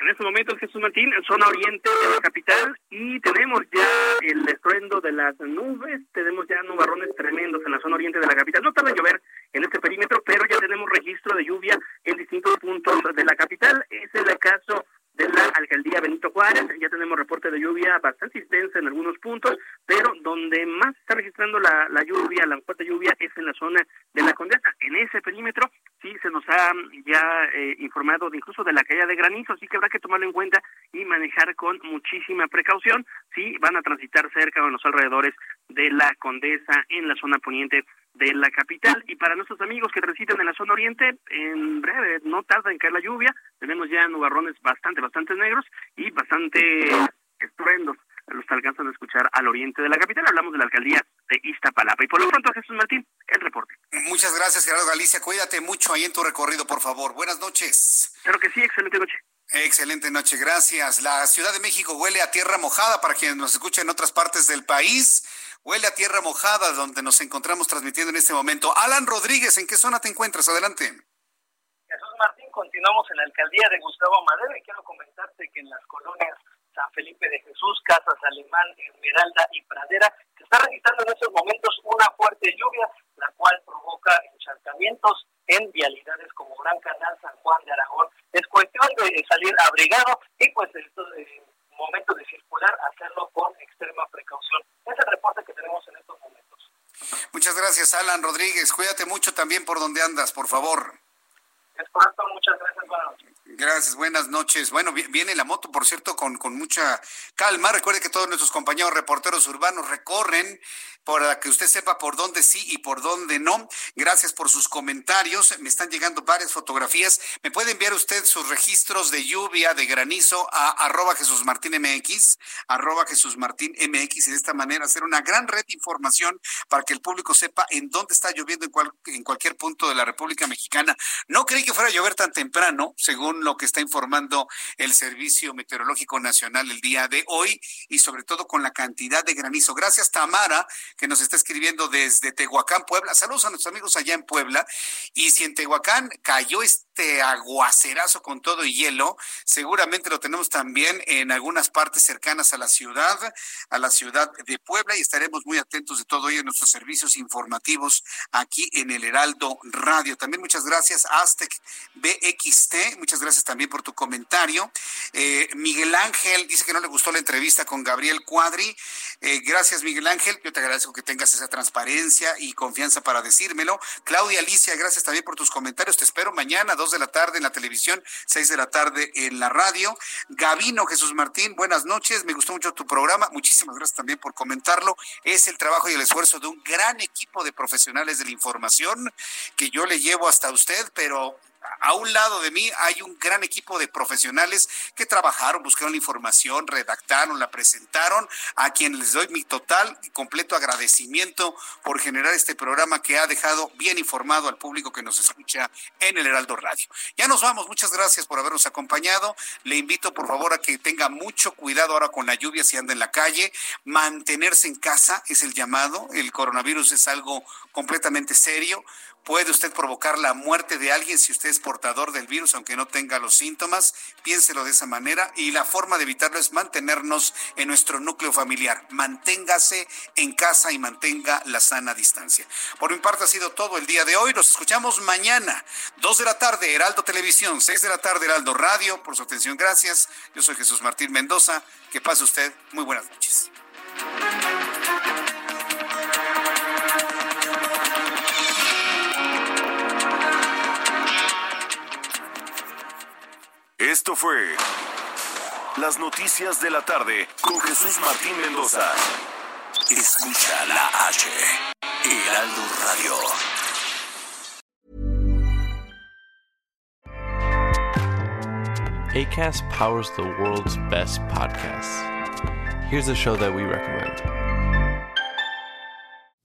En este momento, Jesús Martín, zona oriente de la capital, y tenemos ya el estruendo de las nubes, tenemos ya nubarrones tremendos en la zona oriente de la capital. No tarda en llover en este perímetro, pero ya tenemos registro de lluvia en distintos puntos de la capital. Es el caso de la alcaldía Benito Juárez. Ya tenemos reporte de lluvia bastante intensa en algunos puntos, pero donde más está registrando la, la lluvia, la fuerte lluvia, es en la zona de la Condesa. En ese perímetro sí se nos ha ya eh, informado de incluso de la caída de granizo, así que habrá que tomarlo en cuenta y manejar con muchísima precaución si van a transitar cerca o en los alrededores de la Condesa en la zona poniente de la capital. Y para nuestros amigos que residen en la zona oriente, en breve, no tarda en caer la lluvia. Tenemos ya nubarrones bastante, bastante negros y bastante estruendos. Los alcanzan a escuchar al oriente de la capital. Hablamos de la alcaldía de Iztapalapa. Y por lo pronto, Jesús Martín, el reporte. Muchas gracias, Gerardo Galicia. Cuídate mucho ahí en tu recorrido, por favor. Buenas noches. Claro que sí, excelente noche. Excelente noche, gracias. La Ciudad de México huele a tierra mojada para quienes nos escuchan en otras partes del país. Huele a tierra mojada donde nos encontramos transmitiendo en este momento. Alan Rodríguez, ¿en qué zona te encuentras? Adelante. Jesús Martín, continuamos en la alcaldía de Gustavo Madero y quiero comentarte que en las colonias San Felipe de Jesús, Casas Alemán, Esmeralda y Pradera se está registrando en estos momentos una fuerte lluvia, la cual provoca encharcamientos en vialidades como Gran Canal, San Juan de Aragón. Es cuestión de salir abrigado y pues esto es momento de circular, hacerlo con extrema precaución. Es el reporte que tenemos en estos momentos. Muchas gracias, Alan Rodríguez. Cuídate mucho también por donde andas, por favor. Es correcto, muchas gracias, buenas noches. Gracias, buenas noches. Bueno, viene la moto, por cierto, con, con mucha calma. Recuerde que todos nuestros compañeros reporteros urbanos recorren para que usted sepa por dónde sí y por dónde no. Gracias por sus comentarios. Me están llegando varias fotografías. Me puede enviar usted sus registros de lluvia, de granizo a arroba Jesús Martín MX, arroba Jesús Martín MX y de esta manera hacer una gran red de información para que el público sepa en dónde está lloviendo en, cual, en cualquier punto de la República Mexicana. No creí que fuera a llover tan temprano, según lo que está informando el Servicio Meteorológico Nacional el día de hoy y sobre todo con la cantidad de granizo. Gracias, Tamara que nos está escribiendo desde Tehuacán, Puebla. Saludos a nuestros amigos allá en Puebla. Y si en Tehuacán cayó este aguacerazo con todo y hielo, seguramente lo tenemos también en algunas partes cercanas a la ciudad, a la ciudad de Puebla, y estaremos muy atentos de todo ello en nuestros servicios informativos aquí en el Heraldo Radio. También muchas gracias, Aztec BXT. Muchas gracias también por tu comentario. Eh, Miguel Ángel dice que no le gustó la entrevista con Gabriel Cuadri. Eh, gracias, Miguel Ángel. Yo te agradezco que tengas esa transparencia y confianza para decírmelo. Claudia Alicia, gracias también por tus comentarios. Te espero mañana, dos de la tarde en la televisión, seis de la tarde en la radio. Gavino Jesús Martín, buenas noches. Me gustó mucho tu programa. Muchísimas gracias también por comentarlo. Es el trabajo y el esfuerzo de un gran equipo de profesionales de la información que yo le llevo hasta usted, pero a un lado de mí hay un gran equipo de profesionales que trabajaron, buscaron la información, redactaron, la presentaron, a quienes les doy mi total y completo agradecimiento por generar este programa que ha dejado bien informado al público que nos escucha en el Heraldo Radio. Ya nos vamos, muchas gracias por habernos acompañado. Le invito por favor a que tenga mucho cuidado ahora con la lluvia si anda en la calle, mantenerse en casa es el llamado, el coronavirus es algo completamente serio puede usted provocar la muerte de alguien si usted es portador del virus, aunque no tenga los síntomas. Piénselo de esa manera y la forma de evitarlo es mantenernos en nuestro núcleo familiar. Manténgase en casa y mantenga la sana distancia. Por mi parte ha sido todo el día de hoy. Nos escuchamos mañana, 2 de la tarde, Heraldo Televisión, 6 de la tarde, Heraldo Radio. Por su atención, gracias. Yo soy Jesús Martín Mendoza. Que pase usted muy buenas noches. Esto fue Las Noticias de la Tarde con Jesús Martín Mendoza. Escucha la H, Heraldo Radio. ACAST powers the world's best podcasts. Here's a show that we recommend.